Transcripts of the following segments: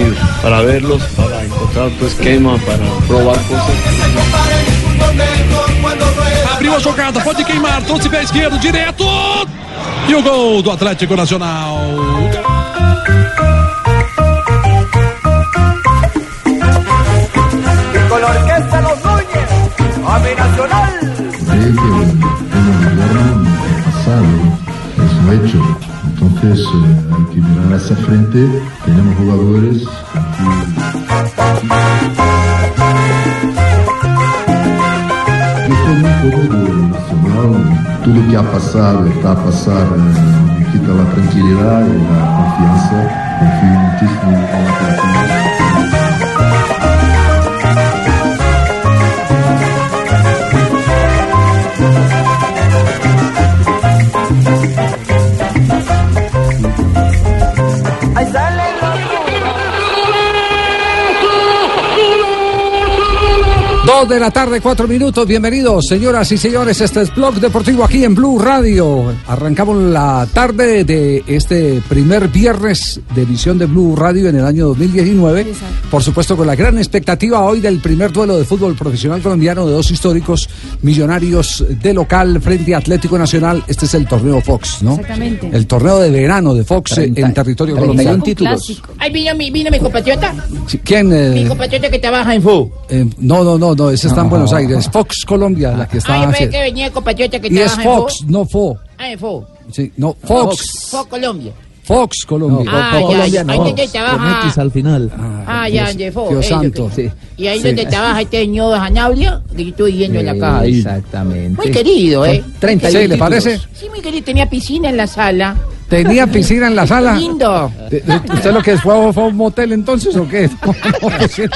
Por partido, para verlos, para encontrar tu esquema, para probar cosas. Abriu a jogada, pode queimar, trouxe pé esquerdo, direto. E o gol do Atlético Nacional. Con la orquesta Los Núñez, a mi nacional. Creo que el gobierno pasado es un hecho. Entonces eh, hay que mirar hacia frente. Tenemos jugadores que... Esto muy cómodo, nacional. Todo lo que ha pasado, está a pasar, eh, me quita la tranquilidad y la confianza. Confío muchísimo en Dos de la tarde, cuatro minutos. Bienvenidos, señoras y señores. Este es Blog Deportivo aquí en Blue Radio. Arrancamos la tarde de este primer viernes de edición de Blue Radio en el año 2019. Por supuesto, con la gran expectativa hoy del primer duelo de fútbol profesional colombiano de dos históricos millonarios de local frente a Atlético Nacional. Este es el torneo Fox, ¿no? Exactamente. El torneo de verano de Fox en territorio colombiano. Clásico. Ahí vino mi, vino mi compatriota. ¿Quién? eh, Mi compatriota que trabaja en FU. eh, no, no, no, no, ese está en Buenos Aires. Fox Colombia, la que está Ay, que venía el compatriota que Y es Fox, no Fo. Ah, en FU. Sí, no, Fox. FU Colombia. Fox Colombia. Ah, ya, ya. Ahí donde trabaja. al final. Ah, ya, de FU. Dios santo. Y ahí Sí. donde trabaja este señor Sanabria, que yo estoy viendo en la caja. Exactamente. Muy querido, ¿eh? Sí, ¿le parece? Sí, muy querido. Tenía piscina en la sala. ¿Tenía piscina en la sala? Lindo. ¿De- de- ¿Usted lo que fue, fue a un motel entonces o qué?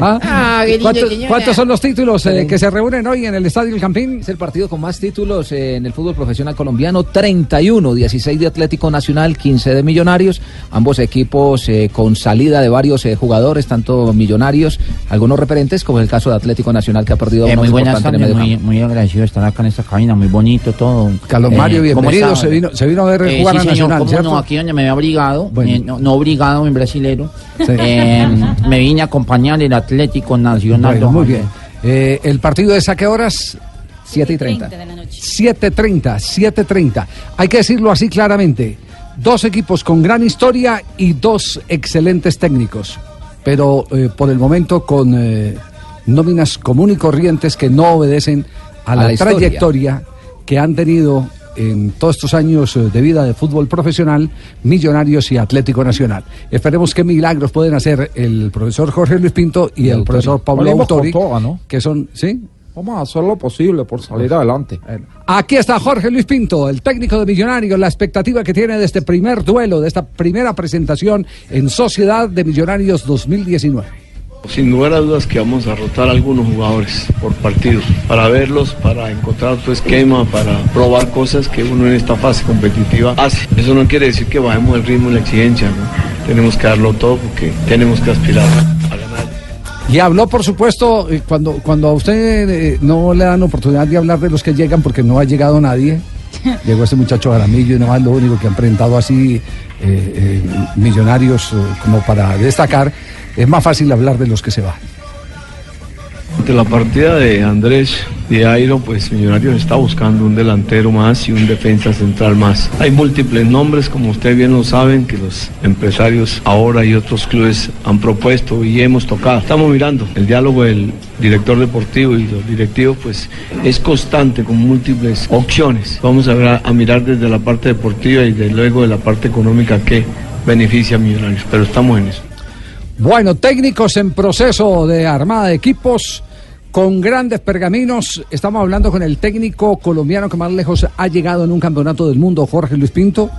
¿Ah? Ah, ¿Cuántos, cuántos son los títulos eh, que se reúnen hoy en el Estadio El Campín? Es el partido con más títulos eh, en el fútbol profesional colombiano, 31, 16 de Atlético Nacional, 15 de Millonarios, ambos equipos eh, con salida de varios eh, jugadores, tanto millonarios, algunos referentes, como el caso de Atlético Nacional que ha perdido Eh, uno muy buenas tardes, muy, muy agradecido de estar acá en esta cabina, muy bonito todo. Carlos Mario, Eh, ¿cómo bienvenido. está? Se vino, se vino a ver Eh, jugar sí, a señor, Nacional, ¿cierto? no, aquí donde me había obligado, Bueno. eh, no, no obligado en brasilero, Sí. eh, me vine a acompañar el Atlético Nacional. Bueno, muy bien. Eh, ¿El partido es a qué horas? 7 y 30. de la noche. 7.30, 7.30. Hay que decirlo así claramente. Dos equipos con gran historia y dos excelentes técnicos. Pero eh, por el momento con eh, nóminas común y corrientes que no obedecen a A la, la trayectoria que han tenido en todos estos años eh, de vida de fútbol profesional, Millonarios y Atlético Nacional. Esperemos qué milagros pueden hacer el profesor Jorge Luis Pinto y, el profesor Pablo Autori, ¿no? que son, ¿sí? Vamos a hacer lo posible por salir adelante. Aquí está Jorge Luis Pinto, el técnico de Millonarios, la expectativa que tiene de este primer duelo, de esta primera presentación en Sociedad de Millonarios 2019. Sin lugar a dudas que vamos a rotar algunos jugadores por partido, para verlos, para encontrar tu esquema, para probar cosas que uno en esta fase competitiva hace. Eso no quiere decir que bajemos el ritmo y la exigencia, ¿no? Tenemos que darlo todo porque tenemos que aspirar a ganar. Y habló, por supuesto, cuando, cuando a usted eh, no le dan oportunidad de hablar de los que llegan, porque no ha llegado nadie. Llegó este muchacho Jaramillo y no es lo único que han presentado así eh, eh, millonarios eh, como para destacar. Es más fácil hablar de los que se van. Ante la partida de Andrés de Airo, pues Millonarios está buscando un delantero más y un defensa central más. Hay múltiples nombres, como ustedes bien lo saben, que los empresarios ahora y otros clubes han propuesto y hemos tocado. Estamos mirando el diálogo del director deportivo y los directivos, pues es constante con múltiples opciones. Vamos a, a mirar desde la parte deportiva y desde luego de la parte económica que beneficia a Millonarios, pero estamos en eso. Bueno, técnicos en proceso de armada de equipos con grandes pergaminos. Estamos hablando con el técnico colombiano que más lejos ha llegado en un campeonato del mundo, Jorge Luis Pinto.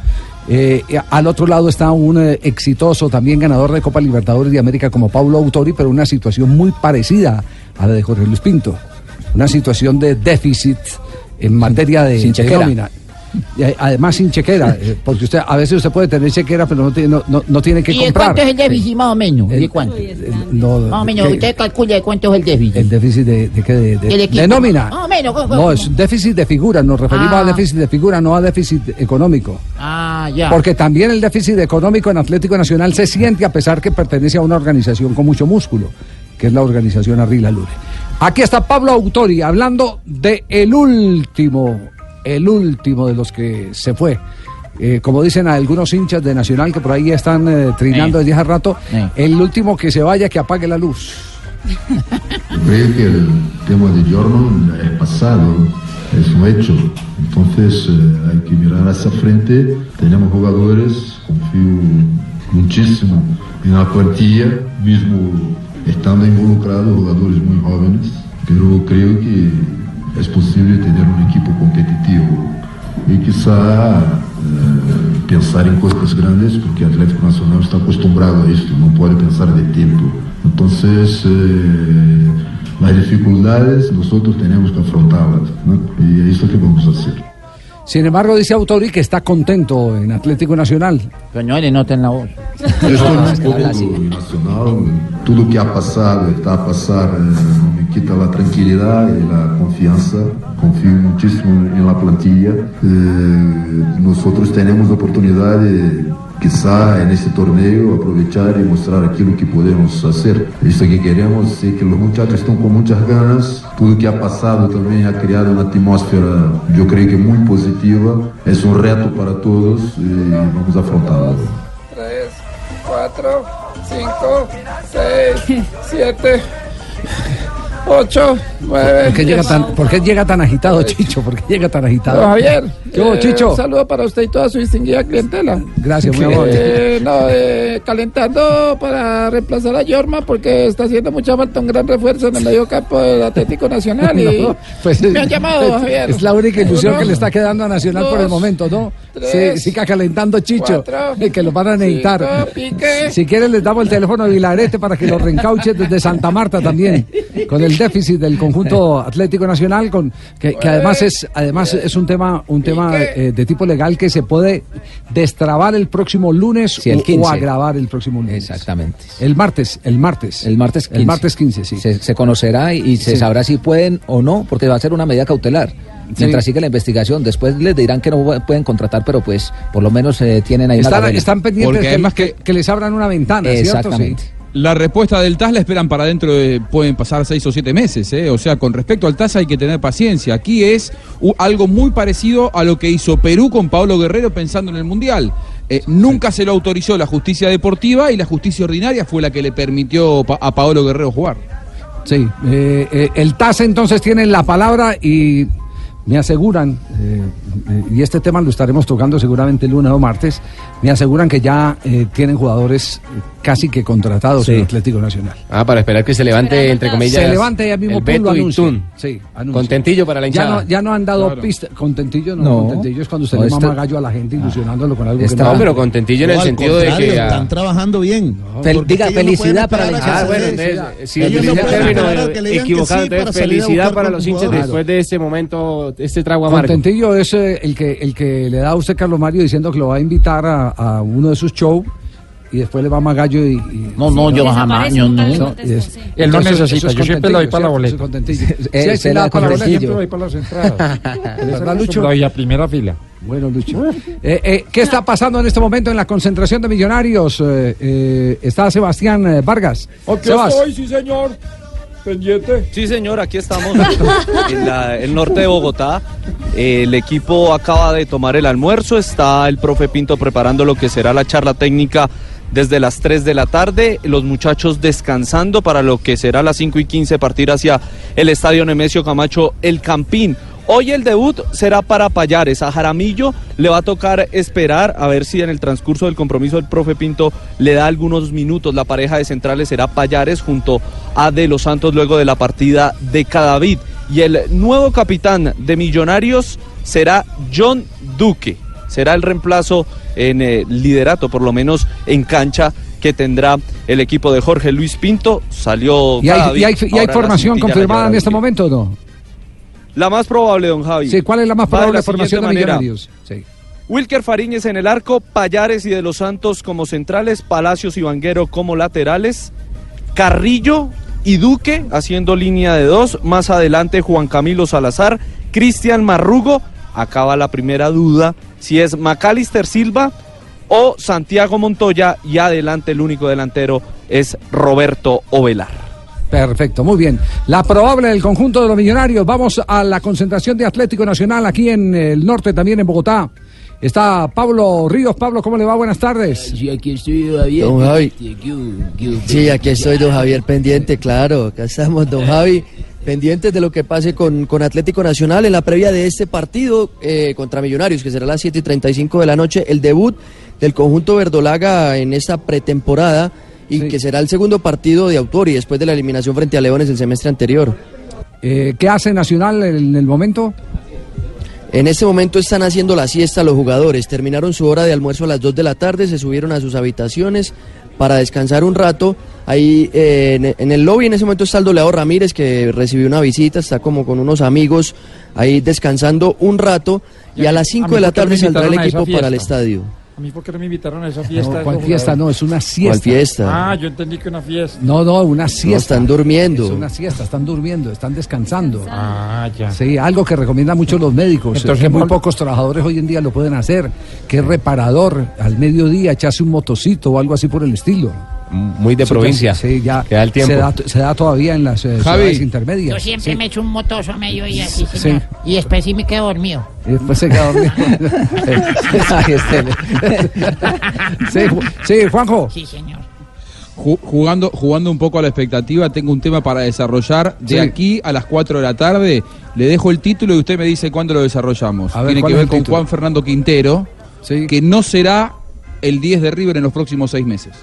Eh, al otro lado está un eh, exitoso también ganador de Copa Libertadores de América como Paulo Autori, pero una situación muy parecida a la de Jorge Luis Pinto. Una situación de déficit en materia de, de nómina. Y, Además sin chequera, eh, porque usted a veces usted puede tener chequera, pero no tiene, no, no- no tiene que ¿Y comprar. cuánto es el déficit más o menos? ¿De cuánto? No, Más o menos, usted calcula de cuánto es el déficit. El déficit de, de, qué? de, nómina. Más o menos, ¿cómo- No, es déficit de figura. Nos referimos Ah. a déficit de figura, no a déficit económico. Ah, ya. Porque también el déficit económico en Atlético Nacional se siente a pesar que pertenece a una organización con mucho músculo, que es la organización Arrila Lure. Aquí está Pablo Autori hablando de el último, el último de los que se fue. Eh, como dicen algunos hinchas de Nacional que por ahí están eh, trinando desde hace rato, el último que se vaya que apague la luz. Yo creo que el tema de Jordan es pasado, es un hecho. Entonces eh, hay que mirar hacia frente. Tenemos jugadores, confío muchísimo en la plantilla, mismo estando involucrados jugadores muy jóvenes, pero creo que es posible tener un equipo competitivo y quizá eh, pensar en cosas grandes, porque Atlético Nacional está acostumbrado a esto, no puede pensar de tiempo. Entonces, eh, las dificultades nosotros tenemos que afrontarlas, ¿no? y es lo que vamos a hacer. Sin embargo, dice Autori que está contento en Atlético Nacional. Pero no le noten la voz. Yo estoy No, un poco nacional, todo que ha pasado, está a pasar, eh, no me quita la tranquilidad y la confianza. Confío muchísimo en la plantilla. Eh, nosotros tenemos la oportunidad de, quizá en este torneo, aprovechar y mostrar aquilo que podemos hacer. Esto que queremos, sé que los muchachos están con muchas ganas. Todo que ha pasado también ha creado una atmósfera, yo creo que muy positiva. Es un reto para todos y vamos a afrontarlo. 3, 4, 5, 6, 7, 8, 9. ¿Por qué llega tan, por qué llega tan agitado, Chicho? ¿Por qué llega tan agitado? Javier, ¿Qué hubo, eh, Chicho? un saludo para usted y toda su distinguida clientela. Gracias, muy amable. Eh, no, eh, calentando para reemplazar a Yorma porque está haciendo mucha falta un gran refuerzo en el medio campo del Atlético Nacional y No, pues, me han llamado, Javier. Es la única ilusión Uno, que le está quedando a Nacional por el momento, ¿no? Tres, Sí, siga calentando, Chicho, cuatro, que lo van a necesitar. cinco. Si quieren les damos el teléfono de Vilarete para que lo reencauche desde Santa Marta también, con el déficit del conjunto Atlético Nacional, con que, que además es además es un tema un tema eh, de tipo legal que se puede destrabar el próximo lunes Sí, el o- o, 15. agravar el próximo lunes. Exactamente. El martes, el martes. El martes 15. El martes 15, sí. Se, se conocerá y, y se Sí. sabrá si pueden o no, porque va a ser una medida cautelar. Mientras sigue la investigación, después les dirán que no pueden contratar, pero pues por lo menos eh, tienen ahí una Están, carrera. están pendientes Porque que, además que, que- que les abran una ventana, ¿cierto? Exactamente. Sí. La respuesta del TAS la esperan para dentro de, pueden pasar seis o siete meses, ¿eh? o sea, con respecto al TAS hay que tener paciencia. Aquí es u- algo muy parecido a lo que hizo Perú con Pablo Guerrero pensando en el Mundial. Eh, nunca se lo autorizó la justicia deportiva y la justicia ordinaria fue la que le permitió pa- a Pablo Guerrero jugar. Sí, eh, eh, el TAS entonces tiene la palabra y me aseguran, eh, eh, y este tema lo estaremos tocando seguramente el lunes o martes, me aseguran que ya eh, tienen jugadores eh, casi que contratados en Atlético Nacional. Ah, para esperar que se levante, entre comillas. Se levanta ya mismo el Beto y. Tun. Sí, anuncia. Contentillo para la Ya hinchada. no, ya no han dado Claro. pista. Contentillo no, No. contentillo es cuando se No, le mama gallo a la gente ilusionándolo con algo que Está- no No, es. pero contentillo en el No, sentido de que. ah, Están trabajando bien. Fel- diga, que no felicidad para la esperar a Ah, que bueno, entonces, si Ellos no utiliza el término que que equivocado, sí entonces felicidad para los hinchas después de este momento, este trago amargo. Contentillo es eh, el que el que le da a usted Carlos Mario diciendo que lo va a invitar a, a uno de sus shows y después le va más gallo y, y- No, no, yo jamás, no. No, Él no entonces, necesita, eso es yo siempre le doy contentillo, para la boleta. Eh, Sí, sí, da para la boleta. contentillo. Siempre voy para las entradas. ¿Verdad, Lucho? A primera fila. Bueno, Lucho. Eh, eh, ¿Qué está pasando en este momento en la concentración de millonarios? Eh, eh, está Sebastián eh, Vargas. Aquí Sebas, estoy, sí, señor. Pendiente? Sí, señor, aquí estamos en el norte de Bogotá. El equipo acaba de tomar el almuerzo, está el profe Pinto preparando lo que será la charla técnica desde las 3 de la tarde, los muchachos descansando para lo que será las 5 y 15 partir hacia el estadio Nemesio Camacho El Campín. Hoy el debut será para Payares. A Jaramillo le va a tocar esperar a ver si en el transcurso del compromiso el profe Pinto le da algunos minutos. La pareja de centrales será Payares junto a De los Santos luego de la partida de Cadavid. Y el nuevo capitán de Millonarios será John Duque. Será el reemplazo en eh, liderato, por lo menos en cancha, que tendrá el equipo de Jorge Luis Pinto. Salió ¿Y hay, Cadavid, y hay- y formación confirmada en este momento o no? La más probable, don Javi. Sí, ¿cuál es la más probable la formación de manera. Millonarios? Sí. Wilker Fariñez en el arco, Payares y de los Santos como centrales, Palacios y Vanguero como laterales, Carrillo y Duque haciendo línea de dos, más adelante Juan Camilo Salazar, Cristian Marrugo, acaba la primera duda si es Macalister Silva o Santiago Montoya y adelante el único delantero es Roberto Ovelar. Perfecto, muy bien. La probable del conjunto de los millonarios. Vamos a la concentración de Atlético Nacional aquí en el norte, también en Bogotá. Está Pablo Ríos. Pablo, ¿cómo le va? Buenas tardes. Sí, aquí estoy, Javier. Don Javi. Sí, Sí, aquí estoy, don Javier, pendiente, claro. Acá estamos, don Javi, pendientes de lo que pase con, con Atlético Nacional en la previa de este partido eh, contra Millonarios, que será a las 7 y 35 de la noche, el debut del conjunto verdolaga en esta pretemporada y que será el segundo partido de autor y después de la eliminación frente a Leones el semestre anterior. Eh, ¿Qué hace Nacional en el momento? En este momento están haciendo la siesta los jugadores. Terminaron su hora de almuerzo a las 2 de la tarde, se subieron a sus habitaciones para descansar un rato. Ahí eh, en, en el lobby en ese momento está el doleado Ramírez que recibió una visita, está como con unos amigos ahí descansando un rato y a las 5 mí de la tarde saldrá el equipo para el estadio. A mí, ¿por qué no me invitaron a esa fiesta? No, ¿cuál fiesta? No, es una siesta. ¿Cuál fiesta? Ah, yo entendí que una fiesta. No, no, una siesta. están durmiendo. Es una siesta, están durmiendo, están descansando. Ah, ya. Sí, algo que recomiendan mucho los médicos, Entonces, que muy ¿cuál- pocos trabajadores hoy en día lo pueden hacer, que es reparador al mediodía, echarse un motocito o algo así por el estilo. Muy de provincia. ya- Sí, ya Que da el tiempo. Se, da, se da todavía en las eh, ciudades intermedias. Yo siempre Sí. me echo un motoso a mediodía, sí, Sí. señor. Y después sí me quedo dormido. Y después se queda dormido. Sí, Ju- sí, Juanjo. Sí, señor. Ju- Jugando, jugando un poco a la expectativa, tengo un tema para desarrollar. De Sí. aquí a las 4 de la tarde, le dejo el título y usted me dice cuándo lo desarrollamos. Ver, Tiene ¿cuál que ver con título? Juan Fernando Quintero, que no será el 10 de River en los próximos seis meses.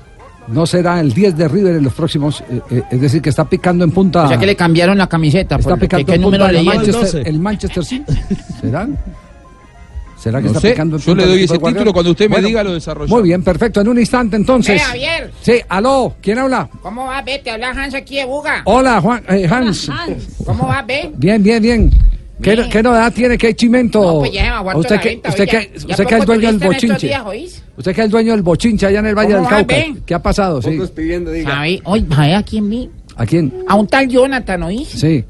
No será el 10 de River en los próximos, eh, eh, es decir, que está picando en punta. O sea que le cambiaron la camiseta. Está por- picando ¿Qué en número punta el leía? Manchester, el Manchester City. ¿Será? ¿Será que No está sé, picando en yo punta le doy el ese título, cuando usted me Bueno, diga lo desarrollamos. Muy bien, perfecto. En un instante entonces. Eh, Javier. Sí, aló, ¿quién habla? ¿Cómo va, ve? Te habla Hans aquí de Buga. Hola, Juan, eh, Hans. ¿Cómo va, ve? Bien, bien, bien. ¿Qué, qué novedad tiene? ¿Qué chimento? No, pues ya se me usted que, usted que, usted que es dueño del bochinche. días. Usted que es el dueño del bochinche allá en el Valle ¿Cómo del Cauca. ve? ¿Qué ha pasado? Sí. ¿Sabe? Oye, ¿sabe a quién vi? ¿A quién? A un tal Jonathan, ¿oís? Sí.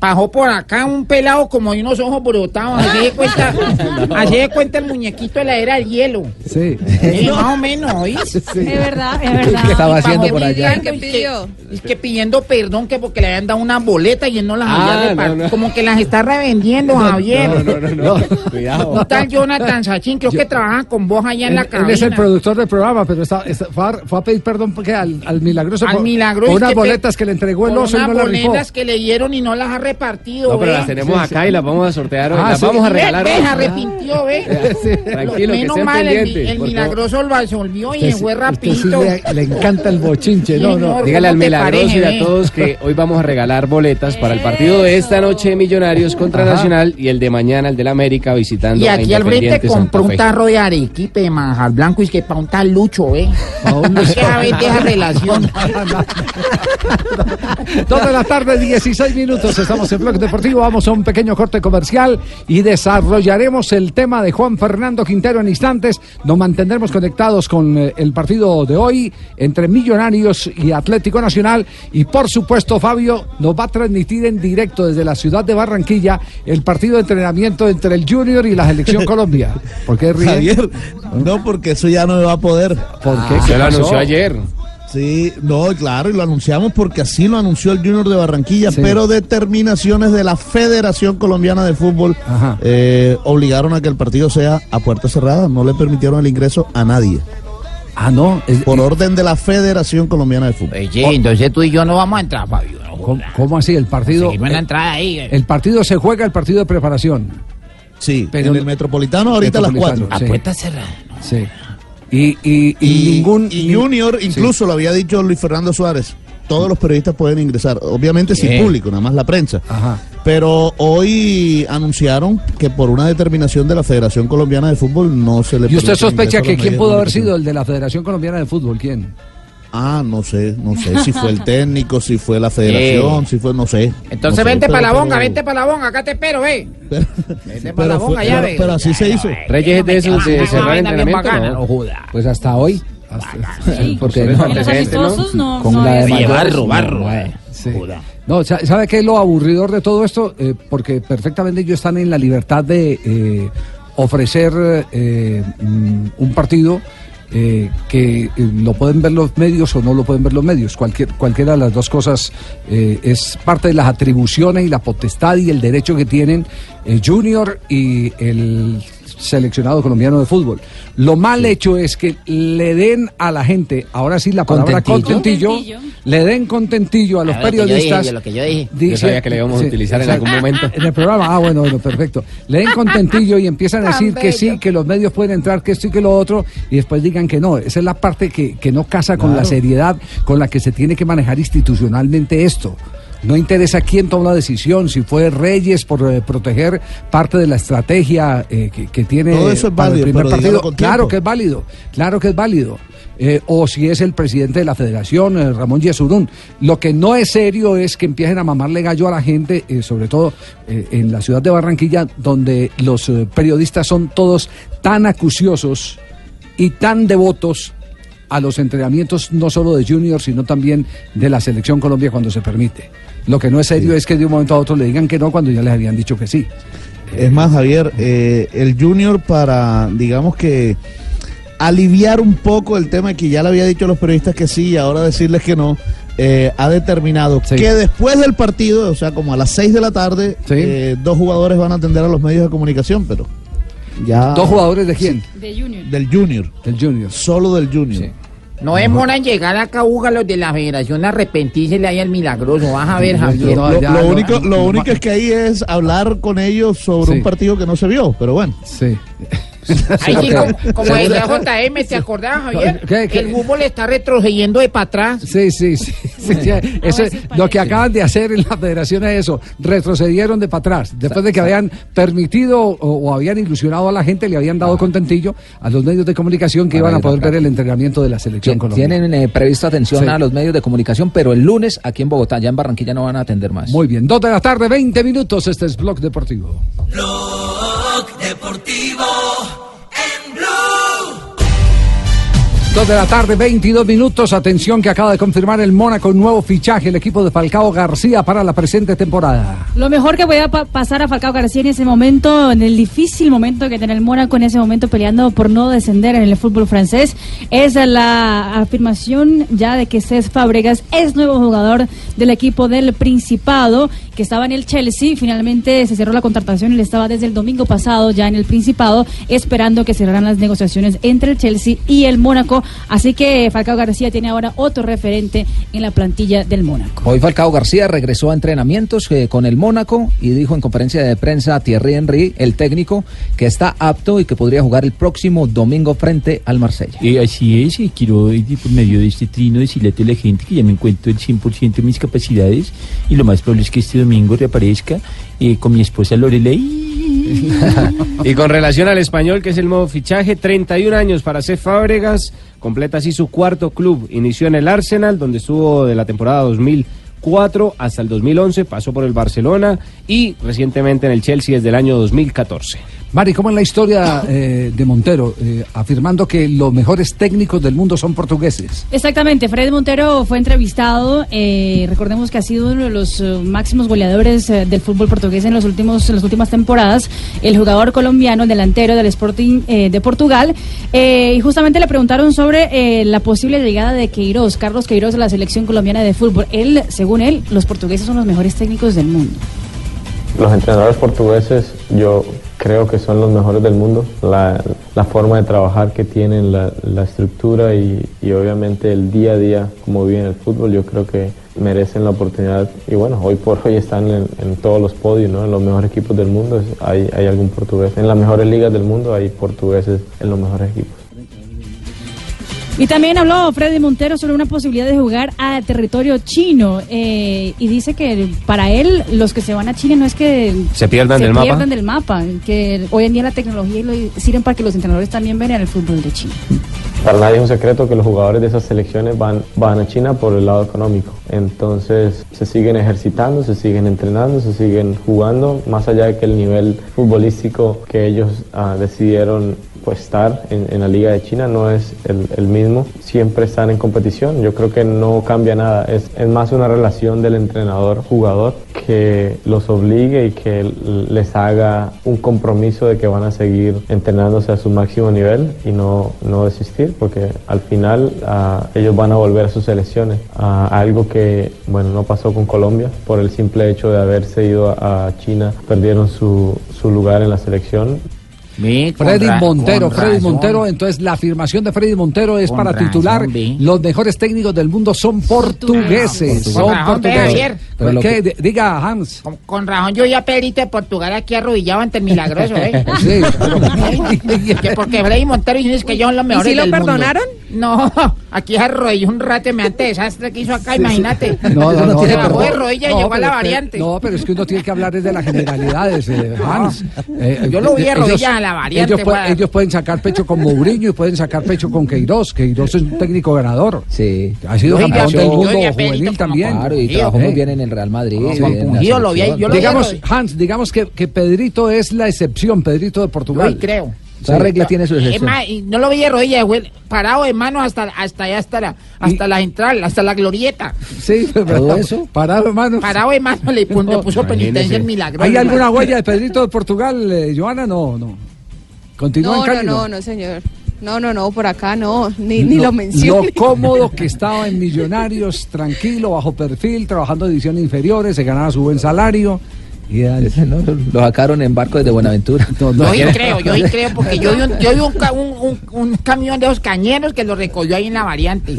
Bajó por acá un pelado como de unos ojos brotados. Así de cuenta, así de cuenta el muñequito de la era del hielo. Sí. Eh, más o menos, ¿oís? Es verdad, es verdad. ¿Qué estaba haciendo por allá? Es que, es que pidiendo perdón que porque le habían dado una boleta y él no las Ah, había repartido. no, no. Como que las está revendiendo, Javier. No, no, no, no. Cuidado. Un tal Jonathan Sachin, creo que trabaja con vos allá en la Él, él cabina. es el productor del programa, pero está, está- fue, a, fue a pedir perdón porque al, al milagroso Al Milagroso por unas que boletas que le entregó el oso y unas no la rifó. boletas que le dieron y no las ha repartido, No, pero las tenemos Sí, acá sí. y las vamos a sortear hoy. Ah, las sí. vamos a regalar ve, hoy. se arrepintió, ve. Tranquilo, Menos mal, el, el milagroso lo absolvió y fue rapidito. le, le encanta el bochinche, no, no. Dígale al ¿Cómo te milagroso parece, y a ve? todos que hoy vamos a regalar boletas para el partido de esta noche de Millonarios contra Ajá. Nacional y el de mañana el del América visitando Y a aquí al frente compró un tarro de arequipe de manjar blanco y es que para un tal lucho, ¿eh? No se sabe de esa relación. Dos de la tarde, 16 minutos. Estamos en Bloque Deportivo. Vamos a un pequeño corte comercial y desarrollaremos el tema de Juan Fernando Quintero en instantes. Nos mantendremos conectados con eh, el partido de hoy entre Millonarios y Atlético Nacional. Y por supuesto, Fabio nos va a transmitir en directo desde la ciudad de Barranquilla el partido de entrenamiento entre el Junior y la Selección Colombia. ¿Por qué ríe? Javier, no, porque eso ya no me va a poder. ¿Por qué? Ah, ¿Qué se lo anunció ayer. Sí, no, claro, y lo anunciamos porque así lo anunció el Junior de Barranquilla, pero determinaciones de la Federación Colombiana de Fútbol eh, obligaron a que el partido sea a puerta cerrada, no le permitieron el ingreso a nadie. Ah, no. Por orden de la Federación Colombiana de Fútbol. Oye, entonces tú y yo no vamos a entrar, Fabio. no ¿Cómo, cómo así? El partido. En la entrada ahí. eh. El partido se juega, el partido de preparación. Sí, pero en el Metropolitano ahorita a las Metropolitano, 4. sí. A puerta cerrada. Sí. Y, y, y Y, ningún. y Junior, incluso lo había dicho Luis Fernando Suárez, todos los periodistas pueden ingresar, obviamente sin Bien. público, nada más la prensa. Ajá. Pero hoy anunciaron que por una determinación de la Federación Colombiana de Fútbol no se le ¿Y usted sospecha que quién pudo haber sido el de la Federación Colombiana de Fútbol? ¿Quién? Ah, no sé, no sé si fue el técnico, si fue la federación, si fue, no sé. Entonces no sé, vente pero- para la bonga, pero- vente para la bonga, acá te espero, ve. Vente para la Pero, bonga, ya pero- ve. pero así se hizo. Reyes es de esos de cerrar bien entrenamiento, bacana, ¿no? Pues hasta hoy. porque En no, los amistosos no- con no la de barro, barro, eh. sí. No, sa- ¿sabe qué es lo aburridor de todo esto? Eh, porque perfectamente ellos están en la libertad de eh, ofrecer eh, mm, un partido eh, que eh, lo pueden ver los medios o no lo pueden ver los medios. Cualquier, cualquiera de las dos cosas eh, es parte de las atribuciones y la potestad y el derecho que tienen el Junior y el seleccionado colombiano de fútbol. Lo mal hecho es que le den a la gente, ahora sí la palabra Contentillo. contentillo, le den contentillo a los lo que yo periodistas. dije, lo que yo dije. Dice- Yo sabía que le íbamos a utilizar en algún momento. En el programa, ah, bueno, bueno, perfecto. Le den contentillo y empiezan a decir que sí, que los medios pueden entrar, que esto y que lo otro, y después digan que no. Esa es la parte que, que no casa con la seriedad con la que se tiene que manejar institucionalmente esto. No interesa quién toma la decisión, si fue Reyes por eh, proteger parte de la estrategia eh, que, que tiene Todo eso es para el primer partido. Claro que es válido, claro que es válido. Eh, o si es el presidente de la federación, Ramón Yesurún. Lo que no es serio es que empiecen a mamarle gallo a la gente, sobre todo en la ciudad de Barranquilla, donde los periodistas son todos tan acuciosos y tan devotos a los entrenamientos no solo de Junior, sino también de la selección Colombia cuando se permite. Lo que no es serio es que de un momento a otro le digan que no cuando ya les habían dicho que sí. Es más, Javier, eh, el Junior para, digamos que, aliviar un poco el tema que ya le había dicho a los periodistas que sí y ahora decirles que no, eh, ha determinado que después del partido, o sea, como a las 6 de la tarde, eh, dos jugadores van a atender a los medios de comunicación, pero ya... ¿Dos jugadores de quién? De Junior. Del Junior. Del Junior. Solo del Junior. No demoran llegar acá, Uga, los de la federación a arrepentirse ahí al milagroso. Vas a ver, Javier. lo, lo único, lo único es que ahí es hablar con ellos sobre Sí. un partido que no se vio, pero bueno. Sí. Ahí sí, como, como decía JM, ¿te acordás, Javier? ¿Qué, qué? El fútbol está retrocediendo de para atrás. Sí, sí, sí. sí, sí. Eso es- lo que acaban de hacer en la federación es eso. Retrocedieron de para atrás. Después de que habían permitido o, o habían ilusionado a la gente, le habían dado contentillo a los medios de comunicación que iban a poder ver el entrenamiento de la selección colombiana. Tienen eh, prevista atención Sí. a los medios de comunicación, pero el lunes aquí en Bogotá, ya en Barranquilla no van a atender más. Muy bien, dos de la tarde, 20 minutos. Este es Blog Deportivo. Blog Deportivo Dos de la tarde, 22 minutos. Atención que acaba de confirmar el Mónaco nuevo fichaje, el equipo de Falcao García para la presente temporada. Lo mejor que podía pa- pasar a Falcao García en ese momento, en el difícil momento que tiene el Mónaco en ese momento peleando por no descender en el fútbol francés, es la afirmación ya de que Cés Fábregas es nuevo jugador del equipo del Principado, que estaba en el Chelsea. Finalmente se cerró la contratación, él estaba desde el domingo pasado ya en el Principado, esperando que cerraran las negociaciones entre el Chelsea y el Mónaco. Así que Falcao García tiene ahora otro referente en la plantilla del Mónaco. Hoy Falcao García regresó a entrenamientos eh, con el Mónaco y dijo en conferencia de prensa a Thierry Henry, el técnico, que está apto y que podría jugar el próximo domingo frente al Marsella. Eh, así es, eh, quiero por medio de este trino decirle a la gente que ya me encuentro el 100% de mis capacidades y lo más probable es que este domingo reaparezca eh, con mi esposa Lorelei. Y con relación al español, que es el nuevo fichaje, 31 años para Cef Fábregas, completa así su cuarto club. Inició en el Arsenal, donde estuvo de la temporada 2004 hasta el 2011, pasó por el Barcelona y recientemente en el Chelsea desde el año 2014. Mari, ¿cómo es la historia eh, de Montero? Eh, afirmando que los mejores técnicos del mundo son portugueses. Exactamente, Fred Montero fue entrevistado, eh, recordemos que ha sido uno de los máximos goleadores eh, del fútbol portugués en los últimos en las últimas temporadas, el jugador colombiano, el delantero del Sporting eh, de Portugal, eh, y justamente le preguntaron sobre eh, la posible llegada de Queiroz, Carlos Queiroz a la selección colombiana de fútbol. Él, según él, los portugueses son los mejores técnicos del mundo. Los entrenadores portugueses yo creo que son los mejores del mundo. La, forma de trabajar que tienen, la, la estructura y, y obviamente el día a día, como viven el fútbol, yo creo que merecen la oportunidad. Y bueno, hoy por hoy están en, en todos los podios, ¿no? en los mejores equipos del mundo hay, hay algún portugués. En las mejores ligas del mundo hay portugueses en los mejores equipos. Y también habló Freddy Montero sobre una posibilidad de jugar a territorio chino eh, y dice que para él los que se van a China no es que Se pierdan se del mapa. pierdan del mapa, que hoy en día la tecnología y lo sirven para que los entrenadores también vean el fútbol de China. Para nadie es un secreto que los jugadores de esas selecciones van, van a China por el lado económico. Entonces se siguen ejercitando, se siguen entrenando, se siguen jugando, más allá de que el nivel futbolístico que ellos ah, decidieron pues, estar en, la Liga de China no es el, mismo. Siempre están en competición. Yo creo que no cambia nada. Es, más una relación del entrenador-jugador que los obligue y que les haga un compromiso de que van a seguir entrenándose a su máximo nivel y no, no desistir, porque al final ah, ellos van a volver a sus selecciones. a algo que, bueno, no pasó con Colombia por el simple hecho de haberse ido a, a China, perdieron su, su lugar en la selección. Freddy ra- Montero, Freddy razón. Montero, entonces la afirmación de Freddy Montero es Con para razón, titular ve. los mejores técnicos del mundo son portugueses, Con son razón, portugueses. Pero ¿qué? que- Diga Hans. Con, con razón, yo ya Pedrito de Portugal aquí arrodillado ante el milagroso, ¿eh? Sí, que porque Freddy Montero dice que ellos son los ¿Y mejores si lo del mundo. perdonaron? No, aquí arrodilló un rato me ante desastre que hizo acá, imagínate. No, no, no, Se bajó de rodilla y llegó a pero la es que- variante. No, pero es que uno tiene que hablar desde las generalidades, eh, Hans. Eh, Yo lo vi de ellos- rodillas a la variante, Ellos, pueden- guarda. ellos pueden sacar pecho con Mourinho y pueden sacar pecho con Queiroz. Queiroz es un técnico ganador. Sí. Ha sido Yo campeón del yo mundo juvenil también. Claro, y trabajó muy bien en el Real Madrid. Sí. en la Compungido, lo vi yo lo vi digamos, ahí. Hans, digamos que, que Pedrito es la excepción, Pedrito de Portugal. Yo creo. Cada regla tiene su excepción. y no lo vi de rodillas, güey, parado de manos hasta, hasta allá, hasta la, hasta la central, hasta la glorieta. Sí, ¿Todo eso? Parado de manos. Parado de manos le, pon- le puso penitencia el milagro. ¿Hay alguna huella de Pedrito de Portugal, eh, Joana? No, no. Continúa en No, no, Cali, no, no, señor. No, no, no, por acá no, ni, ni lo mencione. Lo cómodo que estaba en Millonarios, tranquilo, bajo perfil, trabajando en divisiones inferiores, se ganaba su buen salario. Y Ese no, lo sacaron en barco desde Buenaventura. No, Yo sí creo, yo sí creo, porque yo vi un, yo vi un, ca- un, un- un camión de esos cañeros que lo recogió ahí en la variante.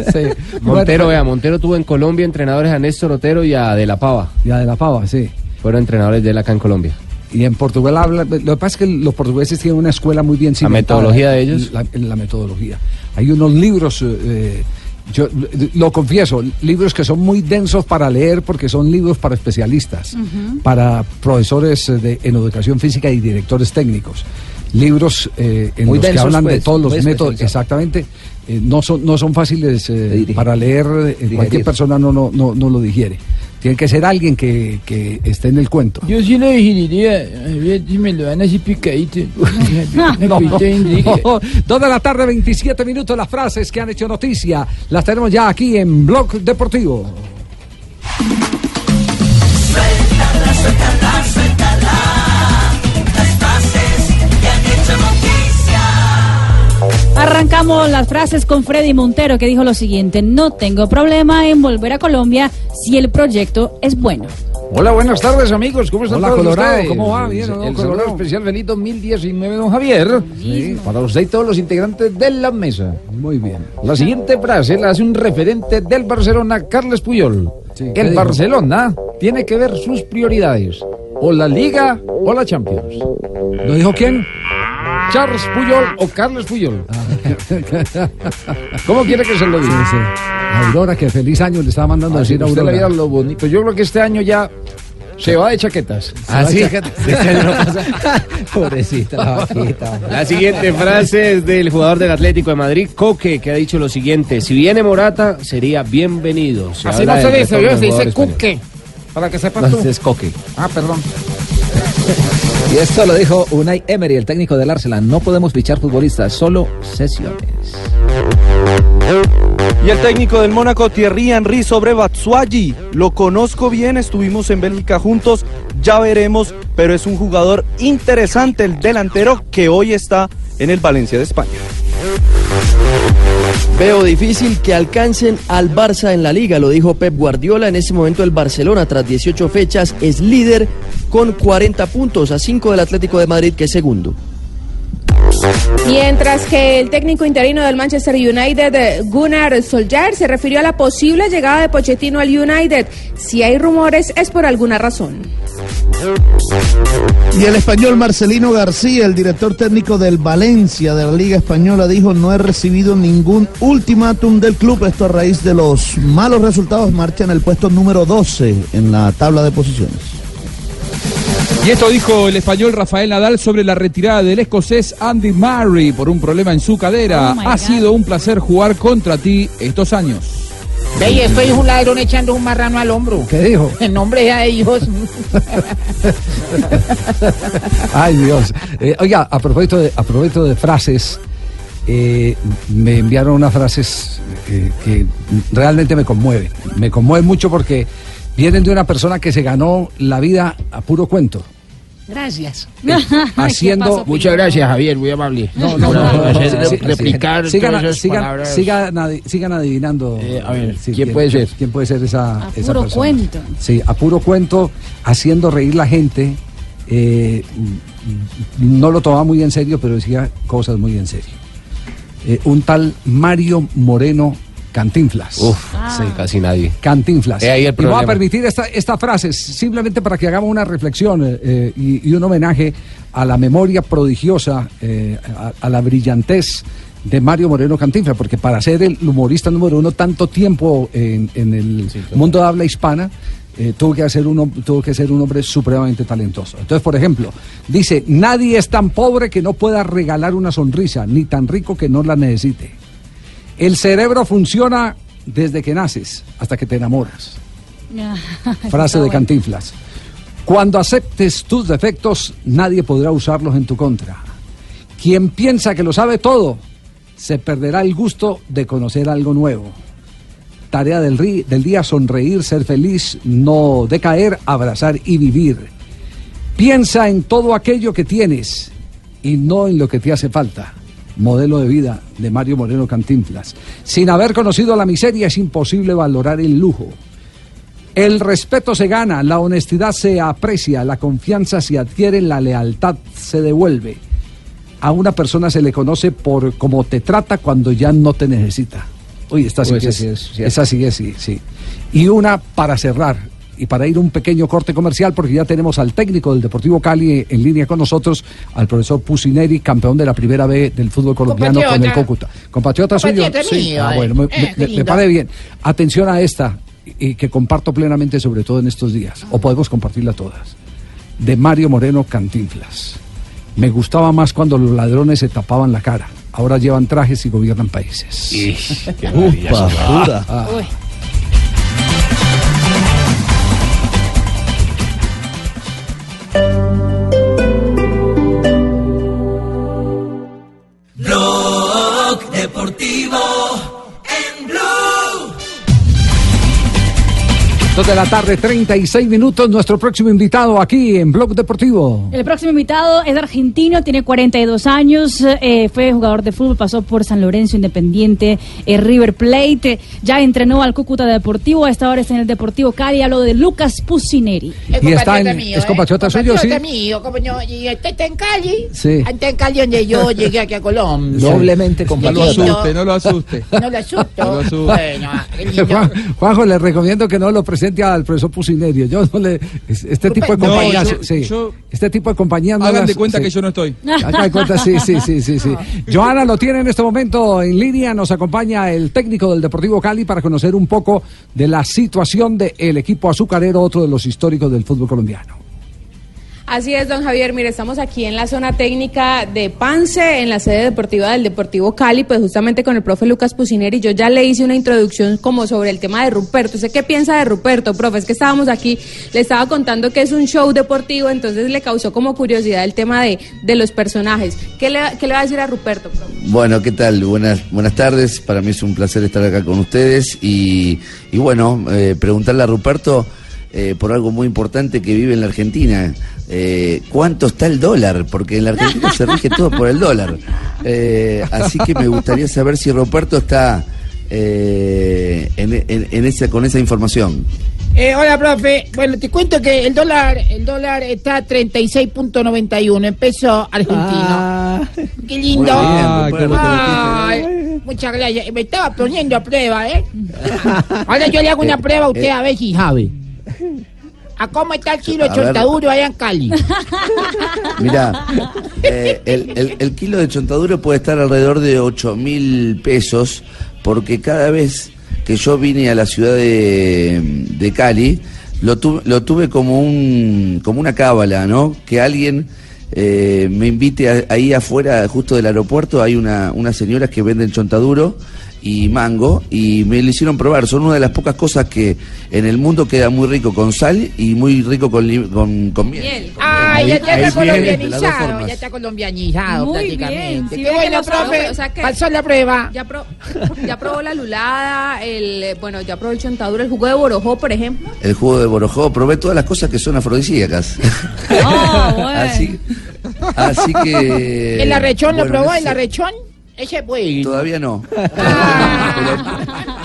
Montero, vea, Montero tuvo en Colombia entrenadores a Néstor Otero y a De La Pava. Y a De La Pava, sí. Fueron entrenadores de él acá en Colombia. Y en Portugal habla, lo que pasa es que los portugueses tienen una escuela muy bien cimentada. metodología de ellos? La, la metodología. Hay unos libros, eh, yo lo confieso, libros que son muy densos para leer porque son libros para especialistas, para profesores eh, de, en educación física y directores técnicos. Libros eh, en Muy los que densos, hablan de pues, todos los métodos, exactamente. eh, no, son, no son fáciles eh, para leer, eh, cualquier persona no, no, no, no lo digiere. Tiene que ser alguien que, que esté en el cuento. Yo sí lo digeriría, si me lo dan así picadito. No, no. Dos de la tarde, 27 minutos. Las frases que han hecho noticia las tenemos ya aquí en Blog Deportivo. Suéltala, suéltala. Arrancamos las frases con Freddy Montero que dijo lo siguiente, no tengo problema en volver a Colombia si el proyecto es bueno. Hola, buenas tardes amigos, ¿cómo están Hola, todos Colorado, ustedes? ¿cómo va? Bien, El, ¿o no, el Colorado? especial feliz 2019, don Javier. Para usted y todos los integrantes de la mesa. Muy bien. La siguiente frase la hace un referente del Barcelona, Carles Puyol. ¿qué el dijo? Barcelona tiene que ver sus prioridades. O la Liga o la Champions. ¿Lo dijo quién? Charles Puyol o Carles Puyol. ¿Cómo quiere que se lo diga? Aurora, que feliz año le estaba mandando a Ah, decir a le Aurora. lo bonito. Yo creo que este año ya se va de chaquetas. Ah, sí. Pobrecita la vaquita. La siguiente frase es del jugador del Atlético de Madrid, Coque, que ha dicho lo siguiente: si viene Morata, sería bienvenido. Así no se dice, yo se dice cuque. Para que sepas No, tú. ese es Coque. Ah, perdón. Y esto lo dijo Unai Emery, el técnico del Arsenal. No podemos fichar futbolistas, solo sesiones. Y el técnico del Mónaco, Thierry Henry, sobre Batsuagi. Lo conozco bien, estuvimos en Bélgica juntos, ya veremos, pero es un jugador interesante, el delantero que hoy está en el Valencia de España. Veo difícil que alcancen al Barça en la liga, lo dijo Pep Guardiola. En este momento el Barcelona, tras 18 fechas, es líder con 40 puntos a 5 del Atlético de Madrid, que es segundo. Mientras que el técnico interino del Manchester United, Gunnar Solskjaer, se refirió a la posible llegada de Pochettino al United. Si hay rumores es por alguna razón. Y el español Marcelino García, el director técnico del Valencia de la Liga Española, dijo no he recibido ningún ultimátum del club. Esto a raíz de los malos resultados marcha en el puesto número 12 en la tabla de posiciones. Y esto dijo el español Rafael Nadal sobre la retirada del escocés Andy Murray por un problema en su cadera. Oh, ha God. sido un placer jugar contra ti estos años. Ve, esto es un ladrón echando un marrano al hombro. ¿Qué dijo? En nombre de ellos. Ay, Dios. Eh, oiga, a propósito de, a propósito de frases, eh, me enviaron unas frases eh, que realmente me conmueven. Me conmueven mucho porque vienen de una persona que se ganó la vida a puro cuento. Gracias. haciendo- Muchas gracias, Javier, muy amable. No, no, no, replicar sigan, sigan- sigan adi- sigan adivinando. Eh, a ver, Sí, ¿quién puede ser? ¿Quién puede ser esa, A esa puro persona? cuento. Sí, a puro cuento, haciendo reír la gente. eh, no lo tomaba muy en serio, pero decía cosas muy en serio. Eh, un tal Mario Moreno Cantinflas. Uf, Ah. sí, casi nadie. Cantinflas. Ahí el y voy a permitir esta, esta frase simplemente para que hagamos una reflexión eh, eh, y, y un homenaje a la memoria prodigiosa, eh, a, a la brillantez de Mario Moreno Cantinflas, porque para ser el humorista número uno tanto tiempo en, en el mundo de habla hispana, eh, tuvo, que hacer uno, tuvo que ser un hombre supremamente talentoso. Entonces, por ejemplo, dice, nadie es tan pobre que no pueda regalar una sonrisa, ni tan rico que no la necesite. El cerebro funciona desde que naces hasta que te enamoras. Frase de Cantinflas. Cuando aceptes tus defectos, nadie podrá usarlos en tu contra. Quien piensa que lo sabe todo, se perderá el gusto de conocer algo nuevo. Tarea del, ri- del día, sonreír, ser feliz, no decaer, abrazar y vivir. Piensa en todo aquello que tienes y no en lo que te hace falta. Modelo de vida de Mario Moreno Cantinflas. Sin haber conocido la miseria es imposible valorar el lujo. El respeto se gana, la honestidad se aprecia, la confianza se adquiere, la lealtad se devuelve. A una persona se le conoce por cómo te trata cuando ya no te necesita. Uy, esta sí Uy, que es, sí es esa sí es, sí, sí. Y una para cerrar y para ir un pequeño corte comercial porque ya tenemos al técnico del Deportivo Cali en línea con nosotros, al profesor Pusineri, campeón de la primera B del fútbol colombiano con el. Cúcuta. Compatriota suyo. Mío, Ah, eh. bueno, me, Eh, me- qué me lindo. parece bien. Atención a esta y que comparto plenamente sobre todo en estos días, o podemos compartirla todas, de Mario Moreno Cantinflas. Me gustaba más cuando los ladrones se tapaban la cara. Ahora llevan trajes y gobiernan países. Upa, dura. Deportivo Dos de la tarde, 36 minutos. Nuestro próximo invitado aquí en Blog Deportivo. El próximo invitado es argentino, tiene 42 años, eh, fue jugador de fútbol, pasó por San Lorenzo Independiente, eh, River Plate, eh, ya entrenó al Cúcuta Deportivo, a esta hora está en el Deportivo Cali, hablo de Lucas Pusineri. Es Y está compatriota en- mío, es ¿eh? compatriota suyo, Compatriota sí. mío, como yo, y este está en Cali. Sí. Está en Cali donde yo llegué aquí a Colombia. Doblemente No lo compatriota. asuste, no lo asuste. No lo asusto. No lo asuste. Bueno. Juan- Juanjo, le recomiendo que no lo presente al profesor Pusinerio. Yo no le. es- Este tipo de No, compañías. yo- sí, yo- este tipo de compañías. no Hagan las- de cuenta sí. que yo no estoy. Hagan de cuenta, sí, sí, sí, sí, sí. Joana lo tiene en este momento en línea. Nos acompaña el técnico del Deportivo Cali para conocer un poco de la situación del equipo azucarero, otro de los históricos del fútbol colombiano. Así es, don Javier. Mire, estamos aquí en la zona técnica de Pance, en la sede deportiva del Deportivo Cali, pues justamente con el profe Lucas Pucineri. Yo ya le hice una introducción como sobre el tema de Ruperto. ¿Usted qué piensa de Ruperto, profe? Es que estábamos aquí, le estaba contando que es un show deportivo, entonces le causó como curiosidad el tema de, de los personajes. ¿Qué le, ¿Qué le va a decir a Ruperto, profe? Bueno, ¿qué tal? Buenas, buenas tardes. Para mí es un placer estar acá con ustedes y, y bueno, eh, preguntarle a Ruperto eh, por algo muy importante que vive en la Argentina. Eh, ¿Cuánto está el dólar? Porque en la Argentina se rige todo por el dólar. Eh, así que me gustaría saber si Ruperto está eh, en, en- en esa, con esa información. Eh, hola, profe. Bueno, te cuento que el dólar, el dólar está a 36.91 en peso argentino. Qué lindo. Bien, Ruperto. Ay, muchas gracias. Me estaba poniendo a prueba, ¿eh? Ahora yo le hago una prueba a usted eh. a ver si sabe. ¿A cómo está el kilo de chontaduro allá en Cali? Mira, eh, el, el- el kilo de chontaduro puede estar alrededor de 8 mil pesos, porque cada vez que yo vine a la ciudad de, de Cali, lo, tu- lo tuve como, un, como una cábala, ¿no? Que alguien eh, me invite a- ahí afuera, justo del aeropuerto, hay una, unas señoras que venden chontaduro y mango y me lo hicieron probar. Son una de las pocas cosas que en el mundo queda muy rico con sal y muy rico con, li- con, con miel. Ay, ya, está colombianizado, ya está colombianizado Muy prácticamente. bien, sí, Qué bueno, lo profe. o sea que- Pasó la prueba. Ya, pro- ya probó la lulada, el, bueno, ya probó el chontaduro, el jugo de borojó, por ejemplo. El jugo de borojó, probé todas las cosas que son afrodisíacas. así, así que. ¿El arrechón lo bueno, probó? ese- ¿El arrechón? Ese puede. Todavía no. Ah. Pero,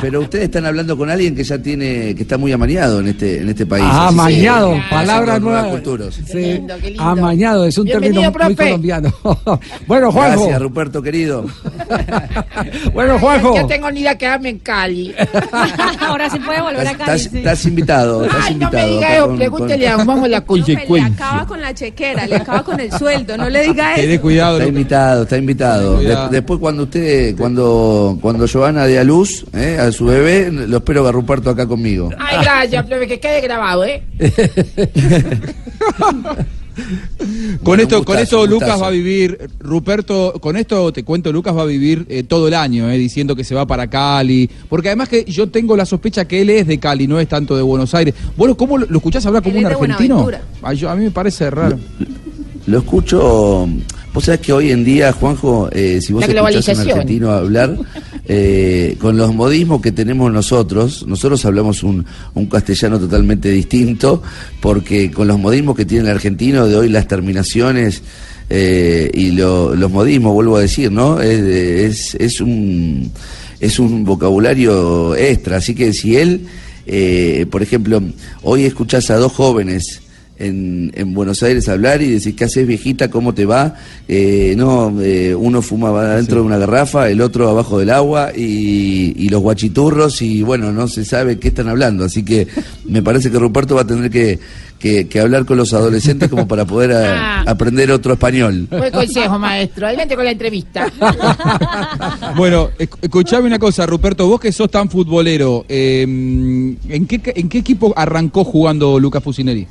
pero ustedes están hablando con alguien que ya tiene, que está muy amañado en este, en este país. Ah, que- amañado, haciendo palabra nuevas nueva. Sí, amañado, es un Bienvenido, término muy colombiano. bueno, Juanjo. Gracias, Ruperto, querido. Bueno, Juanjo. Yo tengo ni idea de quedarme en Cali. Ahora sí puede volver a Cali. Estás, estás invitado, estás Ay, no invitado. me diga acá eso, pregúntele con- a Juanjo la Le consecuencia. acaba con la chequera, le acaba con el sueldo, no le diga eso. Está invitado, está invitado. Cuidado. De- después cuando usted, cuando, cuando Giovanna dé a luz eh, a su bebé, lo espero a Ruperto acá conmigo. Ay, gracias, profe, que quede grabado, ¿eh? Con Bueno, esto, con esto Lucas gustazo. va a vivir, Ruperto, con esto te cuento, Lucas va a vivir eh, todo el año, eh, diciendo que se va para Cali, porque además que yo tengo la sospecha que él es de Cali, no es tanto de Buenos Aires. ¿Vos lo- cómo lo, lo escuchás hablar como Él un argentino? Ay, yo- a mí me parece raro. Lo escucho. Vos sabés que hoy en día, Juanjo, eh, si vos escuchás a un argentino hablar, eh, con los modismos que tenemos nosotros, nosotros hablamos un, un castellano totalmente distinto, porque con los modismos que tiene el argentino de hoy, las terminaciones eh, y lo- los modismos, vuelvo a decir, ¿no? Es, es, es un, es un vocabulario extra, así que si él, eh, por ejemplo, hoy escuchás a dos jóvenes en, en Buenos Aires hablar y decir, ¿qué haces viejita? ¿Cómo te va? Eh, no, eh, uno fuma adentro de una garrafa, el otro abajo del agua y, y los guachiturros y bueno, no se sabe qué están hablando. Así que me parece que Ruperto va a tener que, que- que hablar con los adolescentes como para poder a- Ah. aprender otro español. Buen consejo, maestro. Adelante con la entrevista. Bueno, esc- escuchame una cosa, Ruperto, vos que sos tan futbolero, eh, ¿en, qué, ¿en qué equipo arrancó jugando Lucas Fusineri?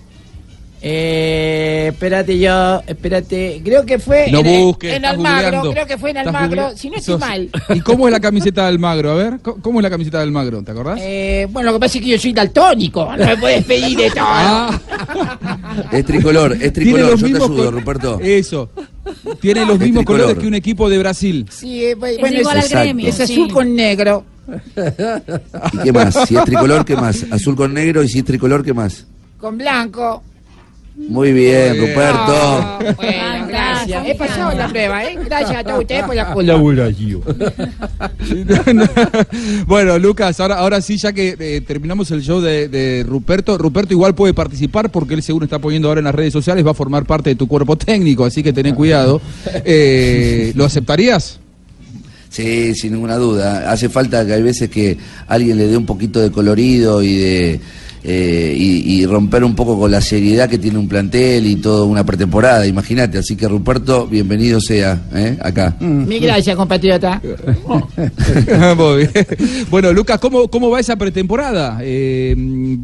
Eh, espérate yo, espérate. Creo que fue No en, busques, en Almagro. googleando. Creo que fue en Almagro. Si no estoy sos- mal. ¿Y cómo es la camiseta de Almagro? A ver, ¿cómo- ¿cómo es la camiseta de Almagro? ¿Te acordás? Eh, bueno, lo que pasa es que yo soy daltónico. No me puedes pedir de todo. Ah. Es tricolor, es Tiene tricolor, los yo te mismos ayudo, col- Ruperto. Eso. Tiene los Es mismos tricolor. colores que un equipo de Brasil. Sí, eh, bueno, Es igual al gremio. es azul sí. con negro. ¿Y qué más? Si es tricolor, ¿qué más? Azul con negro y si es tricolor, ¿qué más? Con blanco. Muy bien, Muy bien. Ruperto. Ah, bueno, gracias. He pasado la prueba, ¿eh? Gracias a todos ustedes por la colaboración. bueno, Lucas, ahora, ahora sí, ya que eh, terminamos el show de, de Ruperto, Ruperto igual puede participar porque él según está poniendo ahora en las redes sociales, va a formar parte de tu cuerpo técnico, así que ten cuidado. Eh, ¿Lo aceptarías? Sí, sin ninguna duda. Hace falta que hay veces que alguien le dé un poquito de colorido y de eh, y, y romper un poco con la seriedad que tiene un plantel y toda una pretemporada, imagínate. Así que Ruperto, bienvenido sea ¿eh? acá. Mil gracias, compatriota. Muy bien. bueno, Lucas, ¿cómo, ¿cómo va esa pretemporada? Eh,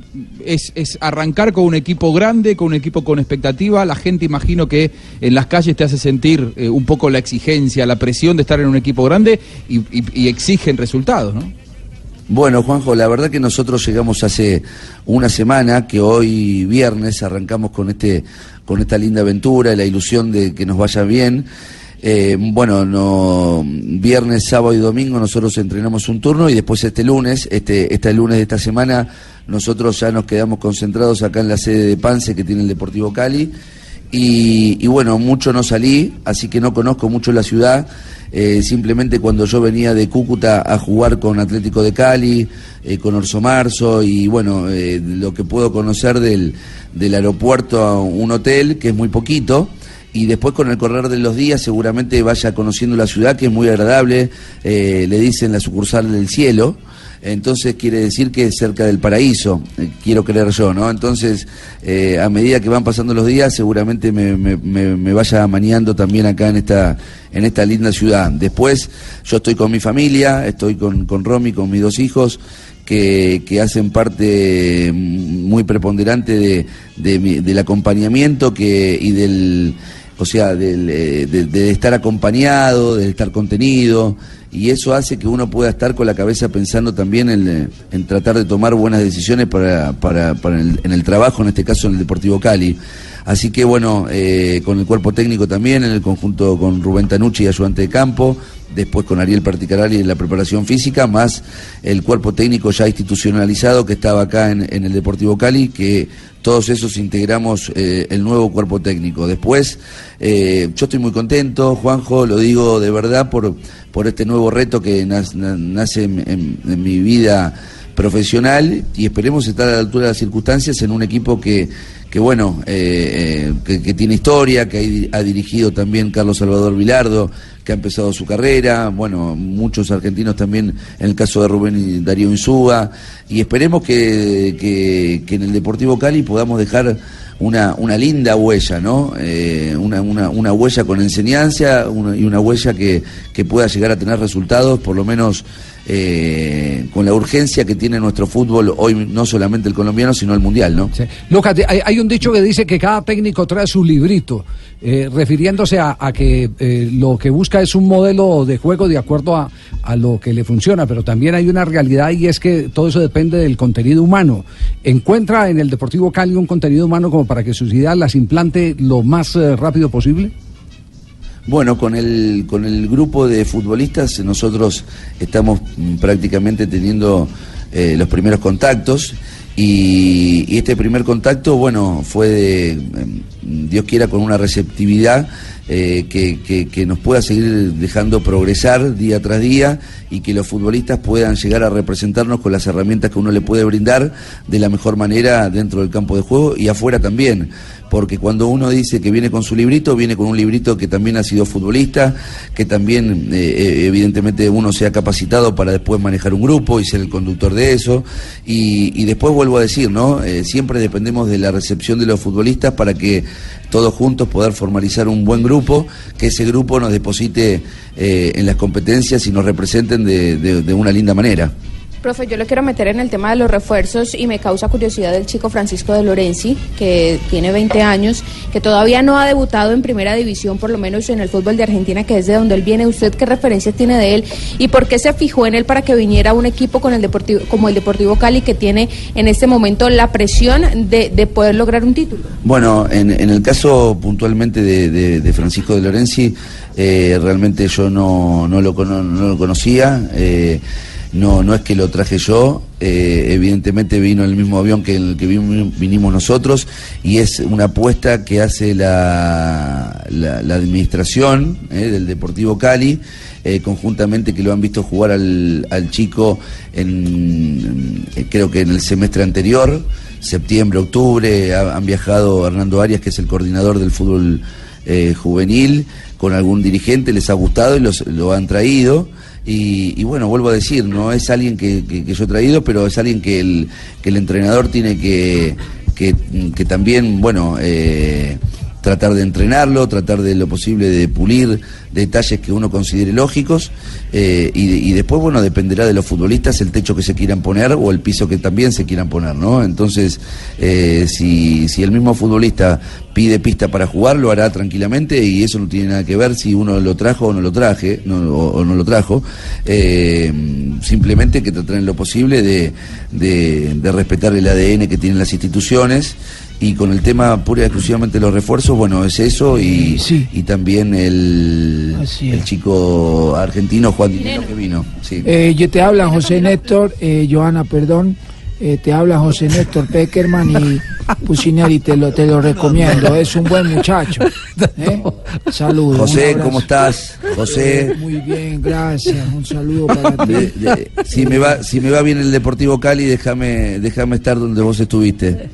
es, es arrancar con un equipo grande, con un equipo con expectativa. La gente, imagino que en las calles te hace sentir eh, un poco la exigencia, la presión de estar en un equipo grande y, y- y exigen resultados, ¿no? Bueno, Juanjo, la verdad que nosotros llegamos hace una semana, que hoy viernes arrancamos con este, con esta linda aventura la ilusión de que nos vaya bien. Eh, bueno, no, viernes, sábado y domingo nosotros entrenamos un turno y después este lunes, este, este lunes de esta semana, nosotros ya nos quedamos concentrados acá en la sede de Pance que tiene el Deportivo Cali. Y, y bueno, mucho no salí, así que no conozco mucho la ciudad. Eh, simplemente cuando yo venía de Cúcuta a jugar con Atlético de Cali, eh, con Orso Marzo, y bueno, eh, lo que puedo conocer del, del aeropuerto a un hotel, que es muy poquito, y después con el correr de los días seguramente vaya conociendo la ciudad, que es muy agradable, eh, le dicen la sucursal del cielo, entonces quiere decir que es cerca del paraíso, eh, quiero creer yo, ¿no? Entonces, eh, a medida que van pasando los días, seguramente me, me- me- me vaya amañando también acá en esta, en esta linda ciudad. Después, yo estoy con mi familia, estoy con, con Romy, con mis dos hijos, que, que hacen parte mm, muy preponderante de, del acompañamiento que, y del o sea, del, eh, de estar acompañado, de estar contenido, y eso hace que uno pueda estar con la cabeza pensando también en, eh, en tratar de tomar buenas decisiones para, para, para en el trabajo, en este caso en el Deportivo Cali. Así que bueno, eh, con el cuerpo técnico también, en el conjunto con Rubén Tanucci, ayudante de campo, después con Ariel Particarali en la preparación física, más el cuerpo técnico ya institucionalizado que estaba acá en, en el Deportivo Cali, que todos esos integramos eh, el nuevo cuerpo técnico. Después, eh, yo estoy muy contento, Juanjo, lo digo de verdad por, por este nuevo reto que nace en, mi vida profesional y esperemos estar a la altura de las circunstancias en un equipo que, que bueno, eh, eh, que, tiene historia, que ha di- ha dirigido también Carlos Salvador Vilardo, que ha empezado su carrera, bueno, muchos argentinos también, en el caso de Rubén y Darío Insúa, y esperemos que- que en el Deportivo Cali podamos dejar una, una linda huella, ¿no? Eh, una, una, una huella con enseñanza y una huella que, que pueda llegar a tener resultados, por lo menos eh, con la urgencia que tiene nuestro fútbol hoy, no solamente el colombiano, sino el mundial, ¿no? Lucas, hay, hay un dicho que dice que cada técnico trae su librito, eh, refiriéndose a, que eh, lo que busca es un modelo de juego de acuerdo a, a lo que le funciona, pero también hay una realidad y es que todo eso depende del contenido humano. ¿Encuentra en el Deportivo Cali un contenido humano como para que sus ideas las implante lo más eh, rápido posible? Bueno, con el, con el grupo de futbolistas nosotros estamos mm, prácticamente teniendo eh, los primeros contactos. Y, y este primer contacto, bueno, fue de, em, Dios quiera, con una receptividad eh, que, que- que nos pueda seguir dejando progresar día tras día y que los futbolistas puedan llegar a representarnos con las herramientas que uno le puede brindar de la mejor manera dentro del campo de juego y afuera también porque cuando uno dice que viene con su librito, viene con un librito que también ha sido futbolista, que también eh, eh, evidentemente uno se ha capacitado para después manejar un grupo y ser el conductor de eso. Y, y después vuelvo a decir, ¿no? Eh, siempre dependemos de la recepción de los futbolistas para que todos juntos poder formalizar un buen grupo, que ese grupo nos deposite eh, en las competencias y nos representen de- de- de una linda manera. Profe, yo lo quiero meter en el tema de los refuerzos y me causa curiosidad el chico Francisco de Lorenzi, que tiene 20 años, que todavía no ha debutado en primera división, por lo menos en el fútbol de Argentina, que es de donde él viene. ¿Usted qué referencias tiene de él y por qué se fijó en él para que viniera un equipo con el Deportivo, como el Deportivo Cali, que tiene en este momento la presión de, de poder lograr un título? Bueno, en, en el caso puntualmente de, Francisco de Lorenzi, eh, realmente yo no, lo, no conocía, eh, no, no es que lo traje yo, eh, evidentemente vino en el mismo avión que en el que vin- vinimos nosotros y es una apuesta que hace la, la, administración eh, del Deportivo Cali. eh, conjuntamente que lo han visto jugar al, al chico en, creo que en el semestre anterior, septiembre, octubre, ha- han viajado Hernando Arias, que es el coordinador del fútbol eh, juvenil, con algún dirigente, les ha gustado y los, lo han traído. Y, bueno, vuelvo a decir, no es alguien que, yo he traído, pero es alguien que el, entrenador tiene que, que, que también, bueno, eh, tratar de entrenarlo, tratar de lo posible de pulir detalles que uno considere lógicos eh, y, y después, bueno, dependerá de los futbolistas el techo que se quieran poner o el piso que también se quieran poner, ¿no? Entonces, eh, si, si el mismo futbolista pide pista para jugar, lo hará tranquilamente y eso no tiene nada que ver si uno lo trajo o no lo traje, no, o, o no lo trajo. Eh, simplemente que tratar en lo posible de, de, de respetar el ADN que tienen las instituciones y con el tema pura y exclusivamente de los refuerzos, bueno, es eso y, y también el, el chico argentino Juan Dinero que vino. Sí. Eh, yo te habla José Néstor, eh, Joana, perdón. Eh, te habla José Néstor Peckerman y Pusineri te lo, te lo recomiendo. Es un buen muchacho. ¿eh? Saludos. José. ¿cómo estás? José. Muy bien, gracias. Un saludo para ti. De- de- si me va si me va bien el Deportivo Cali, déjame déjame estar donde vos estuviste.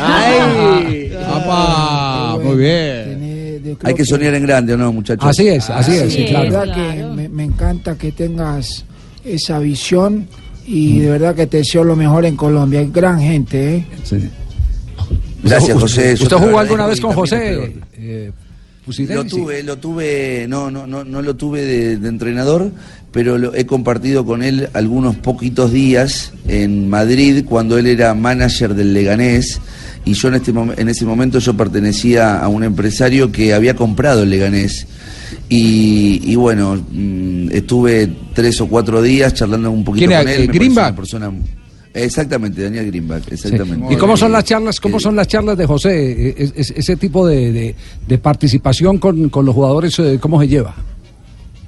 ¡Ay! ¡Papá! Muy bien. Hay que soñar en grande, ¿o no, muchachos? Así es, así es, sí, La claro. verdad que me, me encanta que tengas esa visión y de verdad que te deseo lo mejor en Colombia. Hay gran gente, ¿eh? Gracias, José. ¿Usted te jugó alguna vez con José? Eh, Pusineri, Lo sí. tuve, lo tuve, no, no, no, no lo tuve de, de entrenador, pero lo, he compartido con él algunos poquitos días en Madrid cuando él era manager del Leganés y yo en este en ese momento yo pertenecía a un empresario que había comprado el Leganés y, y bueno mm, estuve tres o cuatro días charlando un poquito ¿Quién era, con él. eh, Greenback? persona- exactamente, Daniel Greenback, Sí. exactamente. ¿Y cómo son las charlas? ¿Cómo son las charlas de José? Es- es- ese tipo de, de- de participación con, con los jugadores, eh, ¿cómo se lleva?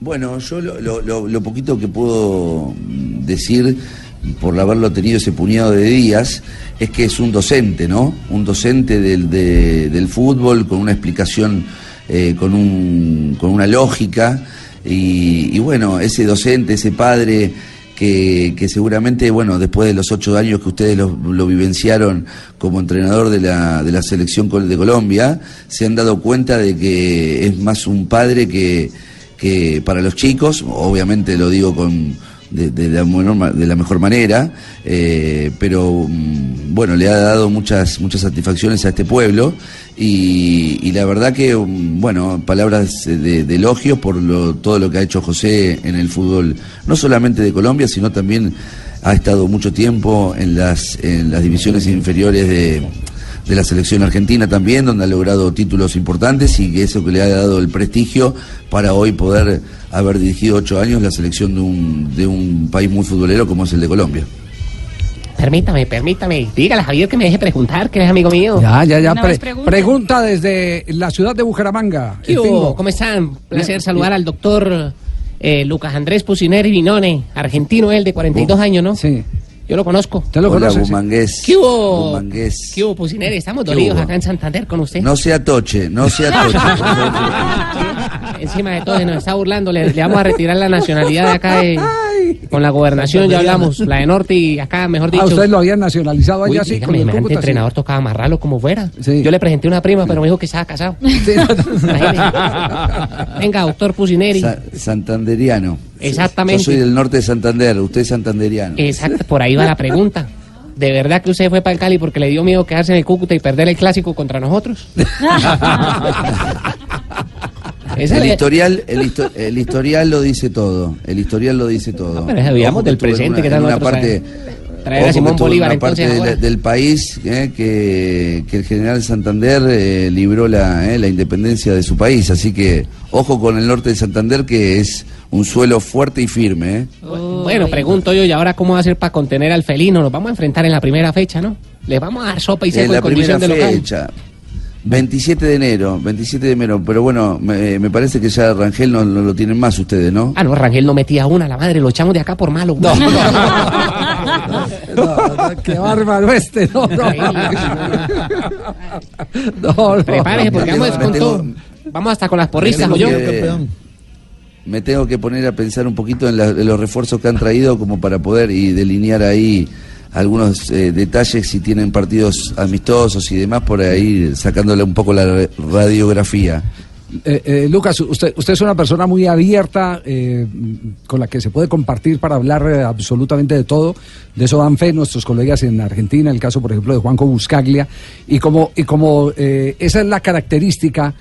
Bueno, yo lo, lo- lo- lo poquito que puedo decir por haberlo tenido ese puñado de días es que es un docente, ¿no? Un docente del, de- del fútbol con una explicación, eh, con, un, con una lógica y, y bueno, ese docente, ese padre que, seguramente, bueno, después de los ocho años que ustedes lo, lo vivenciaron como entrenador de la, de la selección de Colombia, se han dado cuenta de que es más un padre que, que para los chicos, obviamente lo digo con de, de la, de la mejor manera, eh, pero mm, bueno, le ha dado muchas, muchas satisfacciones a este pueblo y, y la verdad que, mm, bueno, palabras de, de elogios por lo- todo lo que ha hecho José en el fútbol, no solamente de Colombia, sino también ha estado mucho tiempo en las, en las divisiones inferiores de, de la selección argentina también, donde ha logrado títulos importantes y que eso que le ha dado el prestigio para hoy poder haber dirigido ocho años la selección de un, de un país muy futbolero como es el de Colombia. Permítame, permítame. Dígale Javier que me deje preguntar, que es amigo mío. Ya, ya, ya. Pre- pregunta. desde la ciudad de Bucaramanga. ¿Qué. ¿Cómo están? Placer saludar al doctor eh, Lucas Andrés Pusineri Vinone, argentino él, de 42 años, ¿no? Sí. Yo lo conozco. lo Hola, conoce. Bumangués. ¿Qué hubo? Bumangués. ¿Qué hubo, Pusineri? Estamos ¿Qué dolidos acá en Santander con usted. No sea toche, no sea toche. Encima de todo, se nos está burlando. Le, le vamos a retirar la nacionalidad de acá de- con la gobernación, ya hablamos. La de Norte y acá, mejor dicho. Ah, ustedes lo habían nacionalizado Uy, allá sí, dígame, el sí. entrenador tocaba amarrarlo como fuera. Yo le presenté una prima, pero me dijo que estaba casado. Imagínese. Venga, doctor Pusineri. Sa- santanderiano. Exactamente. Yo soy del norte de Santander, usted es santanderiano. Exacto, por ahí va la pregunta. ¿De verdad que usted fue para el Cali porque le dio miedo quedarse en el Cúcuta y perder el clásico contra nosotros? El historial, el, histo- el historial lo dice todo. El historial lo dice todo. pero digamos del en presente, una- que tal en una parte, traer- a Simón en Bolívar, una entonces, parte de la- ahora. del país eh, que, que el general Santander eh, libró la, eh, la independencia de su país. Así que ojo con el norte de Santander que es un suelo fuerte y firme. eh. Bueno, pregunto yo, ¿y ahora cómo va a ser para contener al felino? Nos vamos a enfrentar en la primera fecha, ¿no? Le vamos a dar sopa y En seco en, la primera condición de local. fecha. 27 de enero, 27 de enero, pero bueno, me, me parece que ya Rangel no, no lo tienen más ustedes, ¿no? Ah, no, Rangel no metía una, la madre, lo echamos de acá por malo. No, Qué bárbaro este, no, no. No, no. Prepárese porque vamos con todo. Vamos hasta con las ¿o yo? tengo que- Me tengo que poner a pensar un poquito en, la- en los refuerzos que han traído como para poder y delinear ahí algunos eh, detalles si tienen partidos amistosos y demás por ahí sacándole un poco la radiografía. Eh, eh, Lucas, usted, usted es una persona muy abierta, con la que se puede compartir para hablar absolutamente de todo. De eso dan fe nuestros colegas en Argentina, el caso, por ejemplo, de Juanco Buscaglia. Y como, y como esa es la característica,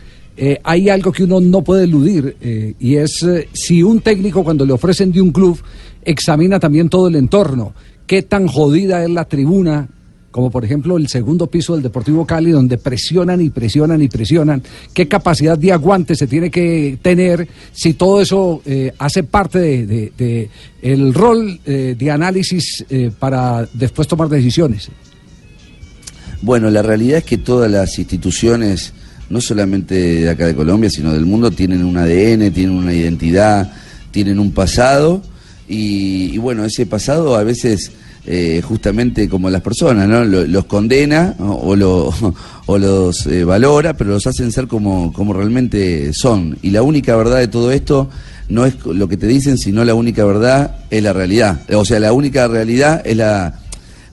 hay algo que uno no puede eludir, y es si un técnico, cuando le ofrecen de un club, examina también todo el entorno. ¿Qué tan jodida es la tribuna? como por ejemplo el segundo piso del Deportivo Cali, donde presionan y presionan y presionan. ¿Qué capacidad de aguante se tiene que tener si todo eso eh, hace parte de, el rol eh, de análisis eh, para después tomar decisiones? Bueno, la realidad es que todas las instituciones, no solamente de acá de Colombia, sino del mundo, tienen un ADN, tienen una identidad, tienen un pasado y, y bueno, ese pasado a veces, eh, justamente como las personas, ¿no? Lo- los condena o, lo- o los eh, valora, pero los hacen ser como, como realmente son. Y la única verdad de todo esto no es lo que te dicen, sino la única verdad es la realidad. O sea, la única realidad es la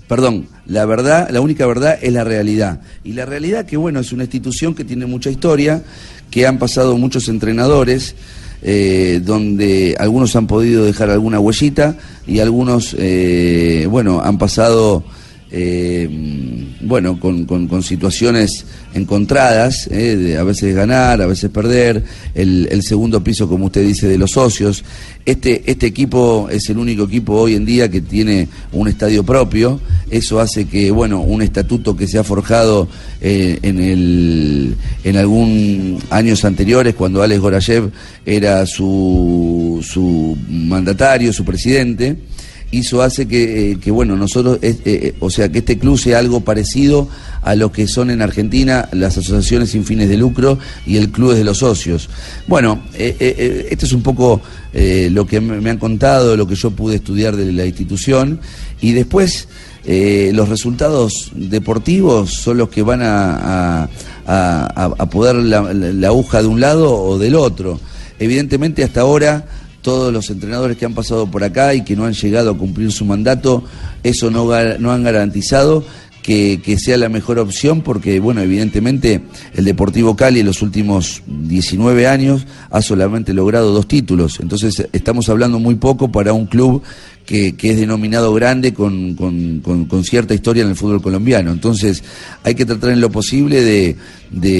Perdón, la verdad, la única verdad es la realidad. Y la realidad que, bueno, es una institución que tiene mucha historia, que han pasado muchos entrenadores, eh, donde algunos han podido dejar alguna huellita y algunos, eh, bueno, han pasado, eh, bueno, con, con- situaciones encontradas, eh, de a veces ganar, a veces perder, el, el segundo piso, como usted dice, de los socios. Este, este equipo es el único equipo hoy en día que tiene un estadio propio, eso hace que, bueno, un estatuto que se ha forjado eh, en, el, en algún años anteriores, cuando Alex Gorayev era su, su mandatario, su presidente, hizo hace que, eh, que, bueno, nosotros, eh, o sea, que este club sea algo parecido a lo que son en Argentina las asociaciones sin fines de lucro y el club de los socios. Bueno, esto es un poco eh, lo que me han contado, lo que yo pude estudiar de la institución y después los resultados deportivos son los que van a, a, poder la aguja de un lado o del otro. Evidentemente hasta ahora todos los entrenadores que han pasado por acá y que no han llegado a cumplir su mandato, eso no, no han garantizado que, sea la mejor opción porque, bueno, evidentemente el Deportivo Cali en los últimos 19 años ha solamente logrado dos títulos. Entonces estamos hablando muy poco para un club que, que es denominado grande con, con- con- cierta historia en el fútbol colombiano. Entonces hay que tratar en lo posible de-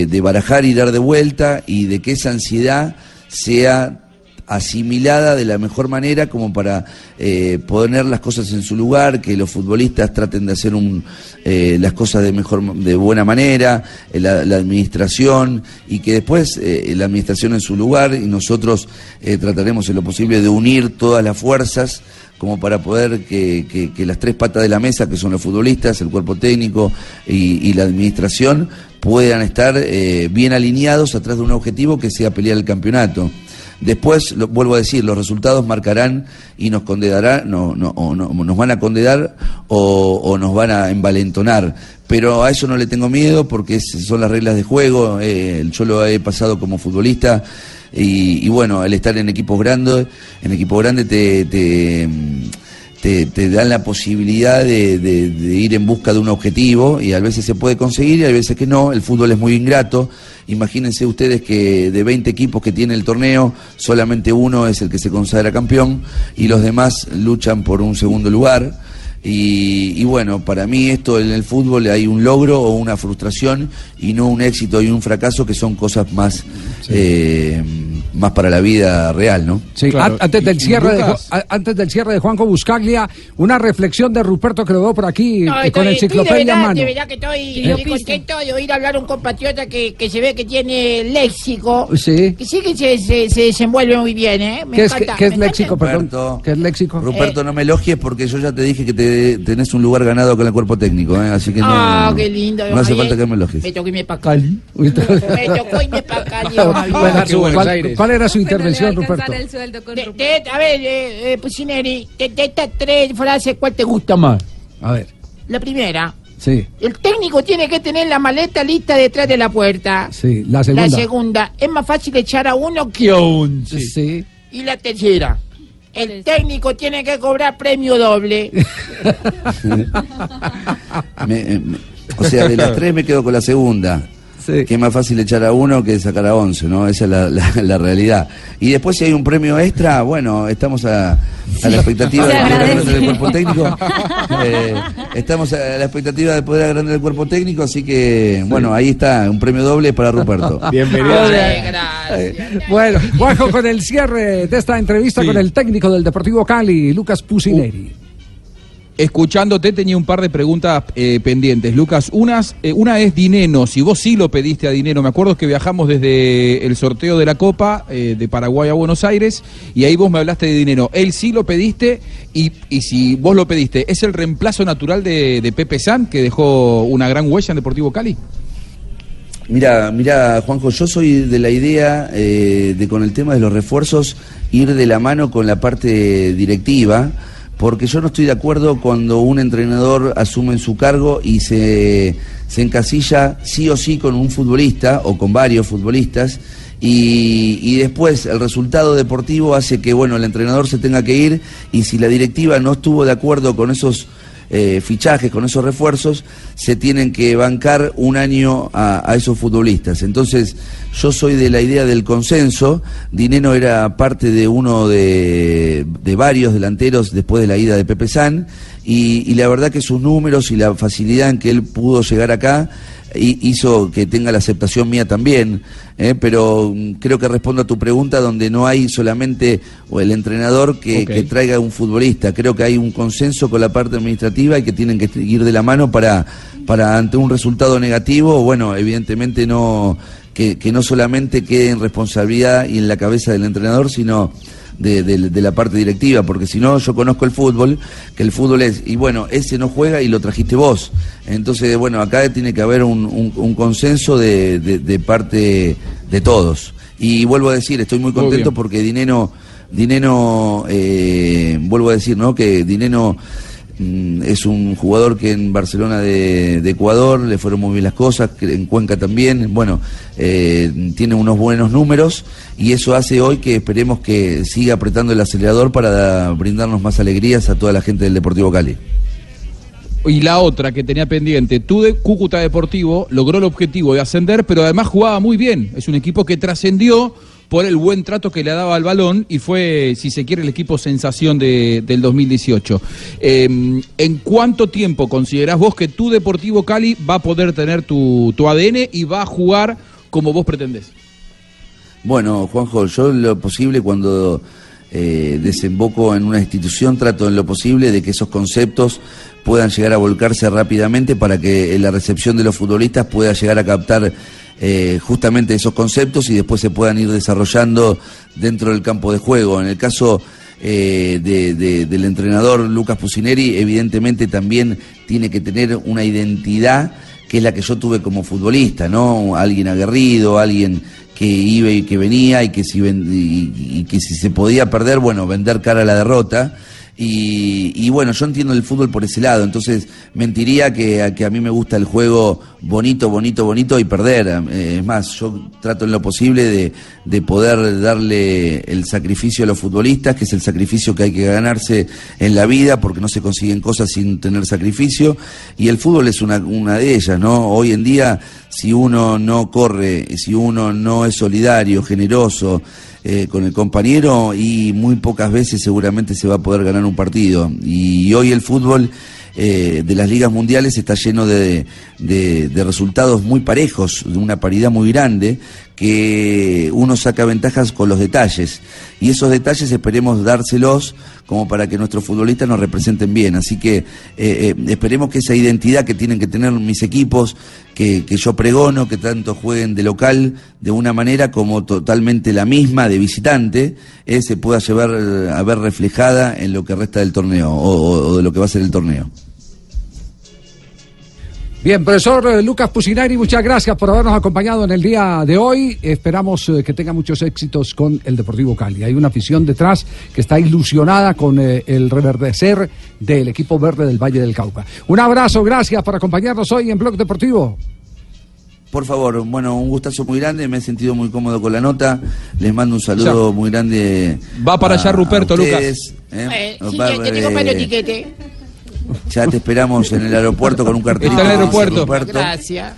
de barajar y dar de vuelta y de que esa ansiedad sea asimilada de la mejor manera como para eh, poner las cosas en su lugar, que los futbolistas traten de hacer un, eh, las cosas de mejor, de buena manera, eh, la, administración y que después eh, la administración en su lugar y nosotros eh, trataremos en lo posible de unir todas las fuerzas como para poder que, las tres patas de la mesa, que son los futbolistas, el cuerpo técnico y, y la administración, puedan estar bien alineados atrás de un objetivo que sea pelear el campeonato. Después, lo, vuelvo a decir, los resultados marcarán y nos condenarán, no, no, o no- nos van a condenar o, nos van a envalentonar. Pero a eso no le tengo miedo porque son las reglas de juego. eh, yo lo he pasado como futbolista y, y bueno, el estar en equipos grandes, en equipos grandes te, te, te, te dan la posibilidad de, de- de ir en busca de un objetivo y a veces se puede conseguir y a veces que no. El fútbol es muy ingrato. Imagínense ustedes que de 20 equipos que tiene el torneo, solamente uno es el que se consagra campeón y los demás luchan por un segundo lugar. Y, y bueno, para mí esto en el fútbol hay un logro o una frustración y no un éxito y un fracaso que son cosas más, eh, más para la vida real, ¿no? Sí, an- antes, del cierre de, antes del cierre de Juanjo Buscaglia, una reflexión de Ruperto que lo veo por aquí No, eh, estoy, con estoy enciclopedia de en verdad, mano. de verdad que estoy, estoy contento de oír hablar a un compatriota que, que se ve que tiene léxico. Sí. Que sí que se, se, se desenvuelve muy bien, ¿eh? Me ¿Qué es, encanta, qué es me léxico, encanta. perdón? ¿Qué es léxico? Ruperto, no me elogies porque yo ya te dije que te, tenés un lugar ganado con el cuerpo técnico, ¿eh? así que no, Ah, qué lindo. no hace falta que me elogies. Me tocó irme para Cali. me tocó irme para Cali. ¿Cuál, era su intervención, Ruperto? De- de- a ver, eh, eh, Pusineri, de, de estas tres frases, ¿cuál te gusta más? A ver, La primera, sí, el técnico tiene que tener la maleta lista detrás de la puerta. sí. La segunda. La segunda, es más fácil echar a uno que a once. Sí. Y la tercera, el técnico tiene que cobrar premio doble. Me- me- o sea, de las tres me quedo con la segunda. Que es más fácil echar a uno que sacar a 11, ¿no? Esa es la, la- la realidad. Y después si hay un premio extra, bueno, estamos a, a la expectativa de poder agrandar el cuerpo técnico. Eh, estamos a la expectativa de poder agrandar el cuerpo técnico, así que, bueno, ahí está, un premio doble para Ruperto. Bienvenido. Bueno, Juanjo, con el cierre de esta entrevista Sí. con el técnico del Deportivo Cali, Lucas Pusineri. Escuchándote tenía un par de preguntas eh, pendientes, Lucas. Unas, eh, una es Dineno, si vos sí lo pediste a Dineno. Me acuerdo que viajamos desde el sorteo de la Copa eh, de Paraguay a Buenos Aires y ahí vos me hablaste de Dineno. Él sí lo pediste y, y si vos lo pediste, ¿es el reemplazo natural de, de Pepe San que dejó una gran huella en Deportivo Cali? Mira, mira, Juanjo, yo soy de la idea eh, de con el tema de los refuerzos ir de la mano con la parte directiva, porque yo no estoy de acuerdo cuando un entrenador asume su cargo y se, se encasilla sí o sí con un futbolista o con varios futbolistas. Y, y después el resultado deportivo hace que bueno el entrenador se tenga que ir y si la directiva no estuvo de acuerdo con esos eh, fichajes, con esos refuerzos, se tienen que bancar un año a, esos futbolistas. Entonces, yo soy de la idea del consenso. Dineno era parte de uno de, de varios delanteros después de la ida de Pepe San. Y, la verdad que sus números y la facilidad en que él pudo llegar acá hizo que tenga la aceptación mía también, ¿eh? pero mm, creo que respondo a tu pregunta donde no hay solamente o el entrenador que, Ok. que traiga un futbolista, creo que hay un consenso con la parte administrativa y que tienen que ir de la mano para, para ante un resultado negativo, bueno, evidentemente no que, que no solamente quede en responsabilidad y en la cabeza del entrenador, sino de, de- de la parte directiva, porque si no, yo conozco el fútbol, que el fútbol es, y bueno, ese no juega y lo trajiste vos. Entonces, bueno, acá tiene que haber un, un- un consenso de, de- parte de todos. Y vuelvo a decir, estoy muy contento porque Dineno, Dineno eh, vuelvo a decir, ¿no? Que Dineno es un jugador que en Barcelona de, Ecuador le fueron muy bien las cosas, en Cuenca también, bueno, eh, tiene unos buenos números y eso hace hoy que esperemos que siga apretando el acelerador para brindarnos más alegrías a toda la gente del Deportivo Cali. Y la otra que tenía pendiente, tú de Cúcuta Deportivo logró el objetivo de ascender, pero además jugaba muy bien. Es un equipo que trascendió por el buen trato que le daba al balón y fue, si se quiere, el equipo sensación de- del 2018. Eh, ¿En cuánto tiempo considerás vos que tu Deportivo Cali va a poder tener tu, tu ADN y va a jugar como vos pretendés? Bueno, Juanjo, yo lo posible cuando eh, desemboco en una institución trato en lo posible de que esos conceptos puedan llegar a volcarse rápidamente para que eh, la recepción de los futbolistas pueda llegar a captar eh, justamente esos conceptos y después se puedan ir desarrollando dentro del campo de juego. En el caso eh, de- de- del entrenador Lucas Pusineri, evidentemente también tiene que tener una identidad que es la que yo tuve como futbolista, ¿no? Alguien aguerrido, alguien que iba y que venía y que si, ven- y que si se podía perder, bueno, vender cara a la derrota. Y, y bueno, yo entiendo el fútbol por ese lado, entonces mentiría que, que a mí me gusta el juego bonito, bonito, bonito y perder. Eh, es más, yo trato en lo posible de, de poder darle el sacrificio a los futbolistas, que es el sacrificio que hay que ganarse en la vida, porque no se consiguen cosas sin tener sacrificio. Y el fútbol es una, una de ellas, ¿no? Hoy en día, si uno no corre, si uno no es solidario, generoso, eh, con el compañero y muy pocas veces seguramente se va a poder ganar un partido. Y hoy el fútbol eh, de las ligas mundiales está lleno de, de- de resultados muy parejos, de una paridad muy grande, que uno saca ventajas con los detalles. Y esos detalles esperemos dárselos como para que nuestros futbolistas nos representen bien. Así que eh, eh, esperemos que esa identidad que tienen que tener mis equipos, que, que yo pregono, que tanto jueguen de local de una manera como totalmente la misma de visitante, eh, se pueda llevar a ver reflejada en lo que resta del torneo o de lo que va a ser el torneo. Bien, profesor eh, Lucas Pusinari, muchas gracias por habernos acompañado en el día de hoy. Esperamos eh, que tenga muchos éxitos con el Deportivo Cali. Hay una afición detrás que está ilusionada con eh, el reverdecer del equipo verde del Valle del Cauca. Un abrazo, gracias por acompañarnos hoy en Blog Deportivo. Por favor, bueno, un gustazo muy grande, me he sentido muy cómodo con la nota. Les mando un saludo muy grande. Va para a- allá Ruperto, a Lucas. ustedes, ¿eh? Eh, sí, Va, que tengo para el tiquete. Ya te esperamos en el aeropuerto con un cartelito. Está en el aeropuerto. Gracias.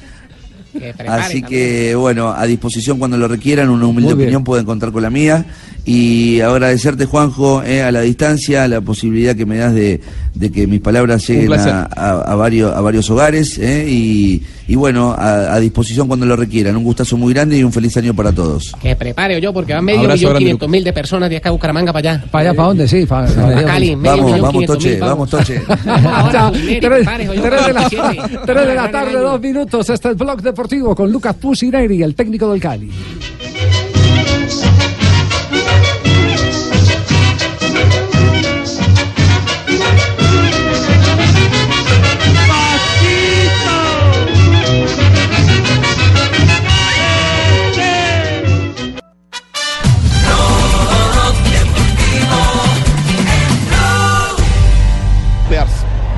Así que, bueno, a disposición cuando lo requieran, una humilde opinión pueden contar con la mía. Y agradecerte, Juanjo, eh, a la distancia, la posibilidad que me das de, de que mis palabras lleguen a- a varios, a varios hogares. eh, y, y bueno, a, a disposición cuando lo requieran. Un gustazo muy grande y un feliz año para todos. Que prepare yo, porque van medio Abrazo millón quinientos mil de personas de acá a Bucaramanga para allá. ¿Para allá, para dónde? Sí, para, Para Cali, medio Vamos, millón vamos, Toche, mil, vamos, Toche. Ya, Mire, tres, de la, tarde, dos minutos. Este es Blog Deportivo con Lucas Pusineri, el técnico del Cali.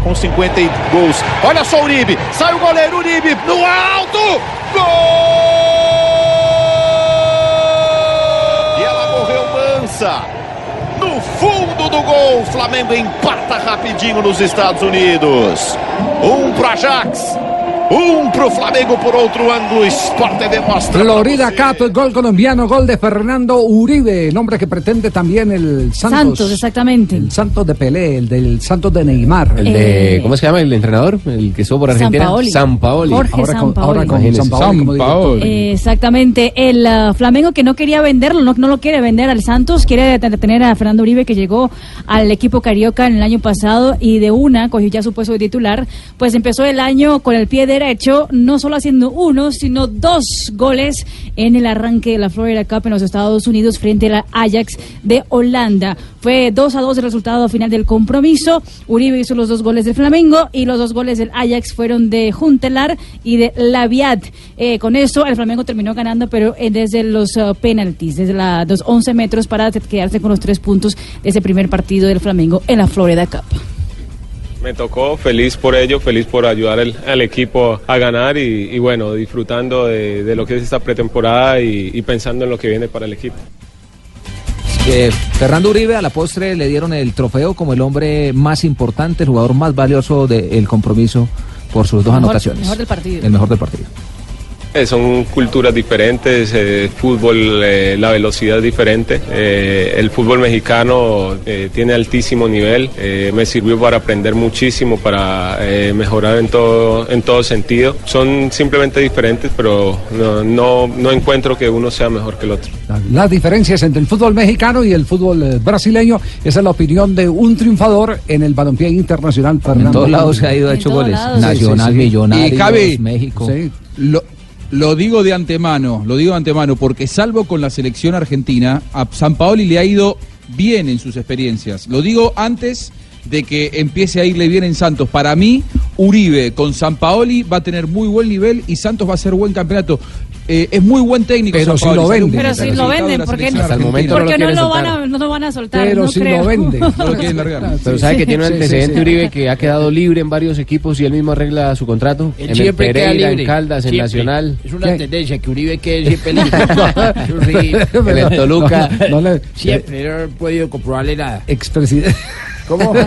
Com 50 e gols. Olha só o Uribe. Sai o goleiro Uribe no alto. Gol! E ela morreu mansa. No fundo do gol, Flamengo empata rapidinho nos Estados Unidos. Um pro Ajax. Um pro Flamengo por outro ângulo. Sport TV mostra. Florida Cup, gol colombiano, gol de Fernando Uribe, nombre que pretende también el Santos. Santos, exactamente. El Santos de Pelé, el del Santos de Neymar. El de, ¿Cómo se llama el entrenador? El que estuvo por Argentina. Sampaoli. San Paoli. Jorge Ahora con- Sampaoli. ahora con Imagínese. Sampaoli como director. Eh, Exactamente, el ah, Flamengo que no quería venderlo, no, no lo quiere vender al Santos, quiere te- tener a Fernando Uribe que llegó al equipo carioca en el año pasado y de una cogió ya su puesto de titular, pues empezó el año con el pie derecho, no solo haciendo uno, sino dos goles en el arranque de la Florida Cup en los Estados Unidos frente a la Ajax de Holanda. Fue 2 a 2 el resultado final del compromiso. Uribe hizo los dos goles del Flamengo y los dos goles del Ajax fueron de Juntelar y de Laviat. Eh, con eso el Flamengo terminó ganando, pero eh, desde los uh, penaltis, desde la- los 11 metros para quedarse con los tres puntos de ese primer partido del Flamengo en la Florida Cup. Me tocó, feliz por ello, feliz por ayudar el- al equipo a ganar y, y bueno, disfrutando de, de lo que es esta pretemporada y, y pensando en lo que viene para el equipo. Eh, Fernando Uribe a la postre le dieron el trofeo como el hombre más importante, el jugador más valioso del compromiso por sus dos Mejor- anotaciones. mejor del partido. El mejor del partido. Eh, son culturas diferentes, eh, fútbol, eh, la velocidad es diferente. Eh, el fútbol mexicano eh, tiene altísimo nivel, eh, me sirvió para aprender muchísimo, para eh, mejorar en todo, en todo sentido. Son simplemente diferentes, pero no, no, no encuentro que uno sea mejor que el otro. Las diferencias entre el fútbol mexicano y el fútbol brasileño, esa es la opinión de un triunfador en el balompié internacional. Fernando todos lados se ha ido, En hecho goles. lados. Nacional, Millonarios, Y Javi, México. Lo, lo digo de antemano, lo digo de antemano, porque salvo con la selección argentina, a San Paoli le ha ido bien en sus experiencias. Lo digo antes de que empiece a irle bien en Santos. Para mí, Uribe con San Paoli va a tener muy buen nivel y Santos va a ser buen campeonato. Eh, es muy buen técnico. Pero si lo venden. Pero si lo venden, la ¿por qué selección no? Hasta el momento Porque no lo no, quieren lo van a, no lo van a soltar. Pero no si creo. lo venden. No lo quieren largar. Pero sabe que tiene un antecedente sí. Uribe que ha quedado libre en varios equipos y él mismo arregla su contrato. Él en el Pereira, libre. en Caldas, en Siempre. Nacional. Es una tendencia que Uribe quede siempre libre. En el Toluca. No, no le- Siempre, no he podido comprobarle nada. Expresidente. ¿Cómo?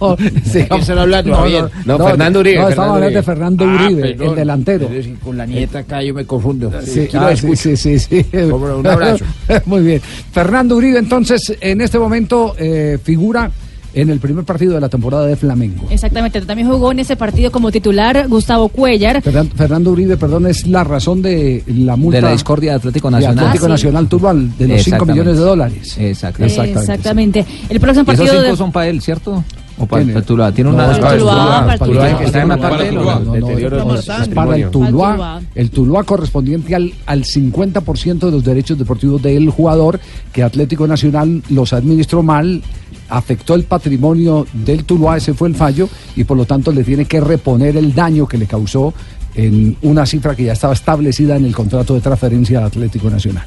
No, ¿De qué están hablando, Javier? No, Fernando Uribe, No, estamos hablando de Uribe. Fernando Ah, Uribe, perdón. el delantero. Con la nieta acá yo me confundo. Sí, ah, sí, sí, sí, sí. No, un abrazo. Muy bien. Fernando Uribe, entonces, en este momento eh, figura en el primer partido de la temporada de Flamengo. Exactamente, también jugó en ese partido como titular Gustavo Cuellar. Fernan- Fernando Uribe, perdón, es la razón de la multa De la discordia de Atlético de Nacional. Atlético Ah, sí. Nacional Turbal, de los 5 Exactamente. millones de dólares. Exacto. Exactamente. El próximo Y esos partido cinco de... son para él, ¿cierto? ¿O para Tiene- el Tuluá? ¿Tiene una... es para el Tuluá, para el Tuluá, Tuluá. que está en la parte de de para el Tuluá. el Tuluá correspondiente al, al 50% de los derechos deportivos del jugador que Atlético Nacional los administró mal, afectó el patrimonio del Tuluá, ese fue el fallo, y por lo tanto le tiene que reponer el daño que le causó en una cifra que ya estaba establecida en el contrato de transferencia de Atlético Nacional.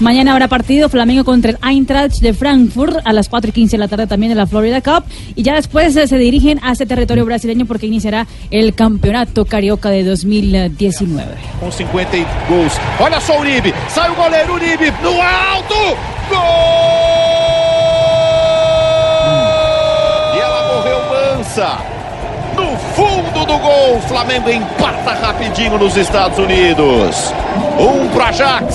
Mañana habrá partido Flamengo contra el Eintracht de Frankfurt a las 4 y 15 de la tarde también de la Florida Cup. Y ya después eh, se dirigen a ese territorio brasileño porque iniciará el campeonato carioca de 2019. Com 50 e gols. Olha só Uribe. Sai o goleiro Uribe no alto. Gol! No fundo do gol, Flamengo empata rapidinho nos Estados Unidos. Um pro Ajax,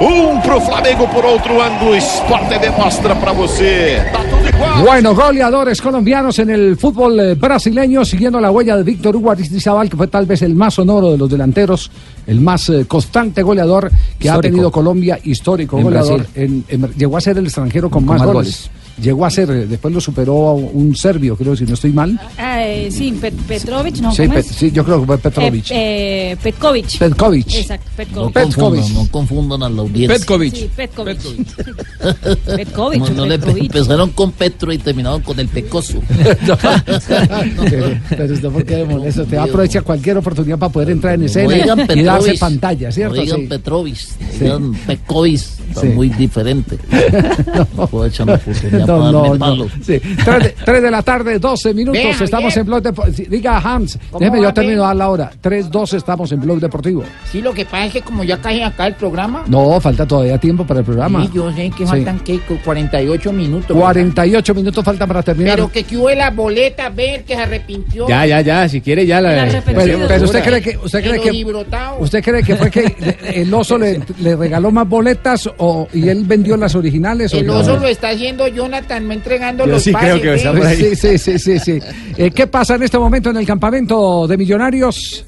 um pro Flamengo por outro ângulo. Sport TV mostra pra você. Tá tudo igual. Bueno, goleadores colombianos en el fútbol eh, brasileño, siguiendo la huella de Víctor Hugo Aristizábal, que fue tal vez el más sonoro de los delanteros, el más eh, constante goleador que ha tenido Colombia, histórico En goleador. Brasil. En- en- llegó a ser el extranjero con, Con más, más goles. goles. Llegó a ser, eh, después lo superó a un serbio, creo, si no estoy mal. Eh, sí, Pet- Petrovic, ¿no? sí, ¿cómo Pet- sí, yo creo que fue Petrovic. Eh, eh, Petkovic. Petkovic. Exacto, Petkovic. Petkovic. No confundan a la audiencia. Petkovic. Sí, Petkovic. Petkovic. No, o no le Petkovic. empezaron con Petro y terminaron con el Pecoso. pero, pero usted, ¿por qué le molesta? Usted aprovecha cualquier oportunidad para poder entrar en escena Oigan y darse Petrovic. pantalla, ¿cierto? Oigan Sí. Petrovic. Oigan Pekovic. Está Sí. muy diferente. Aprovechan la oportunidad No, no, no. Sí. Tres, de, tres de la tarde, 12 minutos. Estamos en Blog Deportivo. Sí, Diga, Hans, ¿Cómo déjeme yo dar la hora. 3, 12 estamos en Blog Deportivo. Sí, lo que pasa es que como ya cae acá el programa. No, falta todavía tiempo para el programa. Sí, yo sé que Sí. faltan ¿qué? 48 minutos. 48 minutos faltan para terminar. Pero que que hubo las boletas, ver que se arrepintió. Ya, ya, ya, si quiere ya la... Pero, pero usted cree que usted cree que usted cree que fue que el oso le, le regaló más boletas o y él vendió las originales o El no? oso lo está haciendo Jonathan, no entregando Yo los sí creo pases. que está por ahí. Sí, sí, sí, sí, sí. Eh, ¿Qué pasa en este momento en el campamento de Millonarios?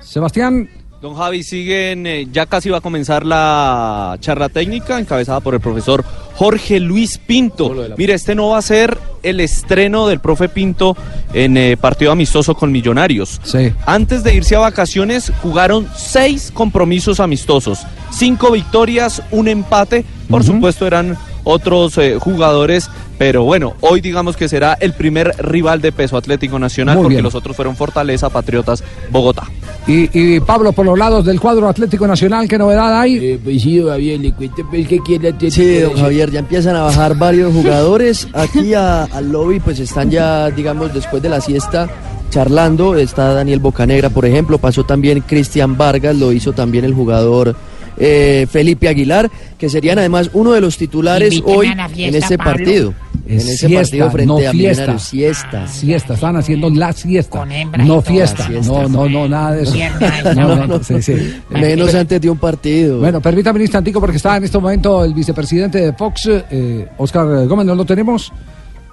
Sebastián, Don Javi, siguen, eh, ya casi va a comenzar la charla técnica encabezada por el profesor Jorge Luis Pinto. Mire, este no va a ser el estreno del profe Pinto en eh, partido amistoso con Millonarios. Antes de irse a vacaciones jugaron seis compromisos amistosos, cinco victorias, un empate. Por supuesto eran otros eh, jugadores, pero bueno, hoy digamos que será el primer rival de peso Atlético Nacional Muy porque bien. los otros fueron Fortaleza, Patriotas, Bogotá. y, y Pablo por los lados del cuadro Atlético Nacional, ¿qué novedad hay? Eh, pues sí, Javier, le cuento pues, que quiere Sí, don Javier, ya empiezan a bajar varios jugadores. Aquí a- al lobby pues están ya, digamos, después de la siesta charlando. Está Daniel Bocanegra, por ejemplo. Pasó también Cristian Vargas, lo hizo también el jugador eh, Felipe Aguilar, que serían además uno de los titulares hoy en este Pablo. partido. En Es ese siesta, partido frente no a fiesta. Millonarios. Siesta. Siesta, están haciendo la siesta. no fiesta. No, no, no, nada de eso. Mierda, No, no, no, no. sí, sí. Menos antes de un partido. Bueno, permítame un instantico porque está en este momento el vicepresidente de Fox, eh, Oscar Gómez, ¿no lo tenemos?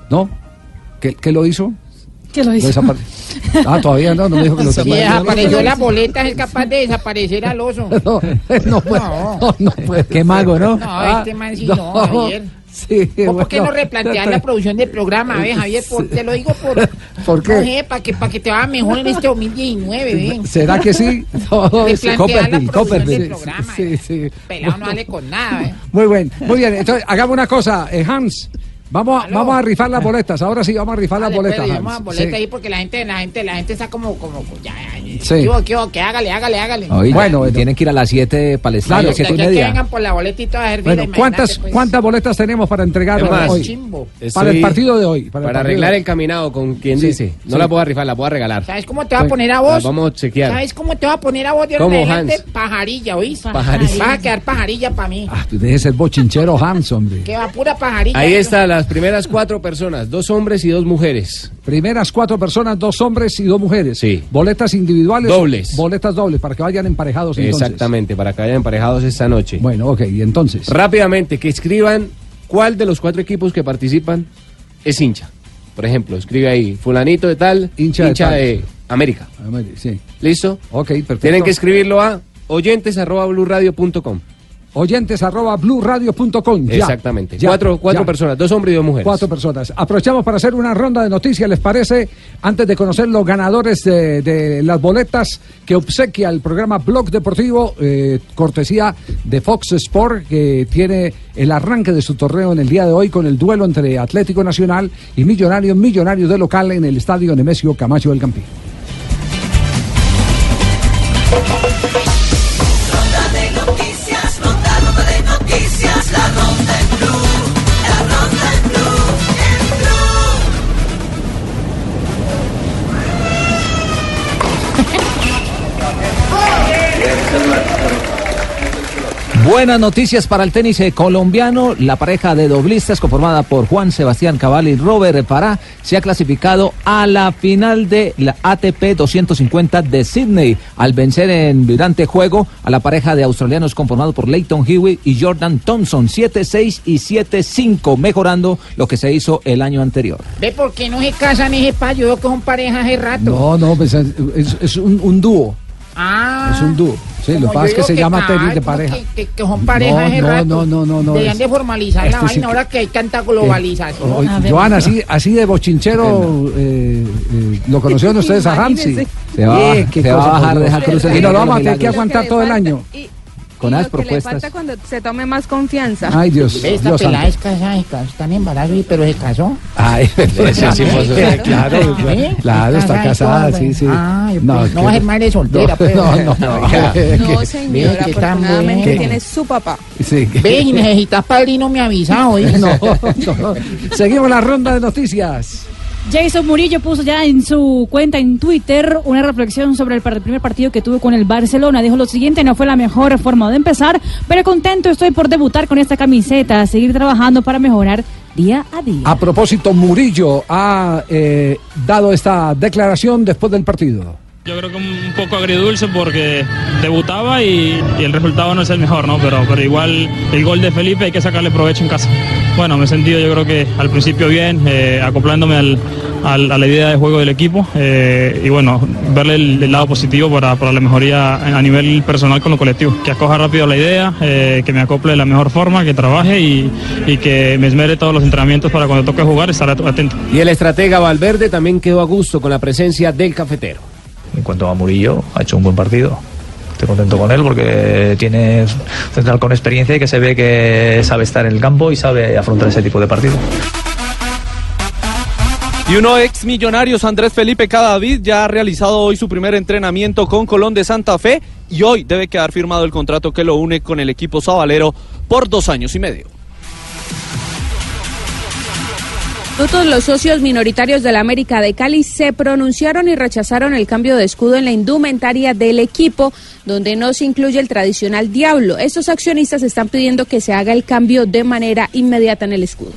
¿No? ¿Qué, qué lo hizo? ¿Qué lo hizo? desapare- Ah, todavía no, no me dijo que lo Si tenía. desapareció las boletas, es capaz de desaparecer al oso. No, no puede. No, no puede Qué mago, ¿no? No, Ah, este man sí no. no, Javier. Sí, ¿Vos ¿Por qué bueno. no replantear la producción del programa, ve, Javier? Por- te lo digo por... ¿Por qué? No sé, para que, para que te vaya mejor en este 2019, ve. ¿Será que sí? No, sí. Replantear la producción del programa. Sí, sí. Pelado no vale con nada, ve. Muy bien, muy bien. Entonces, hagamos una cosa, eh, Hans. Vamos a, vamos a rifar las boletas. Ahora sí, vamos a rifar las Dale, boletas. Hans. vamos a boleta Sí. ahí porque la gente, la gente, la gente está como, como, ya. Sí. ¿Qué qué que hágale, hágale, hágale. Bueno, tienen que ir a las 7 para el estadio, Claro, siete y que, que media. vengan por la a Bueno, ¿cuántas, pues. ¿cuántas boletas tenemos para entregar Es más, hoy? Chimbo. Para el partido de hoy. Para, el arreglar de- encaminado con quien Sí, dice. No sí. la puedo rifar, la puedo regalar. ¿Sabes cómo te va a poner a vos? La vamos a chequear. ¿Sabes cómo te va a poner a vos de ahora ¿Cómo? Hans? Pajarilla, ¿oís? Pajarilla. Vas a quedar pajarilla para mí. Ah, tú dejes el bochinchero Hans, hombre. Que va pura pajarilla. Ahí están las primeras cuatro personas, dos hombres y dos mujeres. Primeras cuatro personas, dos hombres y dos mujeres. Sí. Boletas individuales. Dobles. Boletas dobles, para que vayan emparejados entonces. Exactamente, para que vayan emparejados esta noche. Bueno, ok, y entonces. Rápidamente, que escriban cuál de los cuatro equipos que participan es hincha. Por ejemplo, escribe ahí, fulanito de tal, Hincha hincha, de de, tal. América. Sí. ¿Listo? Ok, perfecto. Tienen que escribirlo a oyentes arroba blurradio.com. Oyentes arroba Exactamente. ya, cuatro cuatro ya. personas, dos hombres y dos mujeres. Cuatro personas. Aprovechamos para hacer una ronda de noticias, ¿les parece? Antes de conocer los ganadores de, de las boletas que obsequia el programa Blog Deportivo, eh, cortesía de Fox Sport, que tiene el arranque de su torneo en el día de hoy con el duelo entre Atlético Nacional y Millonarios, Millonarios de local en el estadio Nemesio Camacho del Campín. Buenas noticias para el tenis eh, colombiano. La pareja de doblistas conformada por Juan Sebastián Cabal y Robert Pará se ha clasificado a la final de la ATP 250 de Sydney al vencer en vibrante juego a la pareja de australianos conformado por Leighton Hewitt y Jordan Thompson 7-6 y 7-5 mejorando lo que se hizo el año anterior. ¿Ve por qué no se casan ese payo? Son parejas hace rato. No, no, pues es, es- es un, un dúo. Ah. Es un dúo. Sí, lo que pasa es que se llama tal, tenis de pareja. Que, que- que son parejas No, no, rato. no, no, no, no, Deberían de formalizar la este sí vaina que- ahora que hay tanta globalización. O- Joana, así, así de bochinchero eh, eh, lo conocieron ustedes a Ramsey. Imagínese. Se va Eh, se va a bajar de esa cruz Y nos lo vamos a tener que aguantar todo el año. Con las que le propuestas. falta cuando se tome más confianza. Ay, Dios. Esta Dios pelada es casada, está en embarazo, pero se casó. Ay, Sí, sí, pues, claro, claro, ¿Eh? claro, está Casada sí, sí. Ay, No, pues, no va a ser madre soltera, no, pues. no, no, no, señora, afortunadamente tiene su papá. Sí. Ve, y necesitas padrino, me avisa hoy. No, no. Seguimos la ronda de noticias. Jason Murillo puso ya en su cuenta en Twitter una reflexión sobre el, primer partido que tuvo con el Barcelona. Dijo lo siguiente, no fue la mejor forma de empezar, pero contento estoy por debutar con esta camiseta, seguir trabajando para mejorar día a día. A propósito, Murillo ha eh, dado esta declaración después del partido. Yo creo que un poco agridulce porque debutaba y, el resultado no es el mejor, ¿no? Pero, pero igual el gol de Felipe hay que sacarle provecho en casa. Bueno, me he sentido yo creo que al principio bien, eh, acoplándome al- a la idea de juego del equipo eh, y bueno, verle el, lado positivo para, para la mejoría a nivel personal con lo colectivo. Que acoja rápido la idea, eh, que me acople de la mejor forma, que trabaje y, que me esmere todos los entrenamientos para cuando toque jugar estar at- atento. Y el estratega Valverde también quedó a gusto con la presencia del cafetero. En cuanto a Murillo, ha hecho un buen partido. Estoy contento con él porque tiene central con experiencia y que se ve que sabe estar en el campo y sabe afrontar ese tipo de partidos. Y uno ex millonarios, Andrés Felipe Cadavid, ya ha realizado hoy su primer entrenamiento con Colón de Santa Fe y hoy debe quedar firmado el contrato que lo une con el equipo sabalero por dos años y medio. Todos los socios minoritarios de la América de Cali se pronunciaron y rechazaron el cambio de escudo en la indumentaria del equipo, donde no se incluye el tradicional diablo. Estos accionistas están pidiendo que se haga el cambio de manera inmediata en el escudo.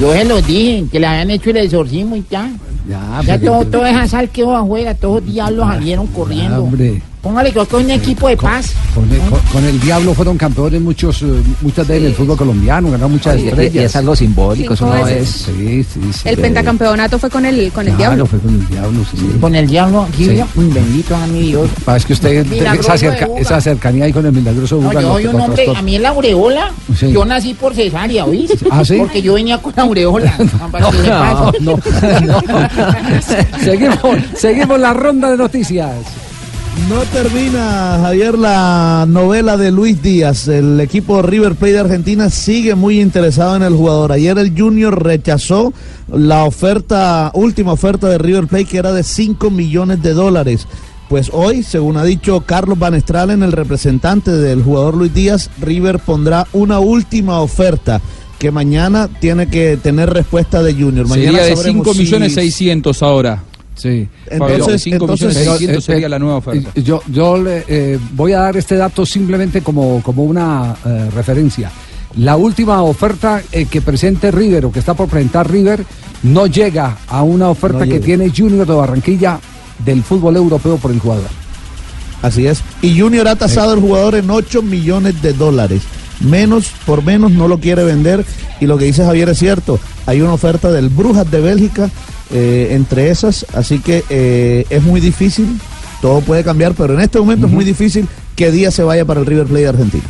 Yo se los dije, que le habían hecho el exorcismo y ya. Ya, Ya pues, todo, todo esa sal que afuera, todos los diablos salieron corriendo. hombre. Póngale que con un equipo de paz. Con el, con- con el Diablo fueron campeones muchos, eh, muchas veces del fútbol colombiano, ganaron muchas Y- y- y estrellas. es algo simbólico, eso no es- Sí, sí, sí. El pentacampeonato fue con el, con el Claro, diablo. fue con el Diablo, sí. Con el diablo, un bendito a mi Dios. Para que usted esa, cerca- esa cercanía ahí con el milagroso No, Buga yo lo- soy un hombre, a mí en la aureola, Sí. yo nací por cesárea, ¿oíste? ¿Ah, sí? Porque yo venía con la aureola. No, no, no. seguimos, seguimos la ronda de noticias. No termina, Javier, la novela de Luis Díaz. El equipo River Plate de Argentina sigue muy interesado en el jugador. Ayer el Junior rechazó la oferta, última oferta de River Plate, que era de 5 millones de dólares. Pues hoy, según ha dicho Carlos Van Stralen, el representante del jugador Luis Díaz, River pondrá una última oferta que mañana tiene que tener respuesta de Junior. Mañana Sería de sabremos 5 si- millones 600 ahora. Sí. Entonces- 5 millones entonces- 600 Pero, sería eh, la nueva oferta. eh, Yo, yo le, eh, voy a dar este dato simplemente como, como una eh, referencia. La última oferta eh, que presente River o que está por presentar River no llega a una oferta No que tiene Junior de Barranquilla del fútbol europeo por el jugador. Así es. Y Junior ha tasado al jugador en 8 millones de dólares. Menos por menos no lo quiere vender. Y lo que dice Javier es cierto. Hay una oferta del Brujas de Bélgica eh, entre esas. Así que eh, es muy difícil. Todo puede cambiar, pero en este momento es muy difícil que Díaz se vaya para el River Plate de Argentina.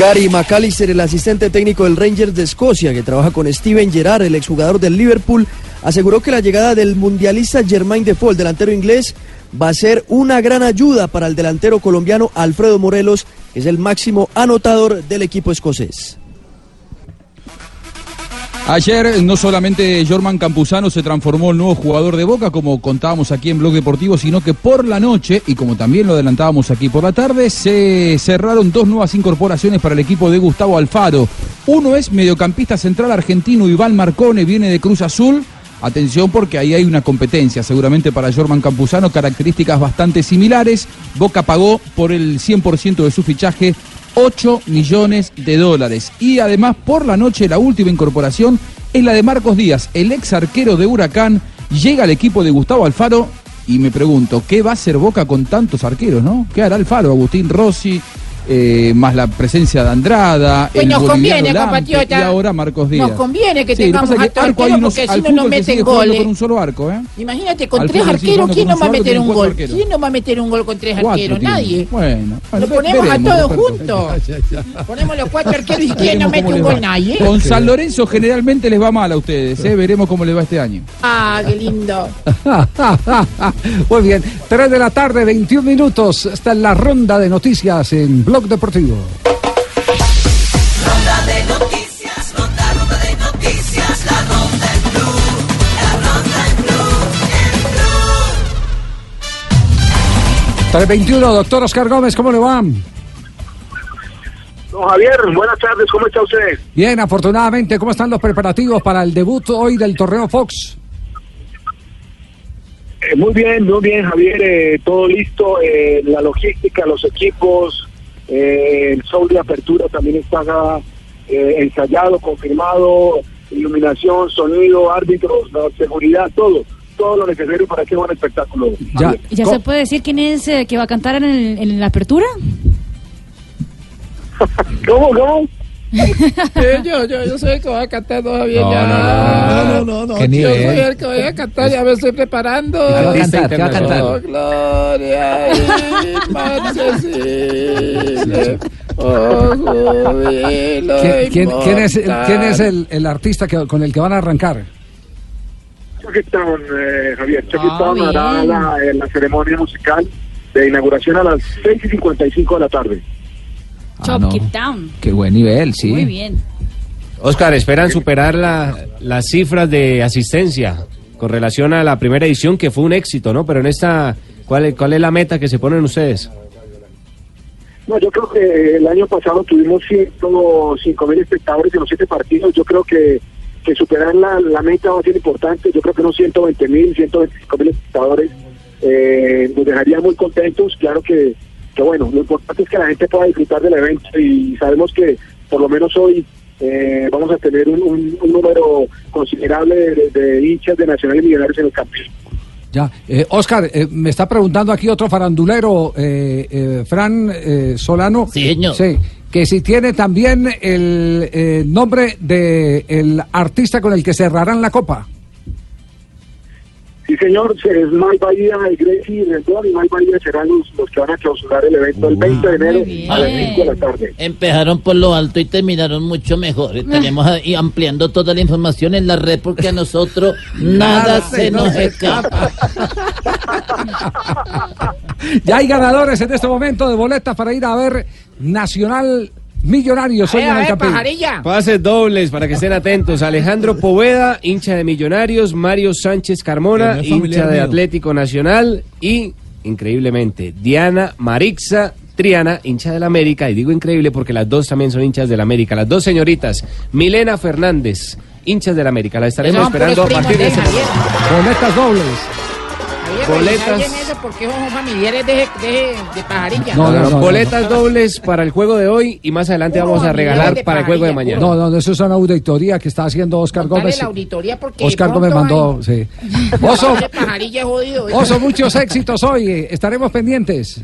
Gary McAllister, el asistente técnico del Rangers de Escocia, que trabaja con Steven Gerrard, el exjugador del Liverpool, aseguró que la llegada del mundialista Germain Defoe, el delantero inglés, va a ser una gran ayuda para el delantero colombiano Alfredo Morelos, que es el máximo anotador del equipo escocés. Ayer no solamente Jorman Campuzano se transformó en nuevo jugador de Boca, como contábamos aquí en Blog Deportivo, sino que por la noche, y como también lo adelantábamos aquí por la tarde, se cerraron dos nuevas incorporaciones para el equipo de Gustavo Alfaro. Uno es mediocampista central argentino Iván Marcone, viene de Cruz Azul. Atención porque ahí hay una competencia seguramente para Jorman Campuzano, características bastante similares. Boca pagó por el 100% de su fichaje 8 millones de dólares. Y además por la noche la última incorporación es la de Marcos Díaz, el ex arquero de Huracán, llega al equipo de Gustavo Alfaro y me pregunto, ¿qué va a hacer Boca con tantos arqueros, no? ¿Qué hará Alfaro? Agustín Rossi, eh, más la presencia de Andrada, Pues el nos conviene, Lampe, compatriota. y ahora Marcos Díaz. Nos conviene que Sí, tengamos que arco hay arquero unos- porque si no nos meten goles. con un solo arco, ¿eh? Imagínate, con Al tres arqueros, ¿quién no va a meter un gol? arqueros. ¿Quién no va a meter un gol con tres Cuatro arqueros? Nadie. Bueno, Lo ponemos a todos Roberto. juntos. Ponemos los cuatro arqueros y ¿quién no mete un gol? Nadie. Con San Lorenzo generalmente les va mal a ustedes, ¿eh? veremos cómo les va este año. Ah, qué lindo. Muy bien, 3 de la tarde, 21 minutos. Esta es la ronda de noticias en Blog Deportivo. Ronda de noticias, ronda, ronda de noticias, la ronda en blue, la ronda en blue, en blue. 321, doctor Oscar Gómez, ¿cómo le va? Don Javier, buenas tardes, ¿cómo está usted? Bien, afortunadamente, ¿cómo están los preparativos para el debut hoy del torneo Fox? Eh, muy bien, muy bien, Javier, eh, todo listo, eh, la logística, los equipos, eh, el show de apertura también está eh, ensayado, confirmado, iluminación, sonido, árbitros, la seguridad, todo, todo lo necesario para que buen espectáculo. Ya, ¿Y ya se puede decir quién es eh, que va a cantar en, el- en la apertura? ¿Cómo, cómo? Yo, yo, yo soy el que voy a cantar, no, Javier. No, ya. no, no, no, no, ¿Qué Yo soy el que voy a cantar, ya me estoy preparando. ¿Qué va a cantar? ¿Qué va a cantar? Oh, gloria inmancesible. Oh, júbilo ¿Quién, quién- es, quién es el, el artista que- con el que van a arrancar? Chucky Town, eh, Javier, Chucky Ah, Town hará bien. la, eh, la ceremonia musical de inauguración a las 6 y 55 de la tarde. Chop no. Keep Down. Qué buen nivel, sí. Muy bien. Oscar, esperan superar la- las cifras de asistencia con relación a la primera edición, que fue un éxito, ¿no? Pero en esta, ¿cuál, es- cuál es la meta que se ponen ustedes? No, yo creo que el año pasado tuvimos 105 mil espectadores en los siete partidos. Yo creo que, que superar la, la meta va a ser importante. Yo creo que unos 120 mil, 125 mil espectadores eh, nos dejaría muy contentos. Claro que, que, bueno, lo importante es que la gente pueda disfrutar del evento y sabemos que por lo menos hoy eh, vamos a tener un, un- un número considerable de, de hinchas de Nacional y Millonarios en el campo. Ya, eh, Oscar, eh, me está preguntando aquí otro farandulero, eh, eh, Fran eh, Solano. Sí, señor. Sí, que si tiene también el eh, nombre de el artista con el que cerrarán la copa. Sí, señor, es Mike Bahía, y Gracie Rendón y Mike Bahía serán los, los que van a clausurar el evento el 20 de enero a las 5 de la tarde. Empezaron por lo alto y terminaron mucho mejor. Estaremos ahí ampliando toda la información en la red porque a nosotros nada se nos escapa. Ya hay ganadores en este momento de boletas para ir a ver Nacional Millonarios hoy en el Campín. Pases dobles para que estén atentos. Alejandro Poveda, hincha de Millonarios, Mario Sánchez Carmona, no hincha de mío. Atlético Nacional y, increíblemente, Diana Marixa Triana, hincha del América, y digo increíble porque las dos también son hinchas del América. Las dos señoritas, Milena Fernández, hinchas del América. La estaremos esperando a partir de este momento. Boletas dobles. Boletas. eso porque son familiares de, de, de pajarilla. No, no, no, boletas dobles para el juego de hoy y más adelante vamos a regalar para el juego de mañana. No, no, eso es una auditoría que está haciendo Oscar Dale Gómez. la auditoría porque Oscar Gómez mandó, sí. hay- Oso, de pajarilla jodido. Oso, muchos éxitos hoy. Estaremos pendientes.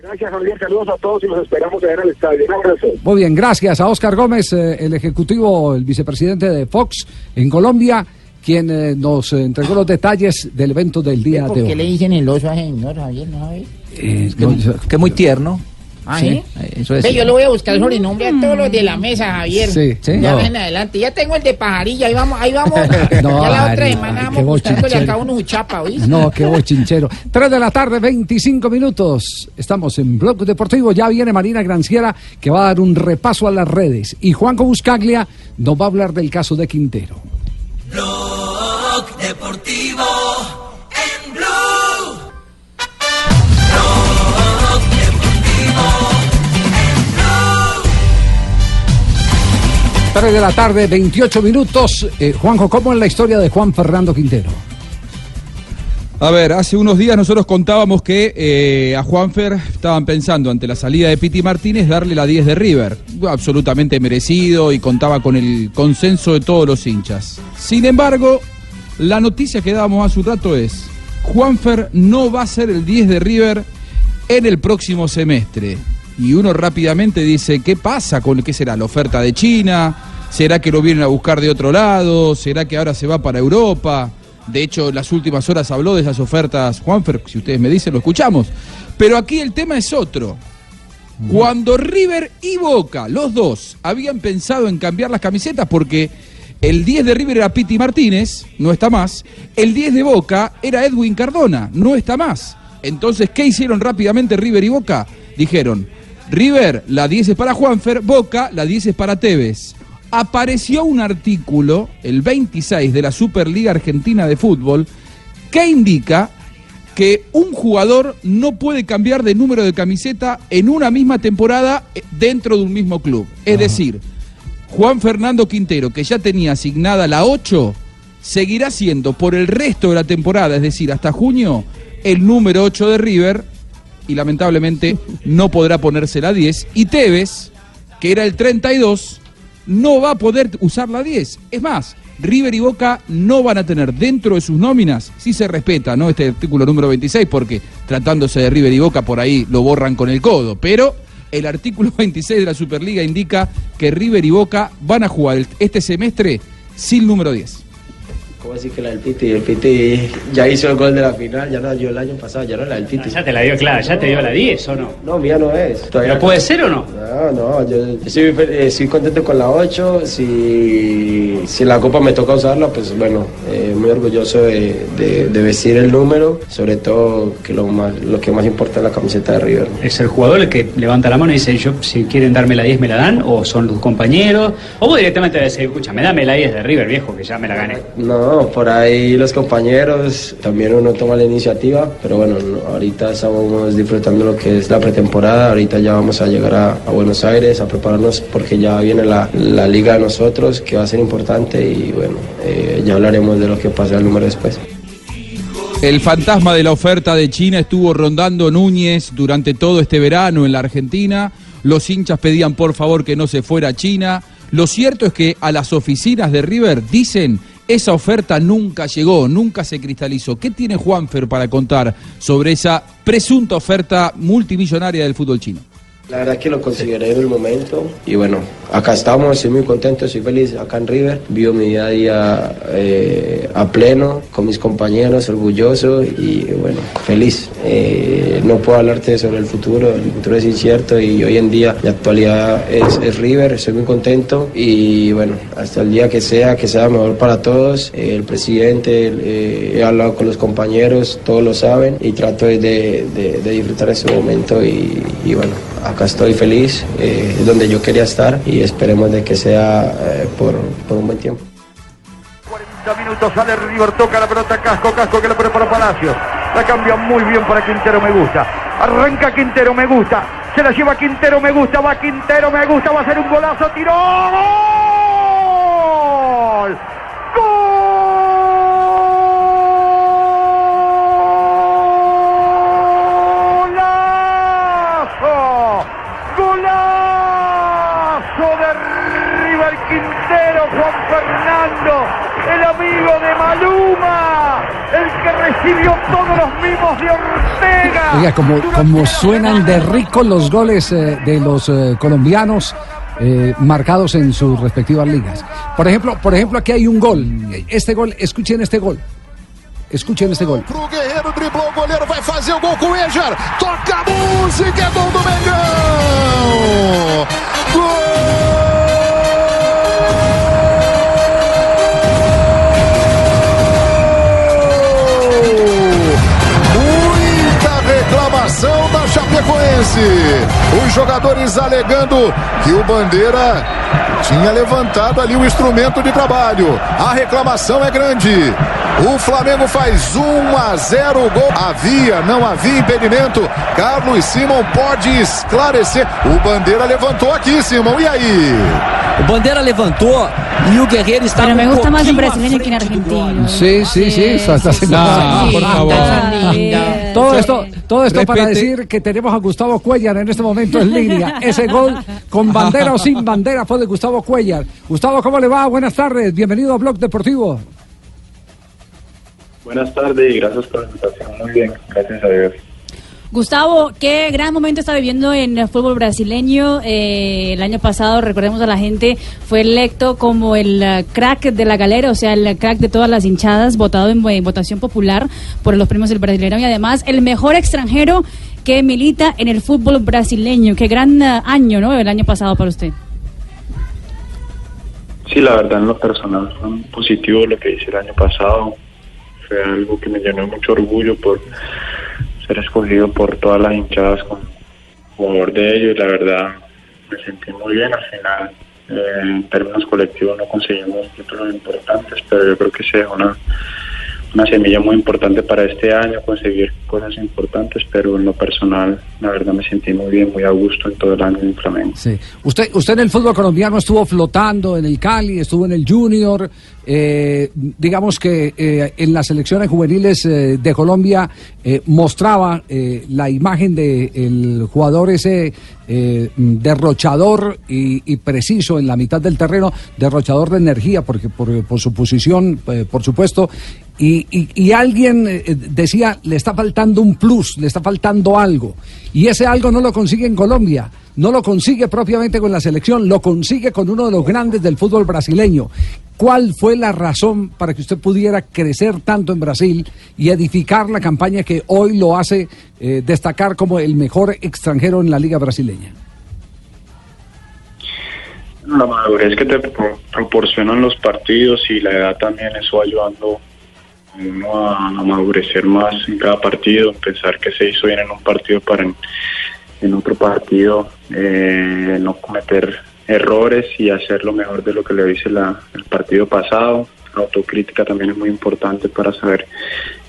Gracias, Javier. Saludos a todos y los esperamos a ver al estadio. Un abrazo. Muy bien, gracias a Oscar Gómez, eh, el ejecutivo, el vicepresidente de Fox en Colombia, quien eh, nos eh, entregó los detalles del evento del día ¿Por de qué hoy. le dicen el oso a señor Javier? ¿No sabe? Eh, que, que muy tierno. ¿Ah, Sí, eso Ve, yo le voy a buscar el sobrenombre a todos los de la mesa, Javier. Sí, sí. Ya No. ven adelante. Ya tengo el de pajarilla. Ahí vamos, ahí vamos. No, ya la otra semana vamos qué buscándole bochinchero. a cada uno chapa, ¿oíste? No, qué bochinchero. 3 de la tarde, 25 minutos. Estamos en Blog Deportivo. Ya viene Marina Granciera, que va a dar un repaso a las redes. Y Juanco Buscaglia nos va a hablar del caso de Quintero. Blog Deportivo en Blue. Blog Deportivo en Blue. 3 de la tarde, 28 minutos. Eh, Juanjo, ¿cómo es la historia de Juan Fernando Quintero? A ver, hace unos días nosotros contábamos que eh, a Juanfer estaban pensando ante la salida de Piti Martínez darle la 10 de River. Absolutamente merecido y contaba con el consenso de todos los hinchas. Sin embargo, la noticia que dábamos hace un rato es, Juanfer no va a ser el 10 de River en el próximo semestre. Y uno rápidamente dice, ¿qué pasa con qué será la oferta de China? ¿Será que lo vienen a buscar de otro lado? ¿Será que ahora se va para Europa? De hecho, en las últimas horas habló de esas ofertas Juanfer, si ustedes me dicen, lo escuchamos. Pero aquí el tema es otro. Cuando River y Boca, los dos, habían pensado en cambiar las camisetas porque el 10 de River era Piti Martínez, no está más. El 10 de Boca era Edwin Cardona, no está más. Entonces, ¿qué hicieron rápidamente River y Boca? Dijeron, River, la 10 es para Juanfer, Boca, la 10 es para Tevez apareció un artículo, el 26 de la Superliga Argentina de Fútbol, que indica que un jugador no puede cambiar de número de camiseta en una misma temporada dentro de un mismo club. Es decir, Juan Fernando Quintero, que ya tenía asignada la 8, seguirá siendo por el resto de la temporada, es decir, hasta junio, el número 8 de River y lamentablemente no podrá ponerse la 10. Y Tevez, que era el 32, no va a poder usar la 10. Es más, River y Boca no van a tener dentro de sus nóminas, si se respeta, ¿no? Este artículo número 26, porque tratándose de River y Boca por ahí lo borran con el codo, pero el artículo 26 de la Superliga indica que River y Boca van a jugar este semestre sin número 10. ¿Cómo decir que la del Piti? El Piti ya hizo el gol de la final, ya la dio el año pasado, ya no la del Piti. Ya te la dio clara, ya te dio la 10 o no. No, mía no es. ¿Pero puede ser o no? No, no, yo estoy, eh, contento con la 8. Si, si la copa me toca usarla, pues bueno, eh, muy orgulloso de, de- de vestir el número, sobre todo que lo, más, lo que más importa es la camiseta de River. ¿Es el jugador el que levanta la mano y dice, yo si quieren darme la 10 me la dan? ¿O son los compañeros? ¿O vos directamente decís, escúchame, dame la 10 de River, viejo, que ya me la gané? No, por ahí los compañeros, también uno toma la iniciativa, pero bueno, no, ahorita estamos disfrutando lo que es la pretemporada, ahorita ya vamos a llegar a, Buenos Aires a prepararnos porque ya viene la, la liga de nosotros, que va a ser importante y bueno, eh, ya hablaremos de lo que pase al número después. El fantasma de la oferta de China estuvo rondando Núñez durante todo este verano en la Argentina. Los hinchas pedían por favor que no se fuera a China. Lo cierto es que a las oficinas de River dicen esa oferta nunca llegó, nunca se cristalizó. ¿Qué tiene Juanfer para contar sobre esa presunta oferta multimillonaria del fútbol chino? La verdad que lo consideré en el momento y bueno, acá estamos, estoy muy contento, estoy feliz acá en River, vivo mi día a día eh, a pleno con mis compañeros, orgulloso y bueno, feliz. Eh, no puedo hablarte sobre el futuro, el futuro es incierto y hoy en día la actualidad es, es River, estoy muy contento y bueno, hasta el día que sea, que sea mejor para todos, eh, el presidente, he hablado con los compañeros, todos lo saben y trato de, de- de disfrutar ese momento y, y bueno, estoy feliz, eh, es donde yo quería estar y esperemos de que sea eh, por, un buen tiempo. 40 minutos sale River, toca la pelota Casco, Casco que la pone para Palacios. La cambia muy bien para Quintero, me gusta. Arranca Quintero, me gusta. Se la lleva Quintero, me gusta. Va Quintero, me gusta. Va a ser un golazo, tiró. ¡Golazo! ¡Golazo de River Quintero, Juan Fernando, el amigo de Maluma, el que recibió todos los mimos de Ortega. Oiga, como, como suenan de ricos los goles eh, de los eh, colombianos eh, marcados en sus respectivas ligas. Por ejemplo, por ejemplo, aquí hay un gol. Este gol, escuchen este gol. Escuchen este gol. Pro Guerreiro driblou o goleiro, vai fazer o gol com o Ejar. Toca a música, é gol do Mengão! Muita reclamação da Chapecoense. Os jogadores alegando que o Bandeira tinha levantado ali o instrumento de trabalho. A reclamação é grande. O Flamengo faz 1 a 0 o gol. Havia, não havia impedimento. Carlos Simon pode esclarecer. O Bandeira levantou aqui, Simon. E aí? Bandeira levantou e o Guerreiro está Pero me um gusta pouquinho à brasileño que en argentino. Sí, sí, sí. está- está por favor. Todo esto, todo esto para decir que tenemos a Gustavo Cuellar en este momento en línea. Ese gol con bandera o sin bandera fue de Gustavo Cuellar. Gustavo, ¿cómo le va? Buenas tardes. Bienvenido a Blog Deportivo. Buenas tardes y gracias por la invitación. Muy bien, gracias a Dios. Gustavo, qué gran momento está viviendo en el fútbol brasileño. Eh, el año pasado, recordemos a la gente, fue electo como el eh, crack de la galera, o sea, el crack de todas las hinchadas, votado en, en votación popular por los premios del Brasileño y además el mejor extranjero que milita en el fútbol brasileño. Qué gran eh, año, ¿no? El año pasado para usted. Sí, la verdad, en lo personal fue positivo lo que hice el año pasado. Fue algo que me llenó mucho orgullo por ser escogido por todas las hinchadas como jugador de ellos. La verdad, me sentí muy bien. Al final, eh, en términos colectivos, no conseguimos títulos importantes, pero yo creo que se dejó una, una semilla muy importante para este año, conseguir cosas importantes, pero en lo personal, la verdad, me sentí muy bien, muy a gusto en todo el año en Flamengo. Sí. Usted, usted en el fútbol colombiano estuvo flotando en el Cali, estuvo en el Junior. eh, digamos que eh, en las selecciones juveniles eh, de Colombia eh, mostraba eh, la imagen del jugador ese eh, derrochador y, y preciso en la mitad del terreno, derrochador de energía, porque por, su posición, por supuesto. Y, y- y alguien eh, decía, le está faltando un plus, le está faltando algo. Y ese algo no lo consigue en Colombia, no lo consigue propiamente con la selección, lo consigue con uno de los grandes del fútbol brasileño. ¿Cuál fue la razón para que usted pudiera crecer tanto en Brasil y edificar la campaña que hoy lo hace eh, destacar como el mejor extranjero en la liga brasileña? La madurez que te pro- proporcionan los partidos y la edad también, eso ayudando uno a, madurecer más en cada partido, pensar que se hizo bien en un partido para en, en otro partido eh, no cometer errores y hacer lo mejor de lo que le hice la, el partido pasado. La autocrítica también es muy importante para saber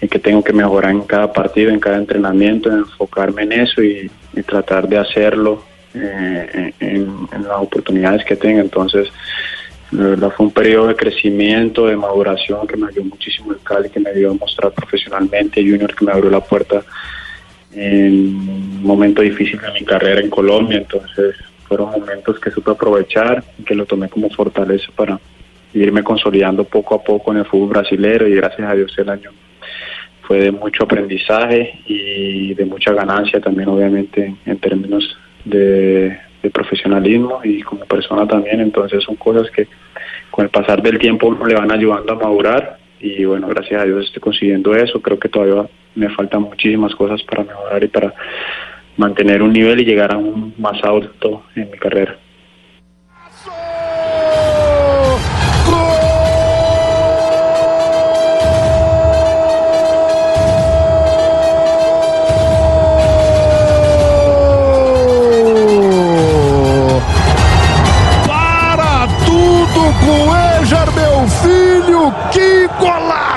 en qué tengo que mejorar en cada partido, en cada entrenamiento, enfocarme en eso y, y tratar de hacerlo eh, en, en las oportunidades que tenga. Entonces, la verdad fue un periodo de crecimiento, de maduración que me ayudó muchísimo el Cali, que me ayudó a mostrar profesionalmente, Junior que me abrió la puerta en un momento difícil de mi carrera en Colombia, entonces fueron momentos que supe aprovechar y que lo tomé como fortaleza para irme consolidando poco a poco en el fútbol brasilero. Y gracias a Dios el año fue de mucho aprendizaje y de mucha ganancia también obviamente en términos de, de profesionalismo y como persona también, entonces son cosas que con el pasar del tiempo le van ayudando a madurar y bueno, gracias a Dios estoy consiguiendo eso, creo que todavía me faltan muchísimas cosas para mejorar y para mantener un nivel y llegar a un más alto en mi carrera.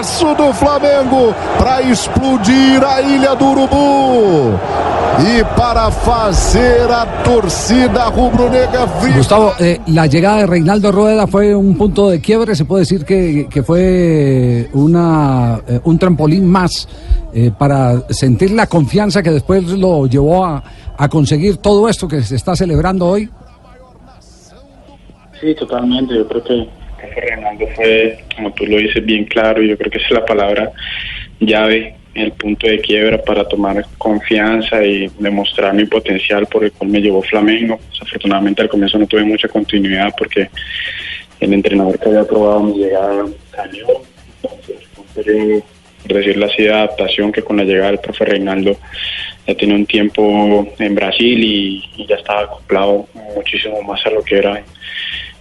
Golaço do Flamengo para explodir a Ilha do Urubu e para fazer a torcida rubro-negra vibrar. Gustavo, eh, la llegada de Reinaldo Rueda fue un punto de quiebre, se puede decir que, que fue una, eh, un trampolín más eh, para sentir la confianza que después lo llevó a, a conseguir todo esto que se está celebrando hoy. Sí, totalmente. Yo creo que, que Fernando fue, como tú lo dices, bien claro. Yo creo que esa es la palabra llave, el punto de quiebra para tomar confianza y demostrar mi potencial por el cual me llevó Flamengo. Desafortunadamente al comienzo no tuve mucha continuidad porque el entrenador que había probado mi llegada salió. Entonces, un periodo, por decirlo así, de adaptación que con la llegada del profe Reinaldo ya tenía un tiempo en Brasil y, y ya estaba acoplado muchísimo más a lo que eran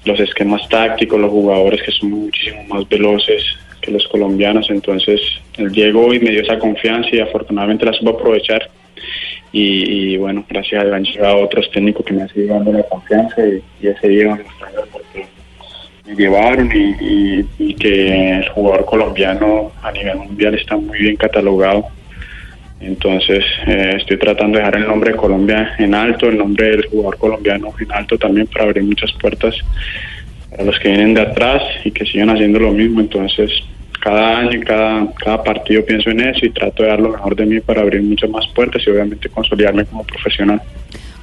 los esquemas tácticos, los jugadores que son muchísimo más veloces que los colombianos. Entonces, él llegó y me dio esa confianza y afortunadamente la supo aprovechar. Y, bueno, gracias a Dios han llegado otros técnicos que me han seguido dando la confianza y, y ese día porque me llevaron y, y- y que el jugador colombiano a nivel mundial está muy bien catalogado. Entonces eh, estoy tratando de dejar el nombre de Colombia en alto, el nombre del jugador colombiano en alto también para abrir muchas puertas para los que vienen de atrás y que sigan haciendo lo mismo. Entonces, cada año y cada, cada partido pienso en eso y trato de dar lo mejor de mí para abrir muchas más puertas y obviamente consolidarme como profesional.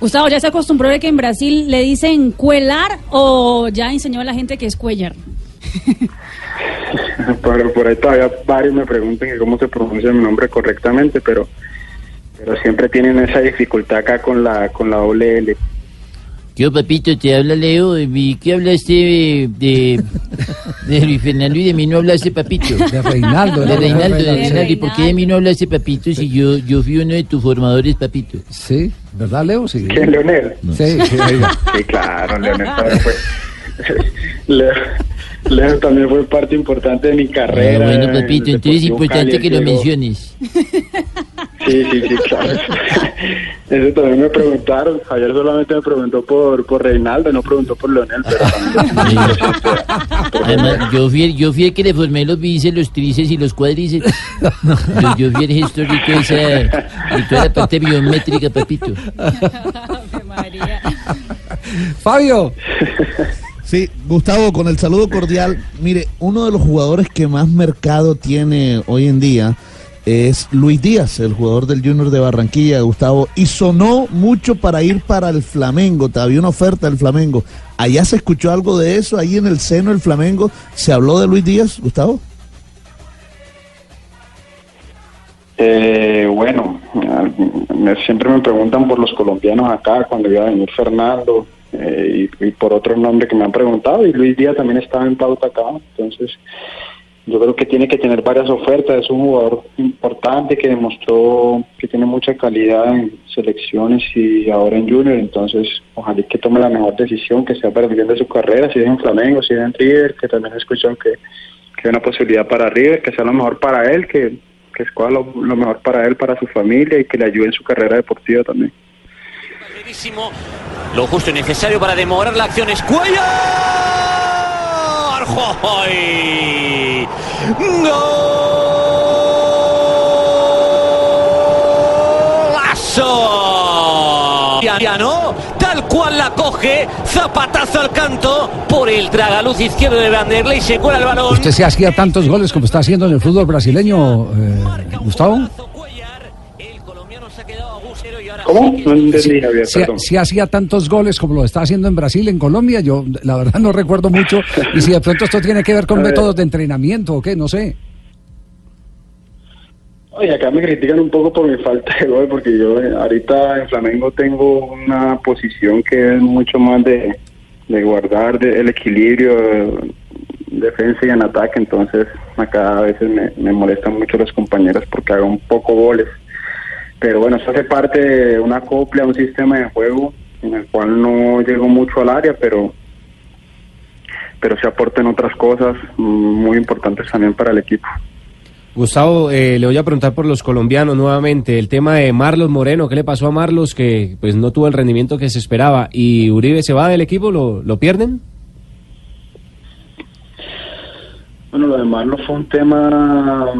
Gustavo, ¿ya se acostumbró de que en Brasil le dicen cuelar o ya enseñó a la gente que es cuellar? por, por ahí todavía varios me preguntan que cómo se pronuncia mi nombre correctamente, pero pero siempre tienen esa dificultad acá con la con la doble L. Yo, papito, te habla Leo. ¿Y qué hablaste de, de, de Luis Fernando y de mí no hablaste, papito? De Reinaldo, De. Reinaldo, de Reinaldo. ¿Y por qué de mí no hablaste, papito, si yo, yo fui uno de tus formadores, papito? Sí, ¿verdad, Leo? Sí. ¿Quién, Leonel? Sí, sí, oiga. Sí, claro, Leonel fue. Leo, Leo también fue parte importante de mi carrera. Ah, bueno, papito, entonces es importante Cali, que lo menciones. Sí, sí, sí, claro. Eso también me preguntaron. Javier solamente me preguntó por, por Reinaldo, no preguntó por Leonel, pero también Además, yo fui, el, yo fui el que le formé los bíceps, los tríceps y los cuádriceps. Yo, yo fui el gestor de toda, esa, de toda la parte biométrica, papito. Fabio. Sí, Gustavo, con el saludo cordial. Mire, uno de los jugadores que más mercado tiene hoy en día es Luis Díaz, el jugador del Junior de Barranquilla, Gustavo, y sonó mucho para ir para el Flamengo. Había una oferta del Flamengo. ¿Allá se escuchó algo de eso? ¿Ahí en el seno del Flamengo se habló de Luis Díaz, Gustavo? Eh, bueno, siempre me preguntan por los colombianos acá, cuando iba a venir Fernando, eh, y, por otro nombre que me han preguntado, y Luis Díaz también estaba en pauta acá, entonces yo creo que tiene que tener varias ofertas, es un jugador importante que demostró que tiene mucha calidad en selecciones y ahora en Junior, entonces ojalá que tome la mejor decisión, que sea para el bien de su carrera, si es en Flamengo, si es en River, que también escuchan que, que hay una posibilidad para River, que sea lo mejor para él, que, que escoja lo mejor para él, para su familia y que le ayude en su carrera deportiva también. Lo justo y necesario para demorar la acción es Cuellar. ¡Joy! ¡Golazo! Piano, tal cual la coge, zapatazo al canto por el tragaluz izquierdo de Vanderlei, se cuela el balón. ¿Usted se hacía tantos goles como está haciendo en el fútbol brasileño, eh, Gustavo? ¿Cómo? No entendí, Javier, Si, perdón. si hacía tantos goles como lo está haciendo en Brasil, en Colombia, yo la verdad no recuerdo mucho. Y si de pronto esto tiene que ver con métodos de entrenamiento o qué, no sé. Oye, acá me critican un poco por mi falta de gol, porque yo eh, ahorita en Flamengo tengo una posición que es mucho más de, de guardar de- el equilibrio, eh, defensa y en ataque, entonces acá a veces me, me molestan mucho los compañeros porque hago un poco goles. Pero bueno, eso hace parte de una copla, un sistema de juego en el cual no llego mucho al área, pero pero se aportan otras cosas muy importantes también para el equipo. Gustavo, eh, le voy a preguntar por los colombianos nuevamente. El tema de Marlos Moreno, ¿qué le pasó a Marlos que pues no tuvo el rendimiento que se esperaba? ¿Y Uribe se va del equipo? ¿Lo, lo pierden? Bueno, lo de Marlon fue un tema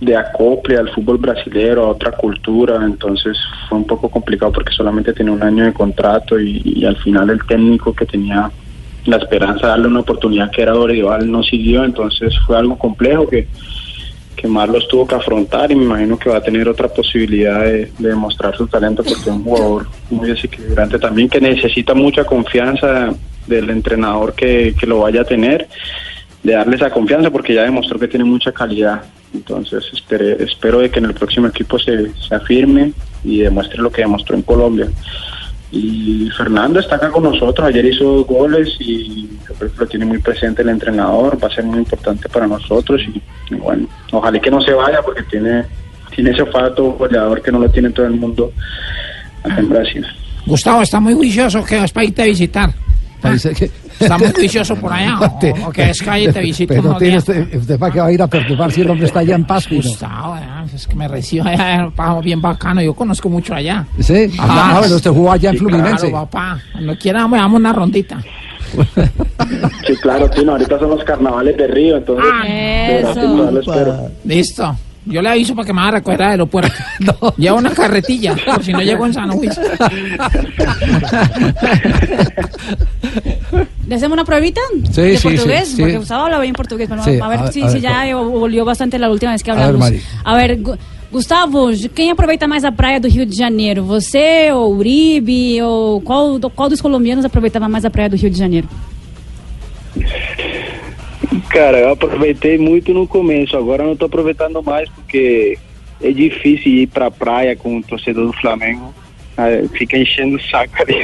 de acople al fútbol brasilero, a otra cultura, entonces fue un poco complicado porque solamente tenía un año de contrato y, al final el técnico que tenía la esperanza de darle una oportunidad que era Dorival no siguió, entonces fue algo complejo que, que Marlos tuvo que afrontar y me imagino que va a tener otra posibilidad de, de demostrar su talento porque es un jugador muy desequilibrante también que necesita mucha confianza del entrenador que, que lo vaya a tener, de darle esa confianza porque ya demostró que tiene mucha calidad. Entonces espere- espero de que en el próximo equipo se, se afirme y demuestre lo que demostró en Colombia. Y Fernando está acá con nosotros, ayer hizo dos goles y yo creo que lo tiene muy presente el entrenador, va a ser muy importante para nosotros y, y bueno, ojalá que no se vaya porque tiene, tiene ese olfato goleador que no lo tiene todo el mundo acá en Brasil. Gustavo está muy juicioso que vas para irte a visitar. Está muy juicioso por allá. o- o que es calle te visito. Pero tiene usted, usted para qué va a ir a perturbar si el hombre está allá en Paz. Gustavo, eh, es que me recibo allá, papá, bien bacano. Yo conozco mucho allá. Sí, ah, bueno, usted jugó allá en Fluminense. Claro, papá. Cuando quiera, me damos una rondita. Sí, claro, Tino, ahorita son los carnavales de Río, entonces lo espero. Listo. Yo le aviso para que me haga recoger al aeropuerto. Lleva una carretilla, por si no llego en San Luis. ¿Le hacemos una pruebita Sí, de sí, portugués? sí, sí. Porque Gustavo habla bien portugués, pero Sí, a ver a- si, a ver, ya volvió bastante la última vez que A ver, hablamos. Mari. A ver, Gu- Gustavo, quem aproveita mais a praia do Rio de Janeiro? Você ou Uribe? Ou qual, do- qual dos colombianos aproveitava mais a praia do Rio de Janeiro? Cara, eu aproveitei muito no começo, agora eu não tô aproveitando mais porque é difícil ir pra praia com o torcedor do Flamengo. Aí Fica enchendo o saco ali.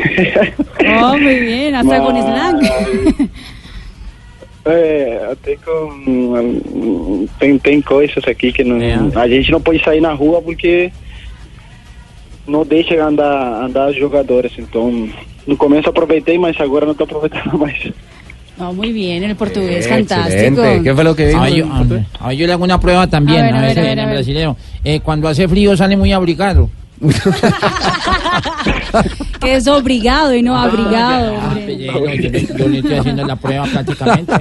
Oh, muy bien, hasta con slang. É, até com. Tem, tem coisas aqui que não. A gente não pode sair na rua porque não deixa andar, andar jogadores. Então, no começo aproveitei, mas agora não tô aproveitando mais. Oh, muy bien, el portugués, Excelente. fantástico. ¿Qué fue lo que dijo? A ver, yo, a ver, a ver, yo le hago una prueba también, A ver, a a ver, ver, a ver, en a ver. brasileño. Eh, cuando hace frío sale muy abrigado. Que es obligado y no abrigado. Ah, eh, no, yo, le- yo le estoy haciendo la prueba prácticamente.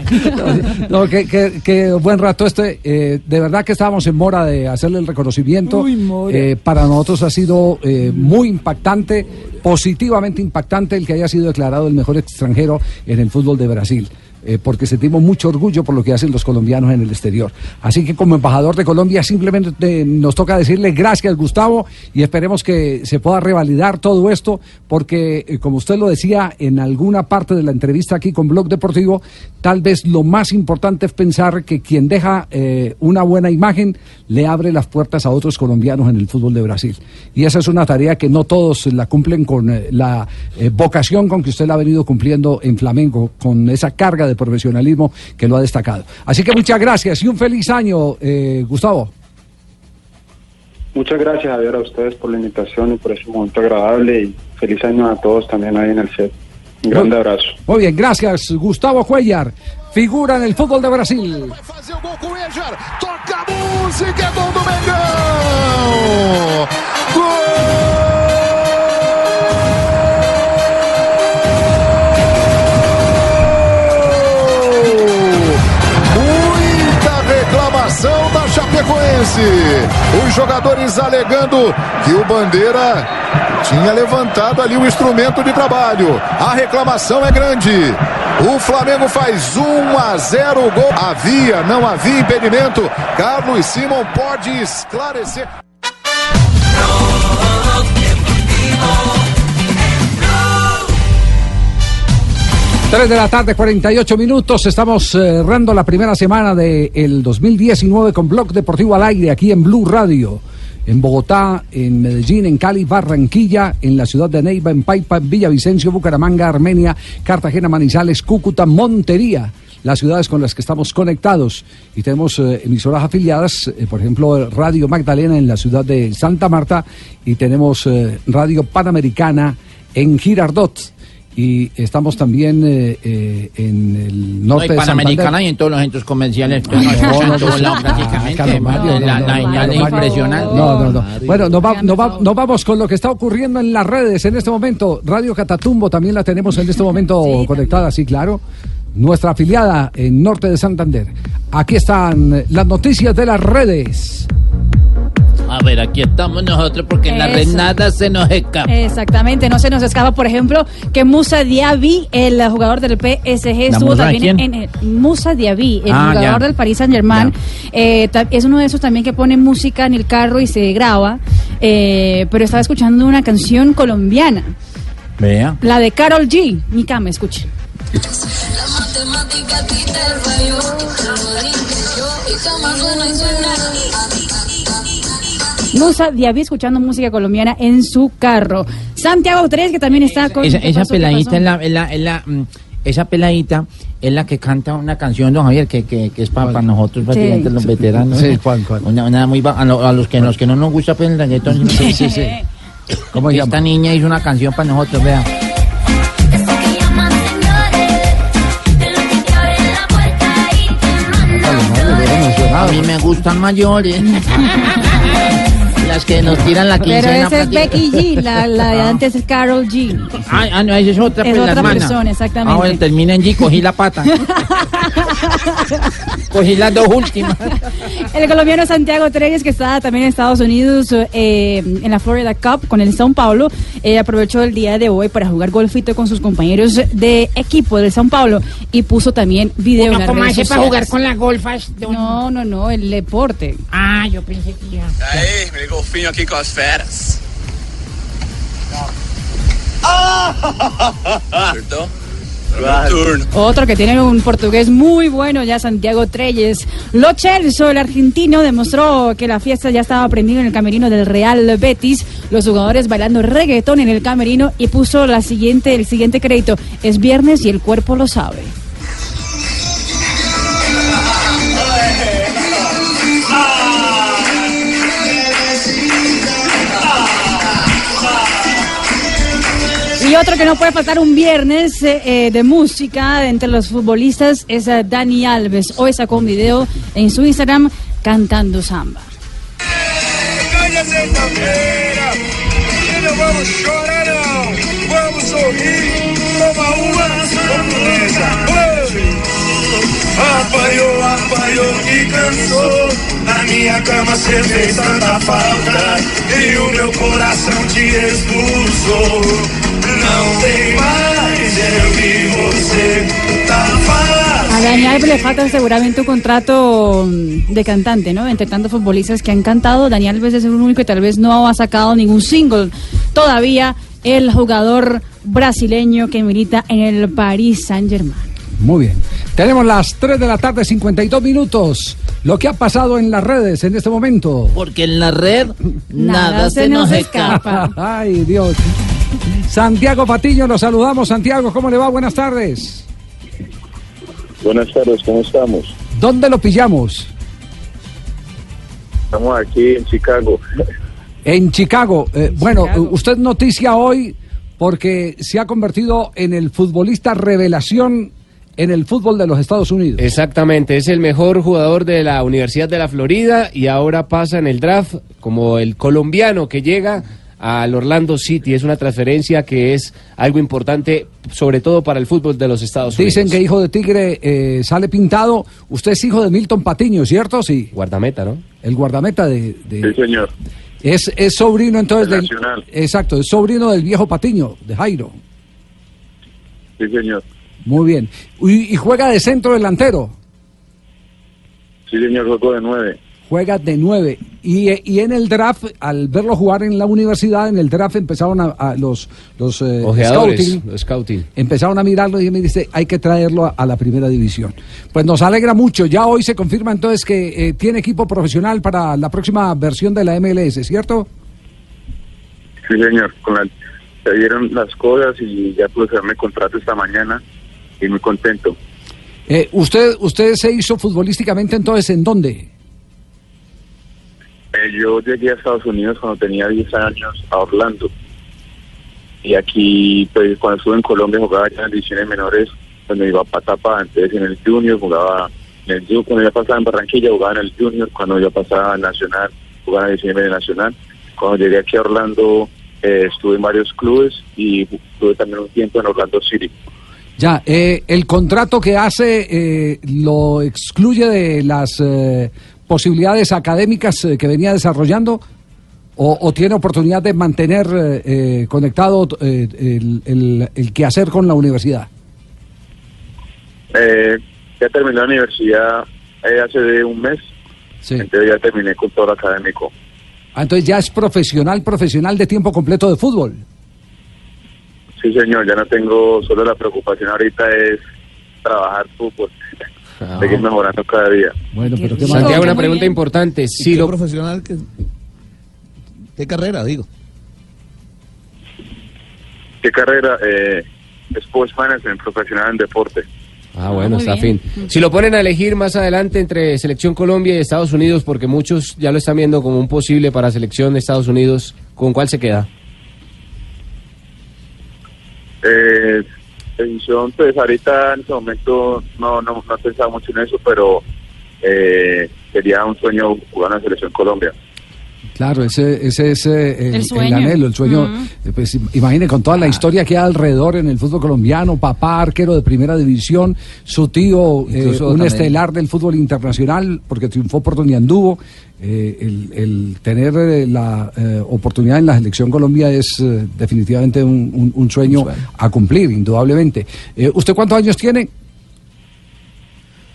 No, que, que- que buen rato este. eh, de verdad que estábamos en mora de hacerle el reconocimiento. Eh, para nosotros ha sido eh, muy impactante, positivamente impactante el que haya sido declarado el mejor extranjero en el fútbol de Brasil. Eh, porque sentimos mucho orgullo por lo que hacen los colombianos en el exterior. Así que como embajador de Colombia simplemente eh, nos toca decirle gracias Gustavo y esperemos que se pueda revalidar todo esto porque eh, como usted lo decía en alguna parte de la entrevista aquí con Blog Deportivo, tal vez lo más importante es pensar que quien deja una buena imagen le abre las puertas a otros colombianos en el fútbol de Brasil. Y esa es una tarea que no todos la cumplen con la vocación con que usted la ha venido cumpliendo en Flamengo, con esa carga de profesionalismo que lo ha destacado. Así que muchas gracias y un feliz año, eh, Gustavo. Muchas gracias, Javier, a ustedes por la invitación y por ese momento agradable y feliz año a todos también ahí en el set. Un grande abrazo. Muy bien, gracias Gustavo Cuellar, figura en el fútbol de Brasil. Toca a música, é gol do Mengão! Gol! Chapecoense. Os jogadores alegando que o Bandeira tinha levantado ali o instrumento de trabalho. A reclamação é grande. O Flamengo faz 1 a 0 o gol. Havia, não havia impedimento. Carlos Simon pode esclarecer. Tres de la tarde, 48 minutos. Estamos eh, cerrando la primera semana del 2019 con Blog Deportivo al aire aquí en Blue Radio. En Bogotá, en Medellín, en Cali, Barranquilla, en la ciudad de Neiva, en Paipa, en Villavicencio, Bucaramanga, Armenia, Cartagena, Manizales, Cúcuta, Montería. Las ciudades con las que estamos conectados y tenemos eh, emisoras afiliadas, eh, por ejemplo, Radio Magdalena en la ciudad de Santa Marta y tenemos eh, Radio Panamericana en Girardot y estamos también eh, eh, en el No, norte y de Santander. Panamericana y en todos los centros comerciales. No, no, en no, todos no, lados no, prácticamente. Carlos Mario, la no, la no, señal es Carlos Mario. impresionante. No, no, no. Bueno, nos, va- nos va- nos vamos con lo que está ocurriendo en las redes en este momento. Radio Catatumbo también la tenemos en este momento conectada, sí, claro. Nuestra afiliada en Norte de Santander. Aquí están las noticias de las redes. A ver, aquí estamos nosotros porque en la red nada se nos escapa. Exactamente, no se nos escapa, por ejemplo, que Musa Diaby, el jugador del PSG, estuvo también quién? en el, Musa Diaby, el Ah, jugador ya. del Paris Saint Germain, es uno de esos también que pone música en el carro y se graba, eh, pero estaba escuchando una canción colombiana, Vea. la de Carol G. Mi cama, escuche. Musa Diaby escuchando música colombiana en su carro. Santiago 3, que también está con. Esa, ¿qué esa peladita es la, es la, es la, mm, esa peladita es la que canta una canción, don Javier, que, que, que es para, nosotros, prácticamente los veteranos. Sí. ¿cuál, cuál? Una, una muy a, lo- a los que los que no nos gusta pues, el reggaetón. Sí, sí, sí. ¿Cómo Esta llama? niña hizo una canción para nosotros, vea. A mí me gustan mayores. Las que nos tiran la Pero quincena. esa es. Becky G, la, la de antes es Carol G. Ah, ah, no, esa es otra, Es pues, la otra hermana. persona, exactamente. Ah, bueno, termina en G, cogí la pata. Cogí las dos últimas. El colombiano Santiago Treyes, que está también en Estados Unidos eh, en la Florida Cup con el São Paulo, eh, aprovechó el día de hoy para jugar golfito con sus compañeros de equipo del São Paulo y puso también video en Uno las como hace para jugar con las golfas. No, no, no, el deporte. Ah, yo pensé que ya. Aí, meu golfinho aqui com as feras. Acertou? Meu turno. Otro que tiene un portugués muy bueno, ya Santiago Treyes. Lo Celso, el argentino, demostró que la fiesta ya estaba prendida en el camerino del Real Betis. Los jugadores bailando reggaetón en el camerino y puso la siguiente, el siguiente crédito. Es viernes y el cuerpo lo sabe. Y otro que no puede faltar un viernes eh, eh, de música entre los futbolistas es eh, Dani Alves. Hoy sacó un video en su Instagram cantando samba. Vamos A Dani Alves le falta seguramente un contrato mm, de cantante, ¿no? Entre tantos futbolistas que han cantado, Dani Alves es el único que tal vez no ha sacado ningún single todavía. El jugador brasileño que milita en el Paris Saint Germain. Muy bien. Tenemos las 3 de la tarde, 52 minutos. Lo que ha pasado en las redes en este momento. Porque en la red nada, se, nos escapa. Ay, Dios. Santiago Patiño, lo saludamos. Santiago, ¿cómo le va? Buenas tardes. Buenas tardes, ¿cómo estamos? ¿Dónde lo pillamos? Estamos aquí en Chicago. En Chicago. Eh, bueno, usted noticia hoy porque se ha convertido en el futbolista revelación en el fútbol de los Estados Unidos. Exactamente, es el mejor jugador de la Universidad de la Florida y ahora pasa en el draft como el colombiano que llega al Orlando City. Es una transferencia que es algo importante, sobre todo para el fútbol de los Estados Unidos. Dicen que hijo de Tigre eh, sale pintado. Usted es hijo de Milton Patiño, ¿cierto? Sí. Guardameta, ¿no? El guardameta de... de- Sí, señor. es, es sobrino entonces Del. Exacto, es sobrino del viejo Patiño, de Jairo. Sí, señor. Muy bien. Y, y juega de centro delantero. Sí, señor, juego de nueve. Juega de nueve. Y, eh, y en el draft, al verlo jugar en la universidad, en el draft empezaron a, a los, los eh, Ojeadores, scouting, los scouting. empezaron a mirarlo y me dice, hay que traerlo a, a la primera división. Pues nos alegra mucho. Ya hoy se confirma entonces que eh, tiene equipo profesional para la próxima versión de la MLS, ¿cierto? Sí, señor. Con la- se dieron las cosas y ya pude hacerme contrato esta mañana y muy contento. Eh, ¿usted, ¿Usted se hizo futbolísticamente entonces en dónde? Eh, yo llegué a Estados Unidos cuando tenía 10 años a Orlando. Y aquí, pues cuando estuve en Colombia jugaba ya en divisiones menores, donde iba a tapa, antes en el Junior, jugaba en el Junior, cuando yo pasaba en Barranquilla jugaba en el Junior, cuando yo pasaba en Nacional, jugaba en división media nacional. Cuando llegué aquí a Orlando, eh, estuve en varios clubes y estuve también un tiempo en Orlando City. Ya, eh, el contrato que hace eh, lo excluye de las eh, posibilidades académicas eh, que venía desarrollando o, o tiene oportunidad de mantener eh, conectado el, el, el quehacer con la universidad. Eh, ya terminé la universidad hace de un mes, entonces ya terminé con todo lo académico. Ah, entonces ya es profesional, profesional de tiempo completo de fútbol. Sí, señor, ya no tengo, solo la preocupación ahorita es trabajar fútbol, seguir mejorando cada día. Bueno, pero qué Santiago, una pregunta importante. Si qué lo profesional que- ¿Qué carrera, digo? ¿Qué carrera? Eh, Sports Management, profesional en deporte. Ah, bueno, muy está bien. fin. Si lo ponen a elegir más adelante entre Selección Colombia y Estados Unidos, porque muchos ya lo están viendo como un posible para Selección de Estados Unidos, ¿con cuál se queda? Eh, pues ahorita en este momento no, no, no he pensado mucho en eso, pero eh, sería un sueño jugar en la Selección Colombia. Claro, ese, ese es eh, el, El anhelo, el sueño. Eh, Pues im- imagine con toda la historia que hay alrededor en el fútbol colombiano, papá arquero de primera división, su tío eh, un también- estelar del fútbol internacional porque triunfó por donde anduvo. Eh, el, el tener eh, la eh, oportunidad en la selección Colombia es eh, definitivamente un, un- un sueño a cumplir, indudablemente. Eh, ¿Usted cuántos años tiene?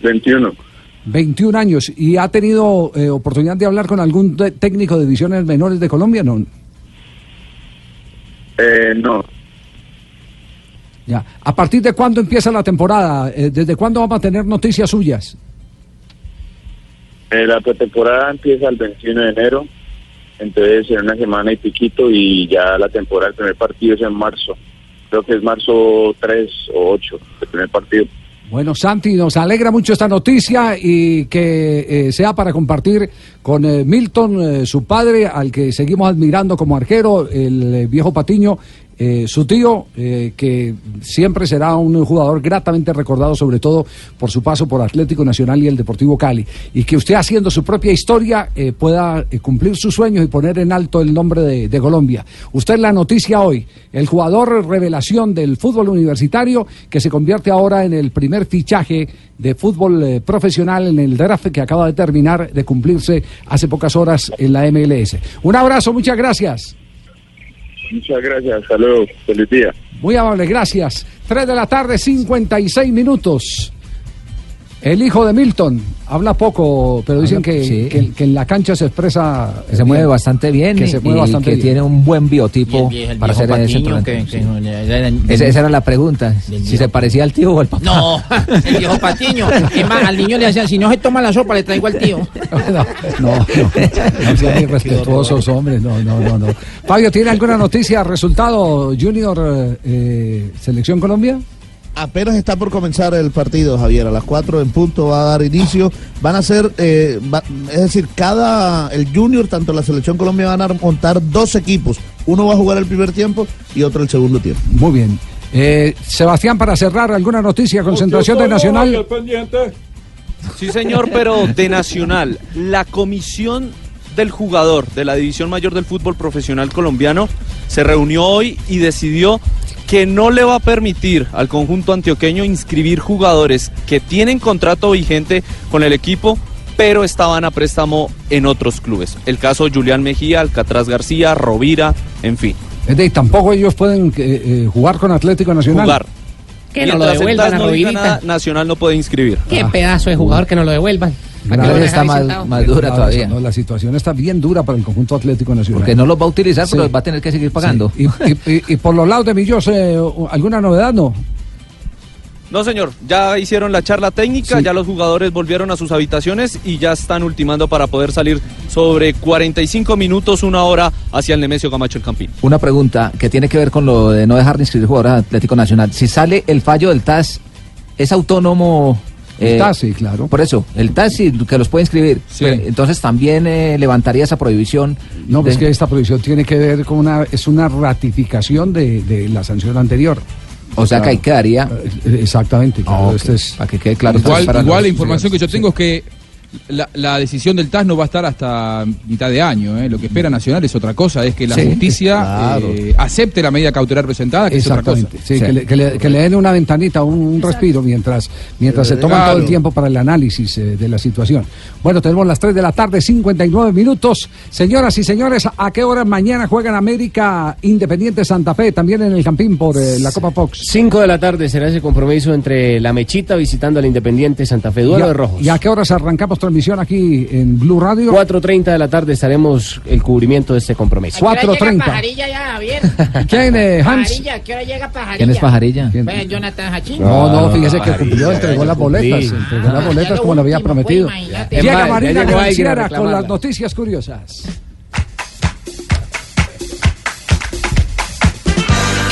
21. 21 años. ¿Y ha tenido eh, oportunidad de hablar con algún técnico de divisiones menores de Colombia? No. Eh, no, Ya. ¿A partir de cuándo empieza la temporada? ¿Desde cuándo vamos a tener noticias suyas? Eh, la pretemporada empieza el 21 de enero, entonces en una semana y piquito y ya la temporada, el primer partido es en marzo. Creo que es marzo 3 o 8, el primer partido. Bueno, Santi, nos alegra mucho esta noticia y que eh, sea para compartir con eh, Milton, su padre, al que seguimos admirando como arquero, el viejo Patiño, eh, su tío, eh, que siempre será un jugador gratamente recordado, sobre todo por su paso por Atlético Nacional y el Deportivo Cali. Y que usted, haciendo su propia historia, eh, pueda cumplir sus sueños y poner en alto el nombre de, de Colombia. Usted es la noticia hoy, el jugador revelación del fútbol universitario que se convierte ahora en el primer fichaje de fútbol profesional en el draft que acaba de terminar de cumplirse hace pocas horas en la MLS. Un abrazo, muchas gracias. Muchas gracias, hasta luego, feliz día. Muy amable, gracias. 3 de la tarde, 56 minutos. El hijo de Milton habla poco, pero dicen Habla- que, sí. que- que en la cancha se expresa. Que se mueve bastante bien Que se mueve y bastante que bien. tiene un buen biotipo el el para ser ese delantero, que- sí. Esa, esa era la pregunta, si se parecía al tío o al papá. No, El viejo Patiño. Es más, al niño le hacían, si no se toma la sopa, le traigo al tío. No, no, no sean irrespetuosos, hombres, no, no, no, no. Fabio, ¿tiene alguna noticia, resultado, Junior, eh, eh, Selección Colombia? Apenas está por comenzar el partido, Javier. A las 4 en punto va a dar inicio. Van a ser, eh, va- es decir, cada, el Junior, tanto la Selección Colombia, van a montar dos equipos. Uno va a jugar el primer tiempo y otro el segundo tiempo. Muy bien. Eh, Sebastián, para cerrar, ¿alguna noticia? Concentración de Nacional. Sí, señor, pero de Nacional. La comisión del jugador de la División Mayor del Fútbol Profesional Colombiano se reunió hoy y decidió que no le va a permitir al conjunto antioqueño inscribir jugadores que tienen contrato vigente con el equipo, pero estaban a préstamo en otros clubes. El caso Julián Mejía, Alcatraz García, Rovira, en fin. Es de, tampoco ellos pueden eh, eh, jugar con Atlético Nacional. Jugar. Que no lo devuelvan a no Nacional no puede inscribir. Qué pedazo de jugador que no lo devuelvan. Está más- dura Claro, todavía. no, la situación está bien dura para el conjunto Atlético Nacional. Porque no los va a utilizar, Sí. pero va a tener que seguir pagando. Sí. Y, y- y por los lados de Millos, eh, ¿alguna novedad? No. No, señor, ya hicieron la charla técnica, Sí. ya los jugadores volvieron a sus habitaciones y ya están ultimando para poder salir sobre 45 minutos, una hora hacia el Nemesio Camacho el Campín. Una pregunta que tiene que ver con lo de no dejar de inscribir jugadores a Atlético Nacional. Si sale el fallo del TAS, ¿es autónomo? El TAS, sí, claro. Por eso, el sí, que los puede inscribir. Pero, entonces también eh, levantaría esa prohibición. No, pues de- que esta prohibición tiene que ver con una, es una ratificación de, de la sanción anterior. O sea que ahí quedaría. Eh, Exactamente. claro, ok. este es- Para que quede claro. Igual, la información que yo tengo es que la, la decisión del TAS no va a estar hasta mitad de año. ¿eh? Lo que espera Nacional es otra cosa, es que la Sí, justicia claro. eh, acepte la medida cautelar presentada, que es otra cosa. Exactamente, sí, Que, le, que le- que le den una ventanita, un, un respiro mientras, mientras se toman todo el tiempo para el análisis eh, de la situación. Bueno, tenemos las 3 de la tarde, 59 minutos. Señoras y señores, ¿a qué hora mañana juegan América Independiente Santa Fe, también en el Campín por eh, la Copa Fox? 5 de la tarde será ese compromiso entre la Mechita visitando al Independiente Santa Fe. Duelo ¿Y a- de rojos. ¿Y a qué horas arrancamos transmisión aquí en Blue Radio? 4.30 de la tarde estaremos el cubrimiento de este compromiso. ¿A qué hora llega 4:30. Pajarilla ya, Javier? ¿Quién, eh, Hans? Pajarilla, ¿a qué hora llega Pajarilla? ¿Quién es Pajarilla? Pues Jonathan Hachín. No, no, fíjese que cumplió, entregó las boletas, entregó las Ah, boletas como lo había prometido. pues, imagínate. Llega Marina Granciera con las noticias curiosas.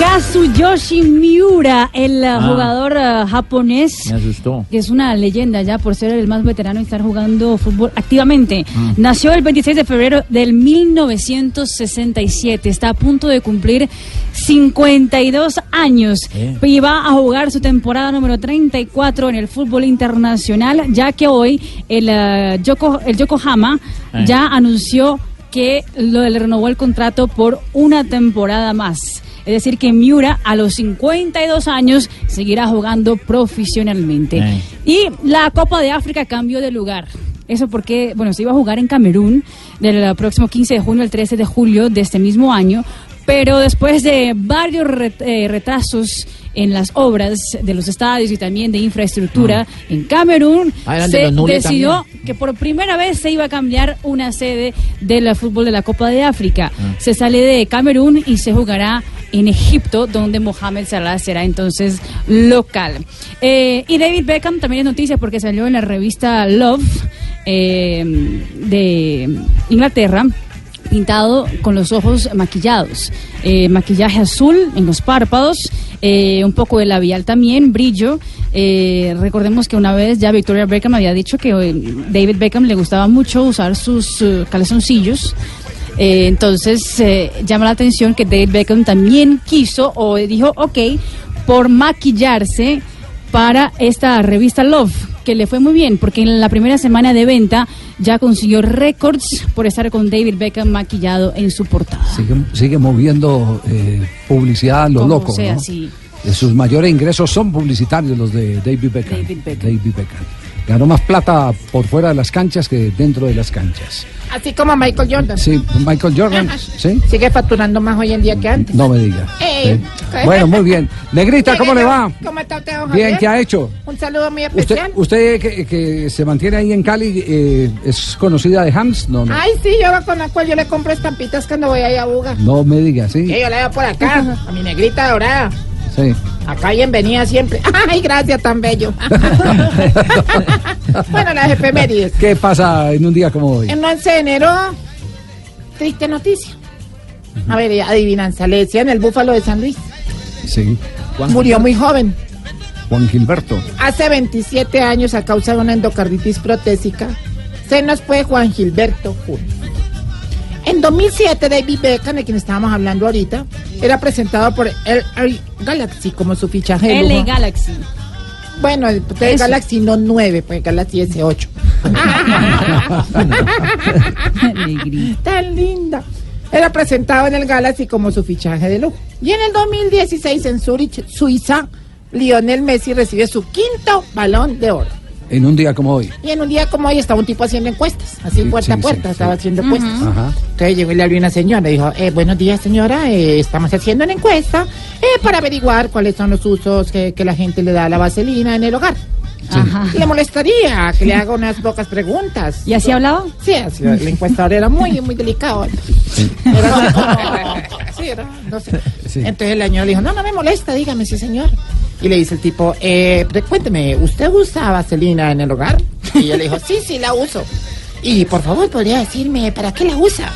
Kazuyoshi Miura, el Ah. jugador eh, japonés. Me asustó. que es una leyenda ya por ser el más veterano y estar jugando fútbol activamente. Mm. Nació el 26 de febrero del 1967, está a punto de cumplir 52 años Eh. y va a jugar su temporada número 34 en el fútbol internacional, ya que hoy el, Yoko- el Yokohama Eh. ya anunció que lo, le renovó el contrato por una temporada más. Es decir, que Miura a los 52 años seguirá jugando profesionalmente. Eh. Y la Copa de África cambió de lugar. Eso porque, bueno, se iba a jugar en Camerún del próximo 15 de junio al 13 de julio de este mismo año, pero después de varios eh, retrasos en las obras de los estadios y también de infraestructura en Camerún, Ah, eran de se decidió también. que por primera vez se iba a cambiar una sede del fútbol de la Copa de África. Se sale de Camerún y se jugará en Egipto, donde Mohamed Salah será entonces local. Eh, y David Beckham también es noticia porque salió en la revista Love eh, de Inglaterra pintado con los ojos maquillados. Eh, maquillaje azul en los párpados, eh, un poco de labial también, brillo. Eh, recordemos que una vez ya Victoria Beckham había dicho que David Beckham le gustaba mucho usar sus calzoncillos. Entonces llama la atención que David Beckham también quiso o dijo, ok, por maquillarse para esta revista Love, que le fue muy bien, porque en la primera semana de venta ya consiguió récords por estar con David Beckham maquillado en su portada. Sigue, sigue moviendo eh, publicidad a lo Como loco. sea, ¿no? sí. Eh, Sus mayores ingresos son publicitarios los de David Beckham. David Beckham. David Beckham. Ganó más plata por fuera de las canchas que dentro de las canchas. Así como Michael Jordan. Sí, Michael Jordan, ¿sí? Sigue facturando más hoy en día que antes. No me diga. Eh, Sí. Bueno, muy bien. Negrita, ¿cómo le va? ¿Cómo está usted, don Bien? ¿qué ha hecho? Un saludo muy Usted, especial. usted que, que se mantiene ahí en Cali, eh, ¿es conocida de Hans? No, no. Ay, sí, yo la conozco, yo le compro estampitas cuando voy ahí a Buga. No me diga, sí. Que yo la veo por acá, a mi negrita dorada. Sí. Acá bienvenida siempre. Ay, gracias, tan bello. bueno, las efemérides. ¿Qué pasa en un día como hoy? En 11 de enero, triste noticia. A ver, adivinanza, le decían el búfalo de San Luis. Sí. Murió muy joven, Juan Gilberto. hace 27 años a causa de una endocarditis protésica. Se nos fue Juan Gilberto Julio. En 2007, David Beckham, de quien estábamos hablando ahorita, era presentado por LA Galaxy como su fichaje de LA lujo. Galaxy. Bueno, el el. Galaxy no 9, pues Galaxy S8. Tan linda. Era presentado en el Galaxy como su fichaje de lujo. Y en el 2016 en Zurich, Suiza, Lionel Messi recibe su quinto balón de oro. En un día como hoy. Y en un día como hoy estaba un tipo haciendo encuestas, así Sí, puerta sí, a puerta, sí, estaba sí. haciendo encuestas. Ajá. Entonces llegó y le abrió una señora y dijo, eh, buenos días señora, eh, estamos haciendo una encuesta eh, para averiguar cuáles son los usos que, que la gente le da a la vaselina en el hogar. Le molestaría que le haga unas pocas preguntas. ¿Y así hablaba? Sí, así, el encuestador era muy, muy delicado. Era así como- sí, era, no sé. Entonces la señora le dijo, no, no me molesta, dígame, sí señor. Y le dice el tipo, eh, cuénteme, ¿usted usa vaselina en el hogar? Y ella le dijo, sí, sí, la uso. Y por favor, ¿podría decirme para qué la usa?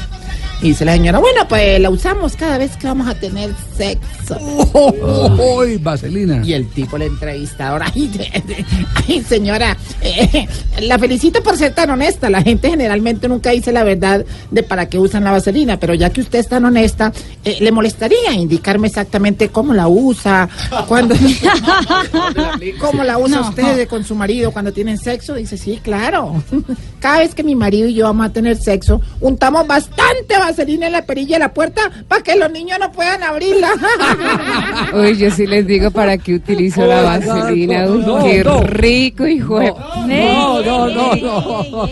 Y dice la señora, bueno, pues la usamos cada vez que vamos a tener sexo. ¡Uy, vaselina! Y el tipo, el entrevistador, ay, de- de- ay, señora, eh, la felicito por ser tan honesta. La gente generalmente nunca dice la verdad de para qué usan la vaselina, pero ya que usted es tan honesta, eh, ¿le molestaría indicarme exactamente cómo la usa? Cuando, ¿Cómo la usa No. usted con su marido cuando tienen sexo? Dice, sí, claro. Cada vez que mi marido y yo vamos a tener sexo, untamos bastante vaselina en la perilla de la puerta para que los niños no puedan abrirla. Uy, yo sí les digo para qué utilizo la vaselina. Uy, no, qué no. rico, hijo de... No, no, no, no.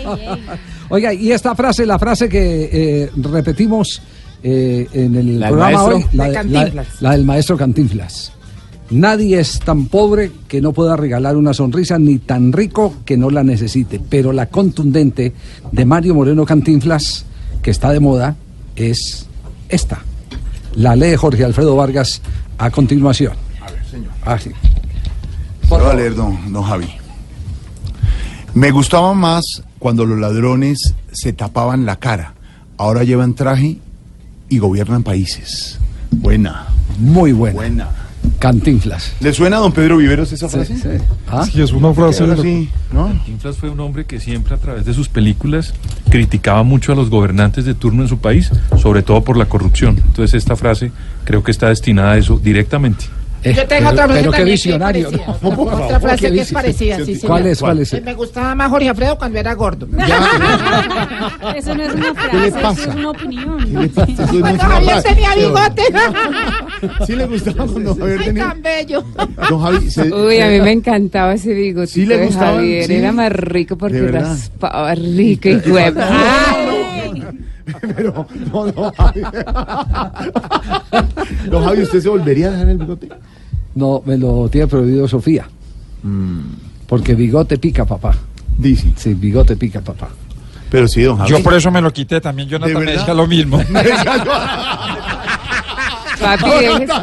Oiga, y esta frase, la frase que eh, repetimos eh, en el ¿La del programa maestro? hoy, la, De la- Cantinflas. la del maestro Cantinflas. Nadie es tan pobre que no pueda regalar una sonrisa, ni tan rico que no la necesite. Pero la contundente de Mario Moreno Cantinflas, que está de moda, es esta. La lee Jorge Alfredo Vargas a continuación. A ver, señor. Ah, sí. Va a leer, don, don Javi. Me gustaba más cuando los ladrones se tapaban la cara. Ahora llevan traje y gobiernan países. Buena. Muy buena. Buena. Cantinflas. ¿Le suena a don Pedro Viveros esa frase? Sí, sí. Ah. Sí, es una frase de- sí, ¿no? Cantinflas fue un hombre que siempre a través de sus películas criticaba mucho a los gobernantes de turno en su país, sobre todo por la corrupción. Entonces esta frase creo que está destinada a eso directamente. Yo tengo otra frase también que es parecida. Otra frase que es parecida, sí, señor. ¿Cuál es? ¿Cuál es? Eh, Me gustaba más Jorge Alfredo cuando era gordo. Eso no es una frase, ¿Qué le eso pasa? es una opinión. Cuando Javier tenía bigote. Sí le gustaba cuando Javier Ay, tenía. tan bello. Don Javi, se- Uy, a mí me encantaba ese bigote ¿Sí le de gustaban? Javier. Sí. Era más rico porque raspaba rico y huevo. Pero, no, no, Javi. Don Javi, ¿usted se volvería a dejar el bigote? No, me lo tiene prohibido Sofía. Porque bigote pica, papá. Dice. Sí, bigote pica, papá. Pero sí, don Javi. Yo por eso me lo quité también, Jonathan me decía lo mismo. Papi, déjese,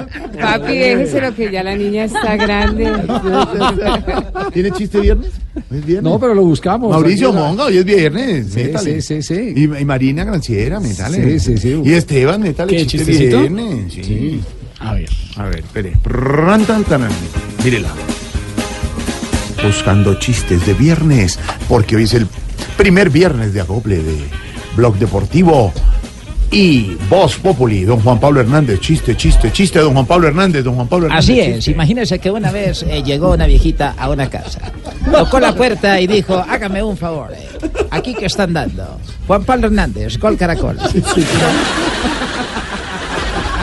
papi, déjese lo que ya la niña está grande. ¿Tiene chiste viernes? ¿Es viernes? No, pero lo buscamos. Mauricio. Monga, hoy es viernes. Sí, métale. sí, sí, sí. Y, y Marina Granciera, métale. Sí, sí, sí. Y Esteban, métale ¿Qué, chiste chistecito? viernes. Sí. A ver. A ver, espere. Mírela. Buscando chistes de viernes, porque hoy es el primer viernes de acople de Blog Deportivo. Y Voz Populi, don Juan Pablo Hernández, chiste, chiste, chiste, don Juan Pablo Hernández, don Juan Pablo Hernández. Así es, chiste. imagínense que una vez eh, llegó una viejita a una casa, tocó la puerta y dijo, hágame un favor, eh, aquí que están dando, Juan Pablo Hernández, Gol Caracol.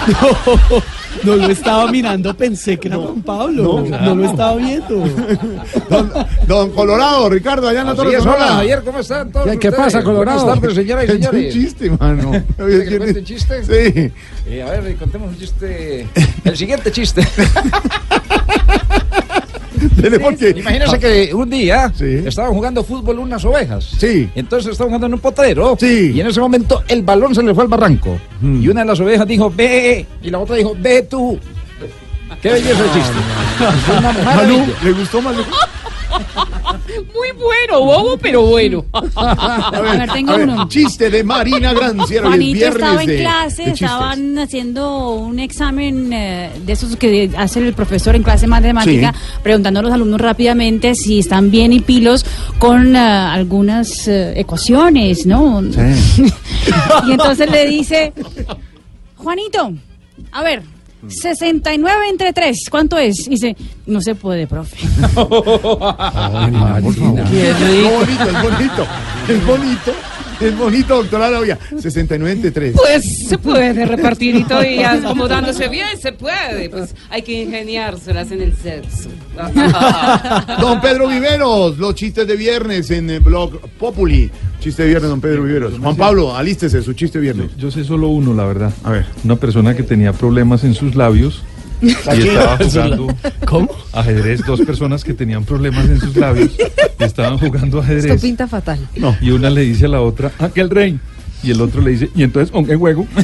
No, no lo estaba mirando, pensé que era Juan Pablo. No, lo estaba viendo. Don, don Colorado, Ricardo, allá en la Torre hola, Javier, ¿cómo están todos ¿Qué- ustedes? pasa, Colorado? Buenas tardes, señoras y Es un señores. chiste, mano. ¿Quiere que cuente un chiste? Sí. Eh, a ver, contemos un chiste. El siguiente chiste. porque... Imagínense que un día estaban jugando fútbol unas ovejas. Sí. Entonces estaban jugando en un potrero. Sí. Y en ese momento el balón se le fue al barranco. Mm. Y una de las ovejas dijo, ve. Y la otra dijo, ve tú. Qué belleza el chiste. Una. ¿le gustó Manu? Muy bueno, bobo, pero bueno. A ver, A ver, tengo a ver, uno. Chiste de Marina Granciera. Juanito estaba en de- clase, de estaban haciendo un examen eh, de esos que hace el profesor en clase de matemática, preguntando a los alumnos rápidamente si están bien y pilos con eh, algunas eh, ecuaciones, ¿no? y entonces le dice, Juanito, a ver, 69 entre 3, ¿cuánto es? Y dice, no se puede, profe. Qué bonito, es bonito. Es bonito. Es bonito, doctora Lavia. 69 entre 3. Pues se puede repartir y todavía acomodándose bien, se puede. Pues hay que ingeniárselas en el sexo. Don Pedro Viveros, los chistes de viernes en el blog Populi. Chiste de viernes, don Pedro Viveros. Juan Pablo, alístese su chiste de viernes. Yo sé solo uno, la verdad. A ver. Una persona que tenía problemas en sus labios y estaba jugando ajedrez. Dos personas que tenían problemas en sus labios y estaban jugando Esto ajedrez. pinta fatal. Y una le dice a la otra, aquel rey. Y el otro le dice, ¿y entonces con qué juego?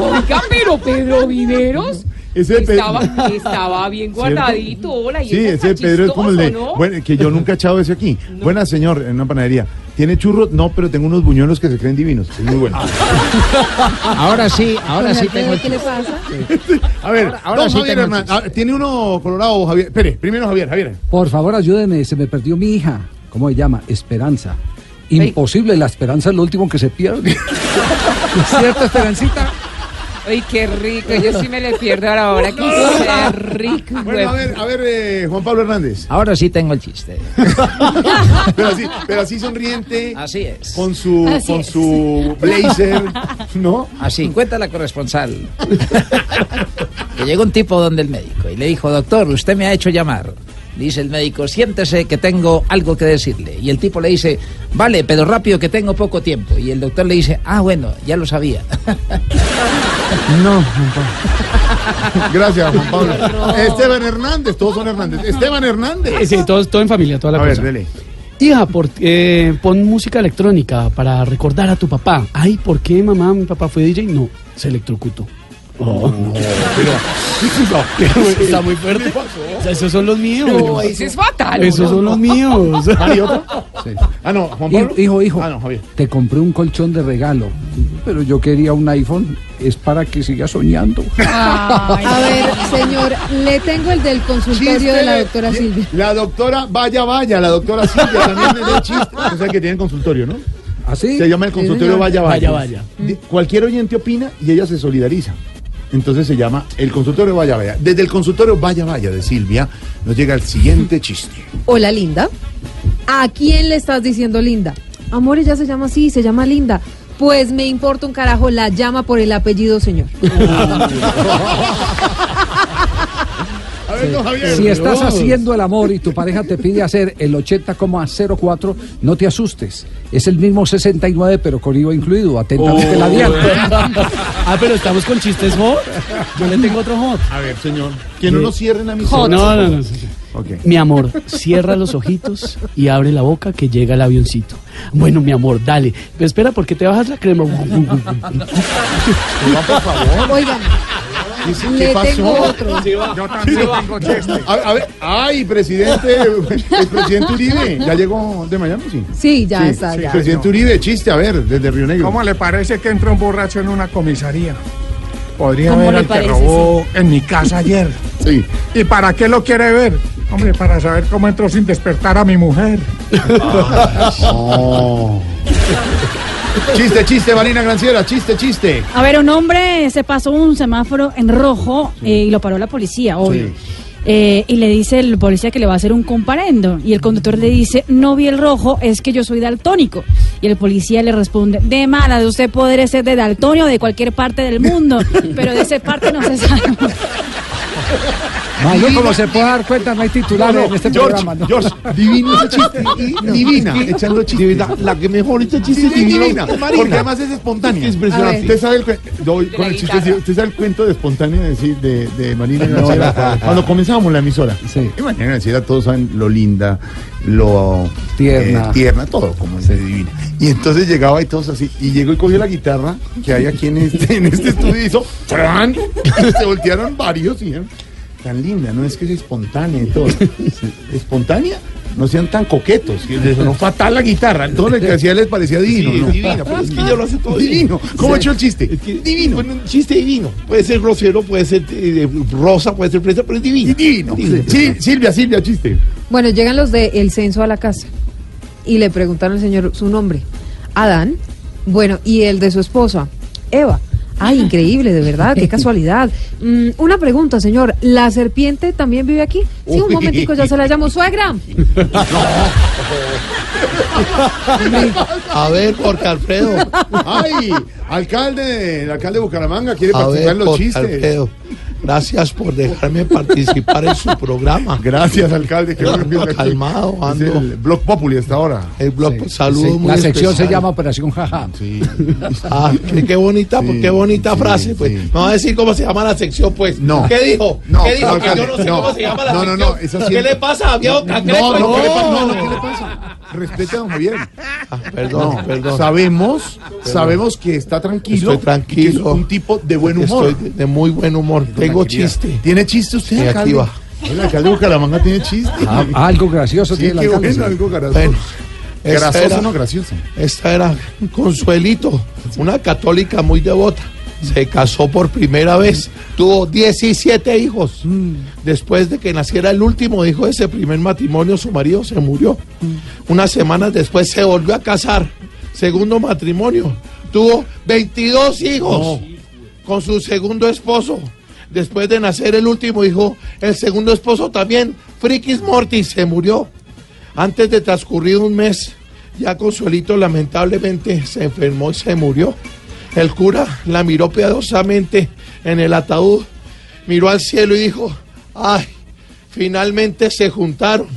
Oiga, pero Pedro Viveros Ese estaba, estaba bien guardadito. Hola, y Sí, ese Pedro es como el de. Bueno, que yo nunca he echado ese aquí. Buena señor, en una panadería. ¿Tiene churros? No, pero tengo unos buñuelos que se creen divinos. Es muy bueno. Ahora sí, ahora sí tengo el ¿Qué le pasa? A ver, Ahora- ahora don sí Javier tengo el Hernández. Ah, ¿Tiene uno colorado, Javier? Espere, primero Javier, Javier. Por favor, ayúdeme, se me perdió mi hija. ¿Cómo se llama? Esperanza. Imposible, la esperanza es lo último que se pierde. ¿Es cierto, Esperancita? Ay, qué rico. Yo sí me le pierdo a la hora. Qué rico. Bueno, a ver, a ver, eh, Juan Pablo Hernández. Ahora sí tengo el chiste. pero, así, pero así sonriente. Así es. Con su, Así con es. su blazer, ¿no? Así, cuenta la corresponsal. que llegó un tipo donde el médico y le dijo, doctor, usted me ha hecho llamar. Dice el médico, siéntese que tengo algo que decirle. Y el tipo le dice, vale, pero rápido que tengo poco tiempo. Y el doctor le dice, ah, bueno, ya lo sabía. No, Gracias, Juan Pablo. Esteban Hernández, todos son Hernández. Esteban Hernández. Sí, sí, todo, todo en familia, toda la A ver, cosa. dele. Hija, por, eh, pon música electrónica para recordar a tu papá. Ay, ¿por qué mamá? Mi papá fue DJ. No, se electrocutó. Oh. Pero está muy fuerte. O sea, esos son los míos. No, ese es fatal. Esos son los míos. ¿Hay otro? Ah, no, Juan Hijo, Pablo. hijo, hijo, Ah, no, Javier. te compré un colchón de regalo, pero yo quería un iPhone. Es para que siga soñando. A ver, señor, le tengo el del consultorio de la doctora Silvia. La doctora, vaya, vaya, la doctora Silvia también es de chiste. O sea que tiene consultorio, ¿no? ¿Así? Se llama el consultorio. Vaya, vaya. Vaya, vaya. Cualquier oyente opina y ella se solidariza. Entonces se llama el consultorio Vaya Vaya. Desde el consultorio Vaya Vaya de Silvia nos llega el siguiente chiste. Hola, Linda. ¿A quién le estás diciendo Linda? Amor, ella se llama así, se llama Linda. Pues me importa un carajo, la llama por el apellido, señor. Javier. Si estás haciendo el amor y tu pareja te pide hacer el 80,04, no te asustes. Es el mismo 69, pero con IVA incluido. Atentamente Oh. la diana. ah, pero estamos con chistes hot. Yo le tengo otro hot. A ver, señor. Que no nos cierren a mis No, no, no. Ok. Mi amor, cierra los ojitos y abre la boca que llega el avioncito. Bueno, mi amor, dale. Pero espera, porque te bajas la crema. Oigan, Dice, ¿Qué pasó? tengo otro. Yo también tengo chiste. A, a ver, ay, presidente, el presidente Uribe, ¿ya llegó de Miami? Sí. Sí, ya Sí, está, sí, ya. Presidente Uribe, chiste, a ver, desde Río Negro. ¿Cómo le parece que entró un borracho en una comisaría? Podría ¿Cómo ver al que robó en mi casa ayer. Sí. ¿Y para qué lo quiere ver? Hombre, para saber cómo entró sin despertar a mi mujer. Oh. Chiste, chiste, Marina Granciera, chiste, chiste. A ver, un hombre se pasó un semáforo en rojo eh, y lo paró la policía, obvio. Sí. Eh, y le dice el policía que le va a hacer un comparendo. Y el conductor le dice, no vi el rojo, es que yo soy daltónico. Y el policía le responde, de mala, de usted podría ser de daltonio o de cualquier parte del mundo, pero de esa parte no se sabe. Mayo, como se puede dar cuenta, no hay titulares No, no, en este George, programa. ¿no? George, divino ese chiste. y- Divina, echando chiste. La, que mejor echa chiste es divino, divina. Marina. Porque además es espontánea. Es impresionante. Usted sabe el, doy con el chiste, sí, usted sabe el cuento de espontáneo de, sí, de, de Marina Granciera. Cuando comenzábamos la emisora. Y Marina Granciera, todos saben lo linda, lo Tierna. eh, tierna todo como es de divina. Y entonces llegaba y todos así. Y llegó y cogió la guitarra que hay aquí en este, en este estudio y hizo. ¡tran! Se voltearon varios y dijeron, tan linda, no es que es espontánea y todo. ¿Espontánea? No sean tan coquetos. sonó fatal la guitarra. Todo lo que hacía les parecía divino. Sí, ¿no? divina, pero es que ella lo hace todo divino. ¿Cómo Sí. echó el chiste? divino. Bueno, un chiste divino. Puede ser grosero, puede ser eh, rosa, puede ser fresa, pero es divino. Divino. Sí, Silvia, Silvia, chiste. Bueno, llegan los del el censo a la casa y le preguntaron al señor su nombre. Adán. Bueno, y el de su esposa, Eva. Ay, increíble, de verdad, qué casualidad. Mm, una pregunta, señor. ¿La serpiente también vive aquí? Sí, un momentico, ya se la llamo suegra. A ver, Jorge Alfredo. Ay, alcalde, el alcalde de Bucaramanga quiere A participar ver, en los chistes. Alfredo, gracias por dejarme participar en su programa. Gracias, alcalde. que Ando bueno que- calmado, Es ando. el Blog Populi hasta ahora. El blog, saludos Sí, muy la sección se especiales. llama Operación Jaja. Sí. Ah, qué, qué bonita, pues, qué bonita frase, pues. Me va a decir cómo se llama la sección, pues. No. ¿Qué dijo? No, ¿Qué dijo? no, que yo no sé no. cómo se llama la No, no, sección. no, eso sí ¿Qué es- le pasa a viejo cangrejo? No, no, ¿qué le pasa? No, no, ¿qué le pasa? Respete a don Javier. Perdón, No, perdón. Sabemos, sabemos que está tranquilo. Estoy tranquilo. y que es un tipo de buen humor. Estoy de, de muy buen humor. Tengo chiste. ¿Tiene chiste usted, Sí, aquí alcalde? va. El alcalde de Bucaramanga tiene chiste. Ah, algo gracioso Sí, tiene el alcalde. bueno, algo gracioso. Bueno, esta Grasoso, era- no gracioso. Esta era Consuelito, una católica muy devota. Se casó por primera vez, tuvo 17 hijos. Después de que naciera el último hijo de ese primer matrimonio, su marido se murió. Unas semanas después se volvió a casar. Segundo matrimonio, tuvo 22 hijos con su segundo esposo. Después de nacer el último hijo, el segundo esposo también, Frikis Mortis, se murió. Antes de transcurrir un mes, ya Consuelito lamentablemente se enfermó y se murió. El cura la miró piadosamente en el ataúd, miró al cielo y dijo, ay, finalmente se juntaron.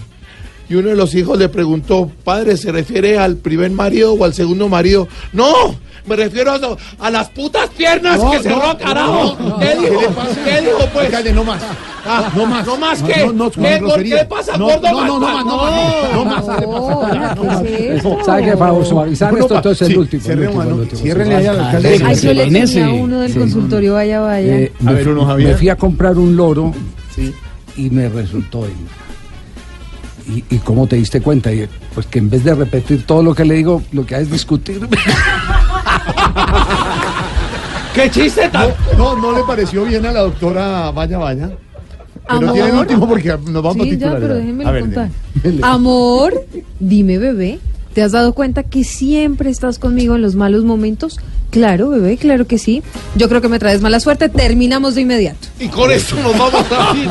Y uno de los hijos le preguntó, padre, ¿se refiere al primer marido o al segundo marido? No, me refiero a, a las putas piernas No, que no, cerró, carajo. no, no, ¿Qué no, dijo? ¿qué le pasa? ¿Qué dijo, pues? Alcalde, no más. Ah, No más. ¿No más No, qué? no, no, ¿Qué, ¿Qué pasa, No, gordo? no, no, no más, no más, no más. ¿Sabe qué? Para suavizar esto, entonces el último. el cierre, último, mano, el último. ciérrenle ahí al alcalde. Ay, yo le tenía uno del consultorio, vaya, vaya. Eh, A me, ver, Bruno Javier. me fui a comprar un loro y me resultó. Y, y, y cómo te diste cuenta? Y, pues que en vez de repetir todo lo que le digo, lo que hace es discutir. ¿Qué chiste tan? No, no, no le pareció bien a la doctora Vaya Vaya. Pero Amor. tiene el último porque nos vamos a Sí, ya, titular. pero ver, contar. dele. Amor, dime bebé, ¿Te has dado cuenta que siempre estás conmigo en los malos momentos? Claro, bebé, claro que sí. Yo creo que me traes mala suerte. Terminamos de inmediato. Y con esto nos vamos a ir.